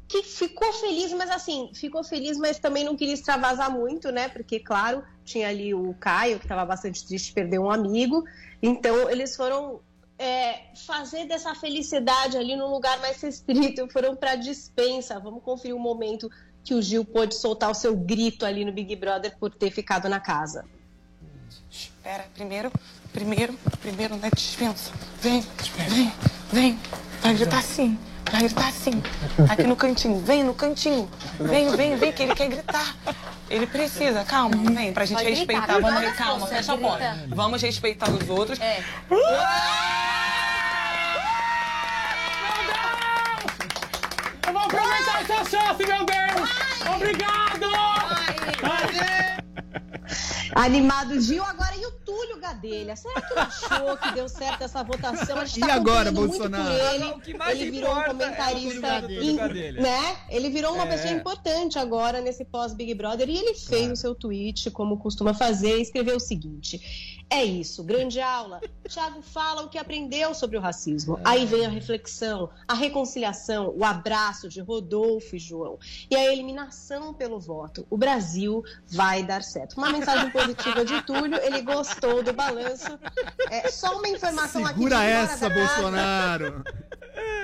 Speaker 11: que ficou feliz, mas assim, ficou feliz, mas também não queria extravasar muito, né? Porque, claro, tinha ali o Caio, que estava bastante triste de perder um amigo. Então, eles foram é, fazer dessa felicidade ali num lugar mais restrito, foram para dispensa. Vamos conferir o momento que o Gil pôde soltar o seu grito ali no Big Brother por ter ficado na casa.
Speaker 34: Espera, primeiro
Speaker 35: Primeiro, primeiro, né? Dispensa. Vem, vem, vem. Vai gritar sim. Vai gritar sim. Aqui no cantinho. Vem no cantinho. Vem, vem, vem, que ele quer gritar. Ele precisa. Calma, vem. Pra gente
Speaker 36: Pode gritar,
Speaker 35: respeitar.
Speaker 36: não
Speaker 35: Vamos, calma,
Speaker 36: força,
Speaker 35: fecha a porta. Vamos respeitar os outros.
Speaker 36: É.
Speaker 22: Eu vou aproveitar essa chance, meu Deus! Obrigado!
Speaker 11: Animado Gil, agora e o Túlio Gadelha? Será que ele achou que deu certo essa votação? A gente
Speaker 8: E
Speaker 11: tá
Speaker 8: agora,
Speaker 11: acompanhando muito
Speaker 8: Bolsonaro?
Speaker 11: por ele.
Speaker 8: O que mais
Speaker 11: ele virou um
Speaker 8: é
Speaker 11: comentarista,
Speaker 8: Túlio Gadelha.
Speaker 11: in- né? Ele virou uma
Speaker 8: É.
Speaker 11: pessoa importante agora nesse pós Big Brother e ele fez o seu tweet, como costuma fazer, e escreveu o seguinte: É isso, grande aula. Thiago fala o que aprendeu sobre o racismo. Aí vem a reflexão, a reconciliação, o abraço de Rodolfo e João e a eliminação pelo voto. O Brasil vai dar certo. Uma mensagem positiva de Túlio, ele gostou do balanço. É, só uma informação aqui
Speaker 8: Segura
Speaker 11: de fora
Speaker 8: essa. Bolsonaro.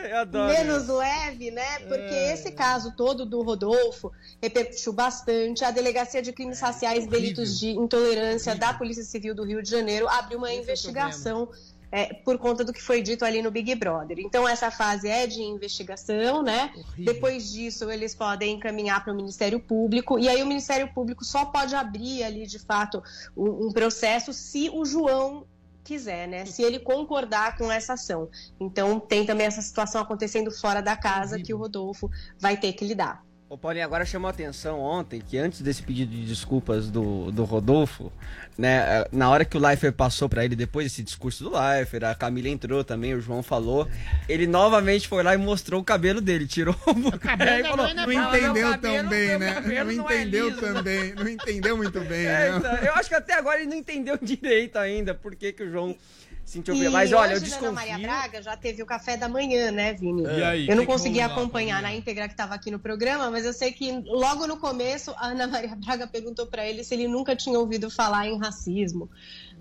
Speaker 11: Menos leve, né? Porque esse caso todo do Rodolfo repercutiu bastante. A Delegacia de Crimes Raciais e Delitos de Intolerância da Polícia Civil do Rio de Janeiro abriu uma investigação é, por conta do que foi dito ali no Big Brother. Então, essa fase é de investigação, né? Depois disso, eles podem encaminhar para o Ministério Público, e aí o Ministério Público só pode abrir ali, de fato, um, um processo se o João quiser, né? Se ele concordar com essa ação. Então, tem também essa situação acontecendo fora da casa que o Rodolfo vai ter que lidar.
Speaker 6: Ô Paulinho, agora chamou a atenção ontem que antes desse pedido de desculpas do, do Rodolfo, né, eh, na hora que o Leifert passou pra ele, depois desse discurso do Leifert, a Camila entrou também, o João falou, ele novamente foi lá e mostrou o cabelo dele, tirou o boné e falou,
Speaker 8: Não entendeu tão bem, né? Não entendeu também. Não entendeu muito bem,
Speaker 6: É,
Speaker 8: né?
Speaker 6: então, eu acho que até agora ele não entendeu direito ainda por que, que o João ofendido. Mas olha, eu
Speaker 11: hoje, Ana Maria
Speaker 6: desconfio...
Speaker 11: Braga já teve o café da manhã, né, Vini?
Speaker 6: E aí,
Speaker 11: eu não consegui acompanhar na íntegra que estava aqui no programa, mas eu sei que logo no começo a Ana Maria Braga perguntou para ele se ele nunca tinha ouvido falar em racismo.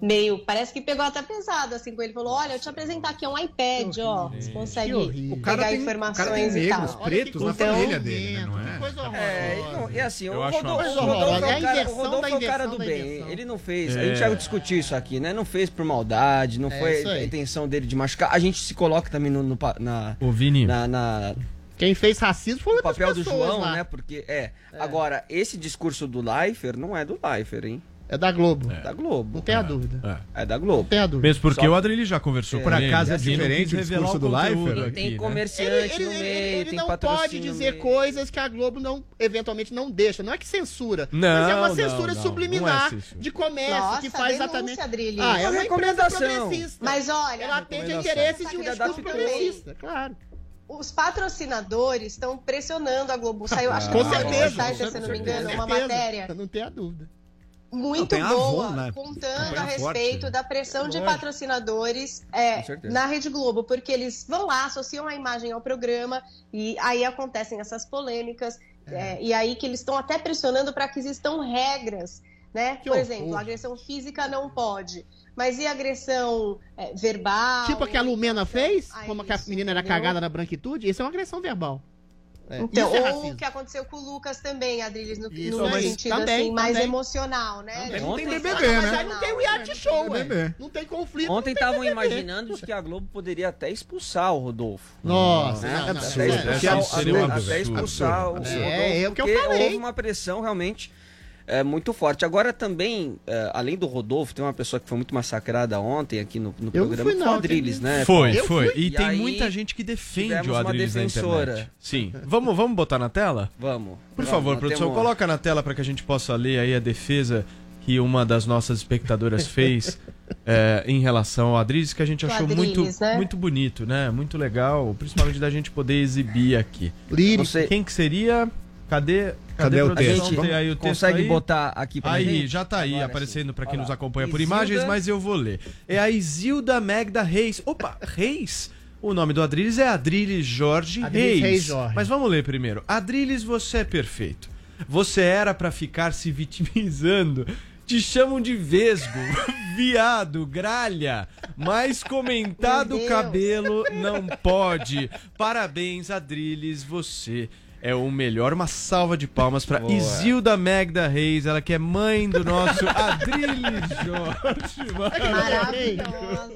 Speaker 11: Meio, parece que pegou até pesado assim com ele. Falou: Olha, eu te apresentar aqui um iPad, ó. Você consegue
Speaker 8: O cara
Speaker 11: pegar
Speaker 8: tem-
Speaker 11: informações
Speaker 8: o cara tem
Speaker 11: e
Speaker 8: negros,
Speaker 11: tal.
Speaker 8: pretos na
Speaker 11: Então,
Speaker 8: família dele, né? Não é?
Speaker 6: É, e, não, e assim,
Speaker 8: Eu
Speaker 6: o
Speaker 8: acho
Speaker 6: Rodolfo, o Rodolfo é
Speaker 8: É a
Speaker 6: o cara, o
Speaker 8: inversão
Speaker 6: Rodolfo
Speaker 8: da
Speaker 6: é o cara do bem. Ele não fez.
Speaker 8: É.
Speaker 6: A gente já discutiu isso aqui, né? Não fez por maldade, não
Speaker 5: É
Speaker 6: foi a intenção dele de machucar. A gente se coloca também no, no na,
Speaker 5: Ô, Vini.
Speaker 6: na, na-
Speaker 7: Quem fez racismo foi
Speaker 6: o papel do João,
Speaker 7: lá.
Speaker 6: né? Porque é. Agora, esse discurso do Leifert não é do Leifert, hein?
Speaker 7: É da Globo.
Speaker 6: É da Globo.
Speaker 7: Não tem a dúvida.
Speaker 6: É da Globo.
Speaker 7: Não tem a dúvida.
Speaker 5: Mesmo porque
Speaker 6: Só-
Speaker 5: o Adriele já conversou
Speaker 6: É.
Speaker 5: com
Speaker 6: Por
Speaker 5: ele.
Speaker 6: acaso é
Speaker 5: assim,
Speaker 8: diferente o discurso do
Speaker 5: conteúdo
Speaker 8: Leifert?
Speaker 5: aqui,
Speaker 6: Tem
Speaker 5: né?
Speaker 6: comerciante
Speaker 7: Ele,
Speaker 6: no
Speaker 7: ele-
Speaker 6: meio,
Speaker 7: ele
Speaker 6: tem
Speaker 7: não pode
Speaker 6: no
Speaker 7: dizer coisas que a Globo não eventualmente não deixa. Não é que censura,
Speaker 5: Não,
Speaker 7: mas é uma censura
Speaker 5: não,
Speaker 7: subliminar
Speaker 5: não é censura.
Speaker 7: de comércio
Speaker 11: Nossa,
Speaker 7: que faz
Speaker 11: denúncia,
Speaker 7: exatamente.
Speaker 11: Adrilho.
Speaker 7: Ah, é
Speaker 11: Uma recomendação. Mas olha,
Speaker 7: ela atende a interesses de um discurso progressista, claro.
Speaker 11: Os patrocinadores estão pressionando a Globo. Saiu, acho que
Speaker 7: Com
Speaker 11: no
Speaker 7: certeza, com
Speaker 11: se eu não me
Speaker 7: certeza.
Speaker 11: engano, uma matéria
Speaker 7: Não tem a dúvida.
Speaker 11: Muito
Speaker 8: a
Speaker 11: boa,
Speaker 8: Avon, né?
Speaker 11: contando
Speaker 8: Campanha
Speaker 11: a
Speaker 8: forte.
Speaker 11: respeito da pressão de patrocinadores é, na Rede Globo, porque eles vão lá, associam a imagem ao programa e aí acontecem essas polêmicas. é, e aí que eles estão até pressionando para que existam regras, né? Por
Speaker 7: horror.
Speaker 11: exemplo, a agressão física não pode. Mas e a agressão é, verbal?
Speaker 7: Tipo a que a Lumena fez,
Speaker 11: a
Speaker 7: como que a menina era
Speaker 11: entendeu?
Speaker 7: cagada na branquitude, isso é uma agressão verbal. É,
Speaker 11: Então,
Speaker 7: é
Speaker 11: ou o que aconteceu com o Lucas também, Adriles, no,
Speaker 7: Isso,
Speaker 11: no
Speaker 7: mas
Speaker 11: sentido
Speaker 7: também,
Speaker 11: assim, mais
Speaker 7: também.
Speaker 11: emocional, né?
Speaker 7: Também. Não tem BBB, né? Mas não tem reality show.
Speaker 8: BBB.
Speaker 7: Não tem conflito.
Speaker 6: Ontem estavam imaginando que a Globo poderia até expulsar o Rodolfo.
Speaker 7: Nossa,
Speaker 6: Né?
Speaker 7: não, não,
Speaker 6: até expulsar, até-
Speaker 7: absurdo,
Speaker 6: até
Speaker 7: absurdo,
Speaker 6: expulsar o. Rodolfo,
Speaker 7: É, é o que eu
Speaker 6: porque
Speaker 7: falei.
Speaker 6: houve uma pressão realmente é, muito forte. Agora também, é, além do Rodolfo, tem uma pessoa que foi muito massacrada ontem aqui no, no
Speaker 7: Eu
Speaker 6: programa,
Speaker 7: fui
Speaker 6: que
Speaker 7: não,
Speaker 6: foi o Adriles, né?
Speaker 5: Foi,
Speaker 6: Eu
Speaker 5: foi.
Speaker 6: fui.
Speaker 5: E,
Speaker 6: E
Speaker 5: tem
Speaker 6: aí,
Speaker 5: muita gente que defende o
Speaker 6: uma
Speaker 5: Adriles na
Speaker 6: defensora.
Speaker 5: internet. Sim. Vamos, vamos botar na tela?
Speaker 6: Vamos.
Speaker 5: Por
Speaker 6: Vamos,
Speaker 5: favor, produção,
Speaker 6: temos-
Speaker 5: coloca na tela para que a gente possa ler aí a defesa que uma das nossas espectadoras fez é, em relação ao Adriles, que a gente achou
Speaker 11: Adriles,
Speaker 5: muito,
Speaker 11: né?
Speaker 5: muito bonito, né? Muito legal, principalmente da gente poder exibir aqui.
Speaker 7: Lírico.
Speaker 6: Você-
Speaker 5: Quem que seria? Cadê?
Speaker 8: Cadê o
Speaker 5: produção?
Speaker 8: texto?
Speaker 5: Tem aí o texto
Speaker 6: Consegue
Speaker 5: aí?
Speaker 6: botar aqui pra
Speaker 5: Aí,
Speaker 6: gente?
Speaker 5: já tá aí
Speaker 6: Agora
Speaker 5: aparecendo para quem
Speaker 6: Olha
Speaker 5: nos acompanha por
Speaker 6: Isilda-
Speaker 5: imagens, mas eu vou ler. É a Isilda Magda Reis. Opa, Reis? O nome do Adriles é Adriles Jorge
Speaker 7: Adriles
Speaker 5: Reis.
Speaker 7: Reis Jorge.
Speaker 5: Mas vamos ler primeiro. Adriles, você é perfeito. Você era pra ficar se vitimizando. Te chamam de vesgo, viado, gralha. Mas comentado cabelo não pode. Parabéns, Adriles, você é o melhor. Uma salva de palmas pra
Speaker 6: Boa.
Speaker 5: Isilda Magda Reis, ela que é mãe do nosso Adriles Jorge.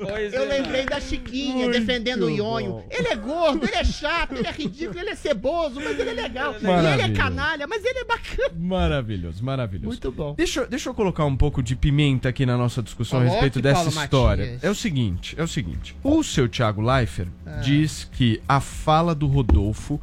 Speaker 6: Pois
Speaker 7: Eu
Speaker 6: é.
Speaker 7: lembrei da Chiquinha
Speaker 5: Muito
Speaker 7: defendendo o Ionho.
Speaker 5: bom.
Speaker 7: Ele é gordo, ele é chato, ele é ridículo, ele é ceboso, mas ele é legal. E ele é
Speaker 5: Maravilhoso.
Speaker 7: canalha, mas ele é bacana.
Speaker 5: Maravilhoso, maravilhoso.
Speaker 7: Muito bom.
Speaker 5: Deixa, eu- deixa eu colocar um pouco de pimenta aqui na nossa discussão a
Speaker 7: Coloque,
Speaker 5: respeito dessa
Speaker 7: Paulo
Speaker 5: história.
Speaker 7: Matias.
Speaker 5: É o seguinte, é o seguinte. O seu Thiago Leifert
Speaker 7: Ah.
Speaker 5: diz que a fala do Rodolfo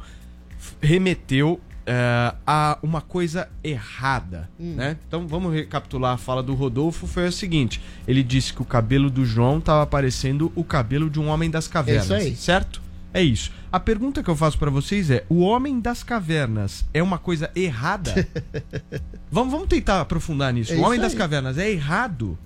Speaker 5: remeteu eh, a uma coisa errada,
Speaker 7: Hum.
Speaker 5: né? Então vamos recapitular a fala do Rodolfo. Foi a seguinte: ele disse que o cabelo do João estava parecendo o cabelo de um homem das cavernas,
Speaker 7: É isso aí.
Speaker 5: certo? É isso. A pergunta que eu faço pra vocês é: o homem das cavernas é uma coisa errada? vamos, vamos tentar aprofundar nisso.
Speaker 8: É
Speaker 5: o homem das cavernas é errado?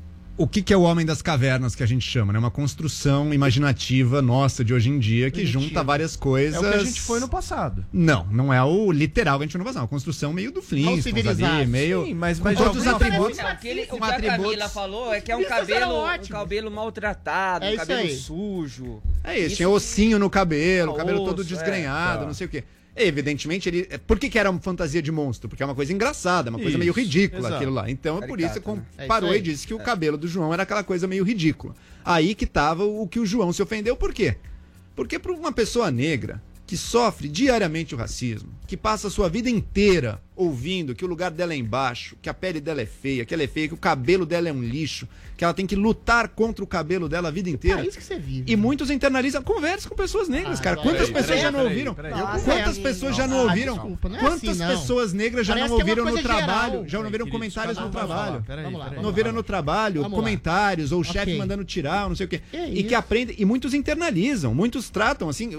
Speaker 8: O que, que é o Homem das Cavernas que a gente chama? É uma construção imaginativa nossa de hoje em dia que
Speaker 5: Primitiva.
Speaker 8: junta várias coisas.
Speaker 5: É o que a gente foi no passado.
Speaker 8: Não, não é o literal que a gente foi no passado. É uma construção meio do Flintstones
Speaker 7: civilizado.
Speaker 8: ali, meio...
Speaker 5: Sim, mas-
Speaker 8: com
Speaker 5: mas
Speaker 8: todos os atributos.
Speaker 6: É, o que, ele, o que
Speaker 8: com
Speaker 6: a Camila falou é que é um cabelo, um cabelo maltratado,
Speaker 7: É
Speaker 6: um cabelo
Speaker 7: aí.
Speaker 6: sujo.
Speaker 8: É isso,
Speaker 6: Isso
Speaker 8: tinha ossinho no cabelo, o cabelo todo
Speaker 6: é.
Speaker 8: desgrenhado,
Speaker 5: Tá.
Speaker 8: não sei o quê. Evidentemente, ele. Por que, que era uma fantasia de monstro? Porque é uma coisa engraçada, uma coisa
Speaker 5: Isso,
Speaker 8: meio ridícula
Speaker 5: exato.
Speaker 8: aquilo lá. Então, é por isso que
Speaker 6: Caricato, né?
Speaker 7: É
Speaker 8: parou e disse que o cabelo do João era aquela coisa meio ridícula. Aí que tava o que o João se ofendeu, por quê? Porque para uma pessoa negra que sofre diariamente o racismo, que passa a sua vida inteira ouvindo que o lugar dela é embaixo, que a pele dela é feia, que ela é feia, que o cabelo dela é um lixo, que ela tem que lutar contra o cabelo dela a vida inteira.
Speaker 7: É isso que você vive.
Speaker 8: E muitos internalizam. Converse com pessoas negras,
Speaker 7: Ah,
Speaker 8: cara. Quantas
Speaker 5: Peraí,
Speaker 8: pessoas
Speaker 5: peraí,
Speaker 8: já não
Speaker 5: peraí,
Speaker 8: ouviram?
Speaker 7: Nossa,
Speaker 8: Quantas
Speaker 7: é,
Speaker 8: pessoas já
Speaker 7: não. Ah,
Speaker 8: ouviram?
Speaker 7: desculpa, não é
Speaker 8: Quantas
Speaker 7: assim,
Speaker 8: pessoas negras já
Speaker 7: Parece
Speaker 8: não
Speaker 7: é
Speaker 8: ouviram no trabalho? Já não ouviram comentários no trabalho? Não ouviram no trabalho comentários ou o chefe mandando tirar, ou não sei o quê. E que aprendem. E muitos internalizam, muitos tratam assim,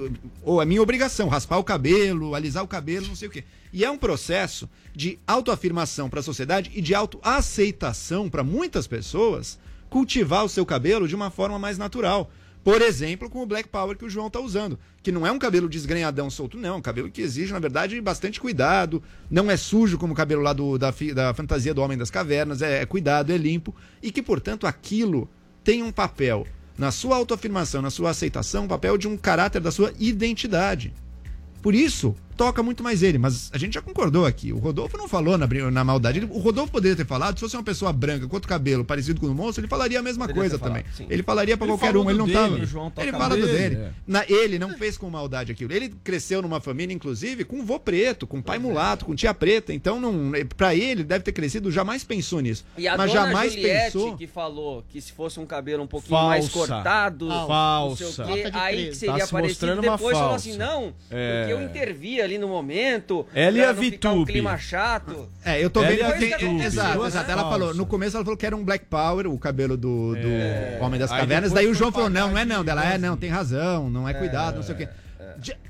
Speaker 8: ou é minha obrigação, raspar o cabelo, alisar o cabelo, não sei o quê. E é um processo de autoafirmação para a sociedade e de autoaceitação para muitas pessoas cultivar o seu cabelo de uma forma mais natural. Por exemplo, com o Black Power que o João tá usando. Que não é um cabelo desgrenhadão solto, não. É um cabelo que exige, na verdade, bastante cuidado. Não é sujo como o cabelo lá do, da, da fantasia do Homem das Cavernas. É, é cuidado, é limpo. E que, portanto, aquilo tem um papel na sua autoafirmação, na sua aceitação, um papel de um caráter da sua identidade. Por isso, toca muito mais ele. Mas a gente já concordou aqui. O Rodolfo não falou na, na maldade. Ele- o Rodolfo poderia ter falado, se fosse uma pessoa branca com outro cabelo parecido com o moço, ele falaria a mesma
Speaker 6: Poderia
Speaker 8: coisa
Speaker 6: falado,
Speaker 8: também.
Speaker 6: sim.
Speaker 8: Ele falaria pra
Speaker 5: Ele
Speaker 8: qualquer um, ele não
Speaker 5: dele,
Speaker 8: tava. ele fala do
Speaker 5: dele,
Speaker 8: dele.
Speaker 5: é.
Speaker 8: Na- ele não fez com maldade aquilo. Ele cresceu numa família, inclusive, com vô preto, com pai mulato, com tia preta. Então, não, pra ele, deve ter crescido, jamais pensou nisso.
Speaker 6: E a
Speaker 8: Mas
Speaker 6: dona
Speaker 8: jamais
Speaker 6: Juliette
Speaker 8: pensou.
Speaker 6: que falou que se fosse um cabelo um pouquinho mais
Speaker 5: Falsa.
Speaker 6: cortado,
Speaker 5: Falsa.
Speaker 6: não sei o quê, aí
Speaker 7: 13.
Speaker 6: que seria
Speaker 5: Tá se
Speaker 6: parecido.
Speaker 5: mostrando uma
Speaker 6: Depois falou
Speaker 5: falsa.
Speaker 6: assim, não,
Speaker 5: É.
Speaker 6: porque eu intervi ali no momento,
Speaker 5: Ela e
Speaker 6: pra
Speaker 5: a
Speaker 6: ficar um
Speaker 5: Vitube.
Speaker 6: clima chato.
Speaker 8: É, eu tô vendo
Speaker 5: e a
Speaker 8: que tem-
Speaker 5: Vitube,
Speaker 8: Exato, exato. Ela falou, no começo ela falou que era um Black Power, o cabelo do, do
Speaker 5: É.
Speaker 8: Homem das Cavernas. Daí o João falou, não, não é não. Dela, é não, tem razão, não é cuidado, não sei o quê.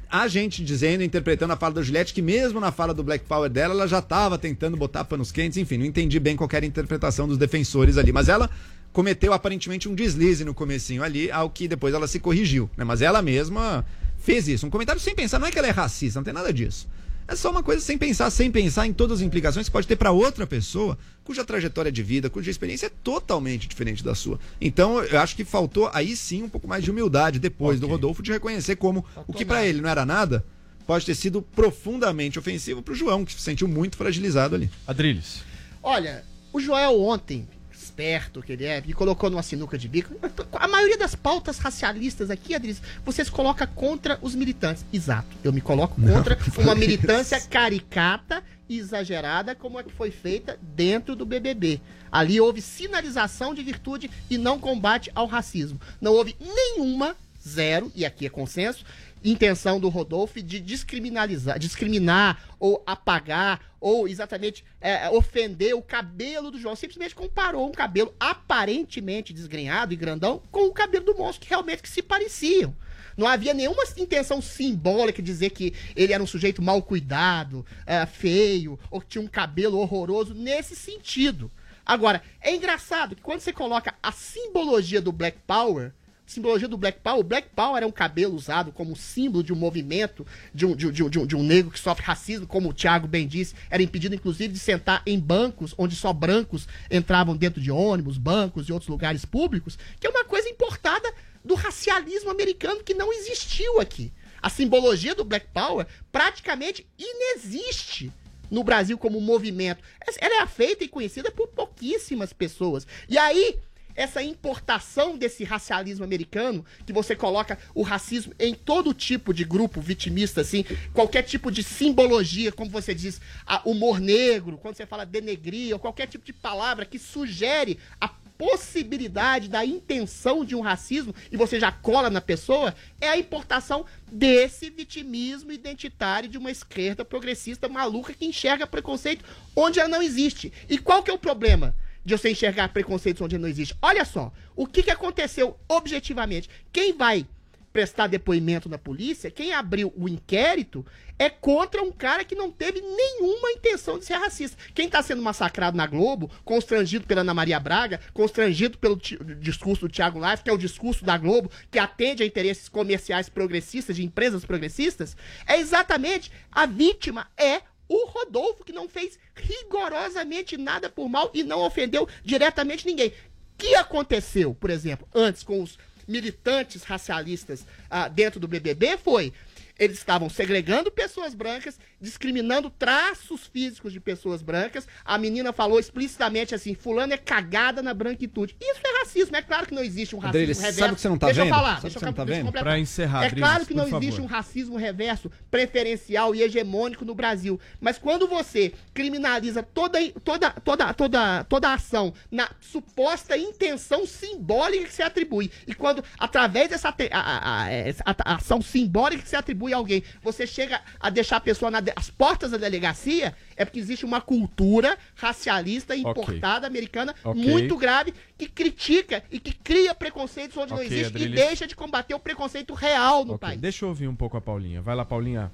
Speaker 8: A gente dizendo, interpretando a fala da Juliette, que mesmo na fala do Black Power dela, ela já estava tentando botar panos quentes, enfim, não entendi bem qualquer interpretação dos defensores ali. Mas ela cometeu aparentemente um deslize no comecinho ali, ao que depois ela se corrigiu, né? Mas ela mesma fez isso. Um comentário sem pensar, não é que ela é racista, não tem nada disso. É só uma coisa sem pensar, sem pensar em todas as implicações que pode ter para outra pessoa, cuja trajetória de vida, cuja experiência é totalmente diferente da sua. Então, eu acho que faltou aí sim um pouco mais de humildade depois do Rodolfo de reconhecer como o que para ele não era nada, pode ter sido profundamente ofensivo para o João, que se sentiu muito fragilizado ali.
Speaker 5: Adriles.
Speaker 7: Olha, o Joel ontem, esperto que ele é, me colocou numa sinuca de bico. A maioria das pautas racialistas aqui, Adris, vocês colocam contra os militantes. Exato. Eu me coloco contra uma militância caricata e exagerada como a que foi feita dentro do BBB. Ali houve sinalização de virtude e não combate ao racismo. Não houve nenhuma, zero, e aqui é consenso, intenção do Rodolfo de descriminalizar, discriminar ou apagar ou exatamente é, ofender o cabelo do João. Simplesmente comparou um cabelo aparentemente desgrenhado e grandão com o cabelo do monstro que realmente que se pareciam. Não havia nenhuma intenção simbólica de dizer que ele era um sujeito mal cuidado, é, feio, ou que tinha um cabelo horroroso nesse sentido. Agora, é engraçado que quando você coloca a simbologia do Black Power, simbologia do Black Power, o Black Power é um cabelo usado como símbolo de um movimento de um, de, um- de um- de um- de um negro que sofre racismo, como o Thiago bem disse, era impedido inclusive de sentar em bancos onde só brancos entravam dentro de ônibus, bancos e outros lugares públicos, que é uma coisa importada do racialismo americano que não existiu aqui. A simbologia do Black Power praticamente inexiste no Brasil como movimento. Ela é feita e conhecida por pouquíssimas pessoas. E aí, essa importação desse racialismo americano, que você coloca o racismo em todo tipo de grupo vitimista, assim, qualquer tipo de simbologia, como você diz, a humor negro, quando você fala denegrir, ou qualquer tipo de palavra que sugere a possibilidade da intenção de um racismo e você já cola na pessoa, é a importação desse vitimismo identitário de uma esquerda progressista maluca que enxerga preconceito onde ela não existe. E qual que é o problema? De você enxergar preconceitos onde não existe. Olha só, o que, que aconteceu objetivamente? Quem vai prestar depoimento na polícia, quem abriu o inquérito é contra um cara que não teve nenhuma intenção de ser racista. Quem está sendo massacrado na Globo, constrangido pela Ana Maria Braga, constrangido pelo discurso do Thiago Life, que é o discurso da Globo, que atende a interesses comerciais progressistas, de empresas progressistas, é exatamente a vítima é o Rodolfo, que não fez rigorosamente nada por mal e não ofendeu diretamente ninguém. O que aconteceu, por exemplo, antes com os militantes racialistas ah, dentro do BBB foi eles estavam segregando pessoas brancas, discriminando traços físicos de pessoas brancas. A menina falou explicitamente assim: fulano é cagada na branquitude. Isso é racismo. É claro que não existe um racismo
Speaker 8: Adriles,
Speaker 7: reverso.
Speaker 8: sabe o que você não tá
Speaker 7: deixa
Speaker 8: vendo?
Speaker 7: eu falar,
Speaker 8: Sabe
Speaker 7: deixa
Speaker 8: o que
Speaker 7: eu,
Speaker 8: você não tá
Speaker 7: deixa eu
Speaker 8: vendo?
Speaker 7: completar.
Speaker 5: Pra encerrar,
Speaker 7: É
Speaker 5: Adriles,
Speaker 7: claro que não
Speaker 5: favor.
Speaker 7: existe um racismo reverso preferencial e hegemônico no Brasil. Mas quando você criminaliza toda, toda, toda, toda, toda a ação na suposta intenção simbólica que se atribui, e quando, através dessa a, a- a- essa a- a ação simbólica que se atribui alguém, você chega a deixar a pessoa nas portas da delegacia, é porque existe uma cultura racialista importada americana
Speaker 5: Ok.
Speaker 7: muito grave que critica e que cria preconceitos onde não
Speaker 5: Ok,
Speaker 7: existe
Speaker 5: Adriles.
Speaker 7: e deixa de combater o preconceito real no país.
Speaker 5: Deixa eu ouvir um pouco a Paulinha. Vai lá, Paulinha.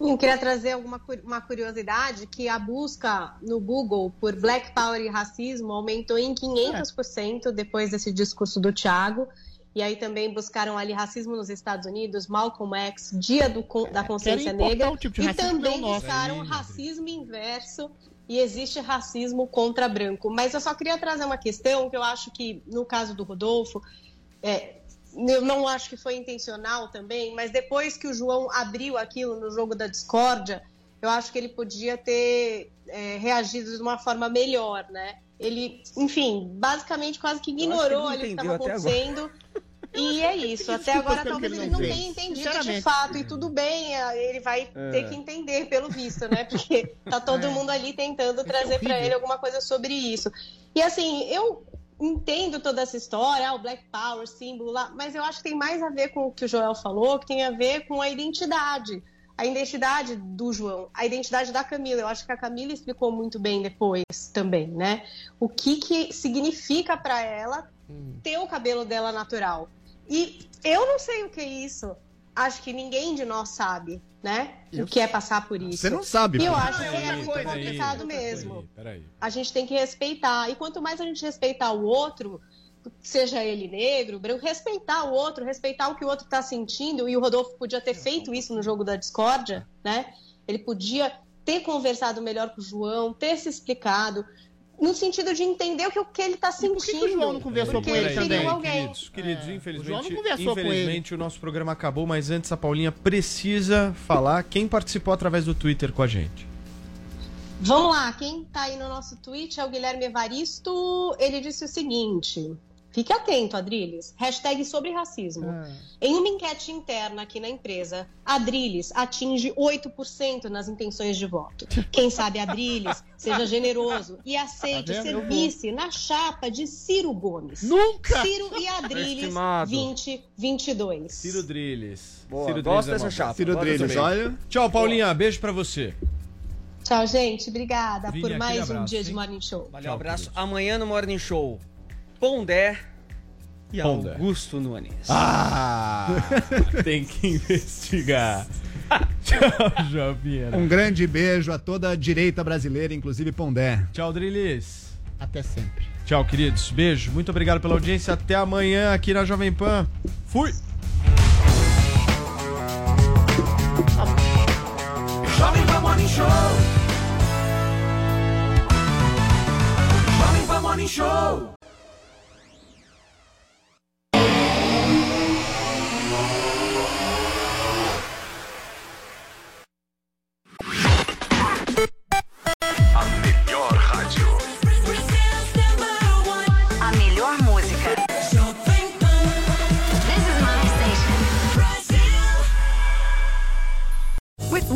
Speaker 11: Eu queria trazer alguma uma curiosidade que a busca no Google por Black Power e racismo aumentou em 500% depois desse discurso do Thiago. E aí também buscaram ali racismo nos Estados Unidos, Malcolm X, Dia do da Consciência
Speaker 7: Querem importar
Speaker 11: Negra.
Speaker 7: um tipo de
Speaker 11: e também
Speaker 7: é nosso.
Speaker 11: buscaram racismo inverso e existe racismo contra branco. Mas eu só queria trazer uma questão que eu acho que, no caso do Rodolfo, é, eu não acho que foi intencional também, mas depois que o João abriu aquilo no jogo da discórdia, eu acho que ele podia ter é, reagido de uma forma melhor, né? Ele, enfim, basicamente quase que
Speaker 6: acho que
Speaker 11: ignorou
Speaker 6: ele
Speaker 11: o que estava acontecendo. E é isso. Até
Speaker 7: Desculpa
Speaker 11: agora
Speaker 7: que
Speaker 11: talvez
Speaker 7: ele
Speaker 11: ele
Speaker 7: não
Speaker 11: não tenha entendido de fato. E tudo bem, é, ele vai
Speaker 7: É.
Speaker 11: ter que entender, pelo visto, né? Porque tá todo
Speaker 7: É.
Speaker 11: mundo ali tentando trazer pra
Speaker 7: horrível.
Speaker 11: ele alguma coisa sobre isso. E assim, eu entendo toda essa história, ah, o Black Power, símbolo lá, mas eu acho que tem mais a ver com o que o Joel falou, que tem a ver com a identidade. A identidade do João, a identidade da Camila. Eu acho que a Camila explicou muito bem depois também, né? O que que significa pra ela ter o cabelo dela natural. E eu não sei o que é isso. Acho que ninguém de nós sabe, né?
Speaker 8: Eu-
Speaker 11: O que é passar por isso.
Speaker 8: Você não sabe,
Speaker 11: E eu acho que é muito complicado mesmo.
Speaker 5: Peraí.
Speaker 11: A gente tem que respeitar. E quanto mais a gente respeitar o outro, seja ele negro, branco, respeitar o outro, respeitar o que o outro está sentindo. E o Rodolfo podia ter feito isso no jogo da discórdia, né? Ele podia ter conversado melhor com o João, ter se explicado. No sentido de entender o que, o que ele está sentindo.
Speaker 7: por que que o João não conversou
Speaker 11: Porque
Speaker 7: com ele
Speaker 11: ele
Speaker 7: também?
Speaker 11: alguém.
Speaker 5: Queridos, queridos,
Speaker 7: É, o João
Speaker 5: infelizmente,
Speaker 7: não conversou com
Speaker 5: infelizmente o nosso programa acabou, mas antes a Paulinha precisa falar quem participou através do Twitter com a gente.
Speaker 11: Vamos lá, quem tá aí no nosso tweet é o Guilherme Evaristo. Ele disse o seguinte: fique atento, Adriles. Hashtag sobre racismo. Em uma enquete interna aqui na empresa, Adriles atinge 8% nas intenções de voto. Quem sabe Adriles seja generoso e aceite
Speaker 7: Tá
Speaker 11: ser vice na chapa de Ciro Gomes.
Speaker 7: Nunca!
Speaker 11: Ciro e Adriles
Speaker 5: Estimado.
Speaker 11: 2022.
Speaker 5: Ciro Driles.
Speaker 6: Boa,
Speaker 5: Ciro
Speaker 6: gosto
Speaker 5: é
Speaker 6: dessa chapa.
Speaker 5: boa.
Speaker 8: Ciro Driles, olha.
Speaker 5: Tchau, Paulinha. Beijo pra você.
Speaker 11: Tchau, gente. Obrigada
Speaker 5: Vini,
Speaker 11: por mais um
Speaker 5: abraço,
Speaker 11: dia de
Speaker 5: hein?
Speaker 11: Morning Show.
Speaker 6: Valeu,
Speaker 5: Tchau,
Speaker 6: abraço. Amanhã no Morning Show, Pondé e
Speaker 5: Pondé.
Speaker 6: Augusto Nunes.
Speaker 5: Ah! Tem que investigar. Tchau, Jovina.
Speaker 8: Um grande beijo a toda a direita brasileira, inclusive Pondé.
Speaker 5: Tchau, Drilis.
Speaker 7: Até sempre.
Speaker 5: Tchau, queridos. Beijo. Muito obrigado pela audiência. Até amanhã aqui na Jovem Pan. Fui!
Speaker 37: Jovem Pan Morning Show. Jovem Pan Morning Show.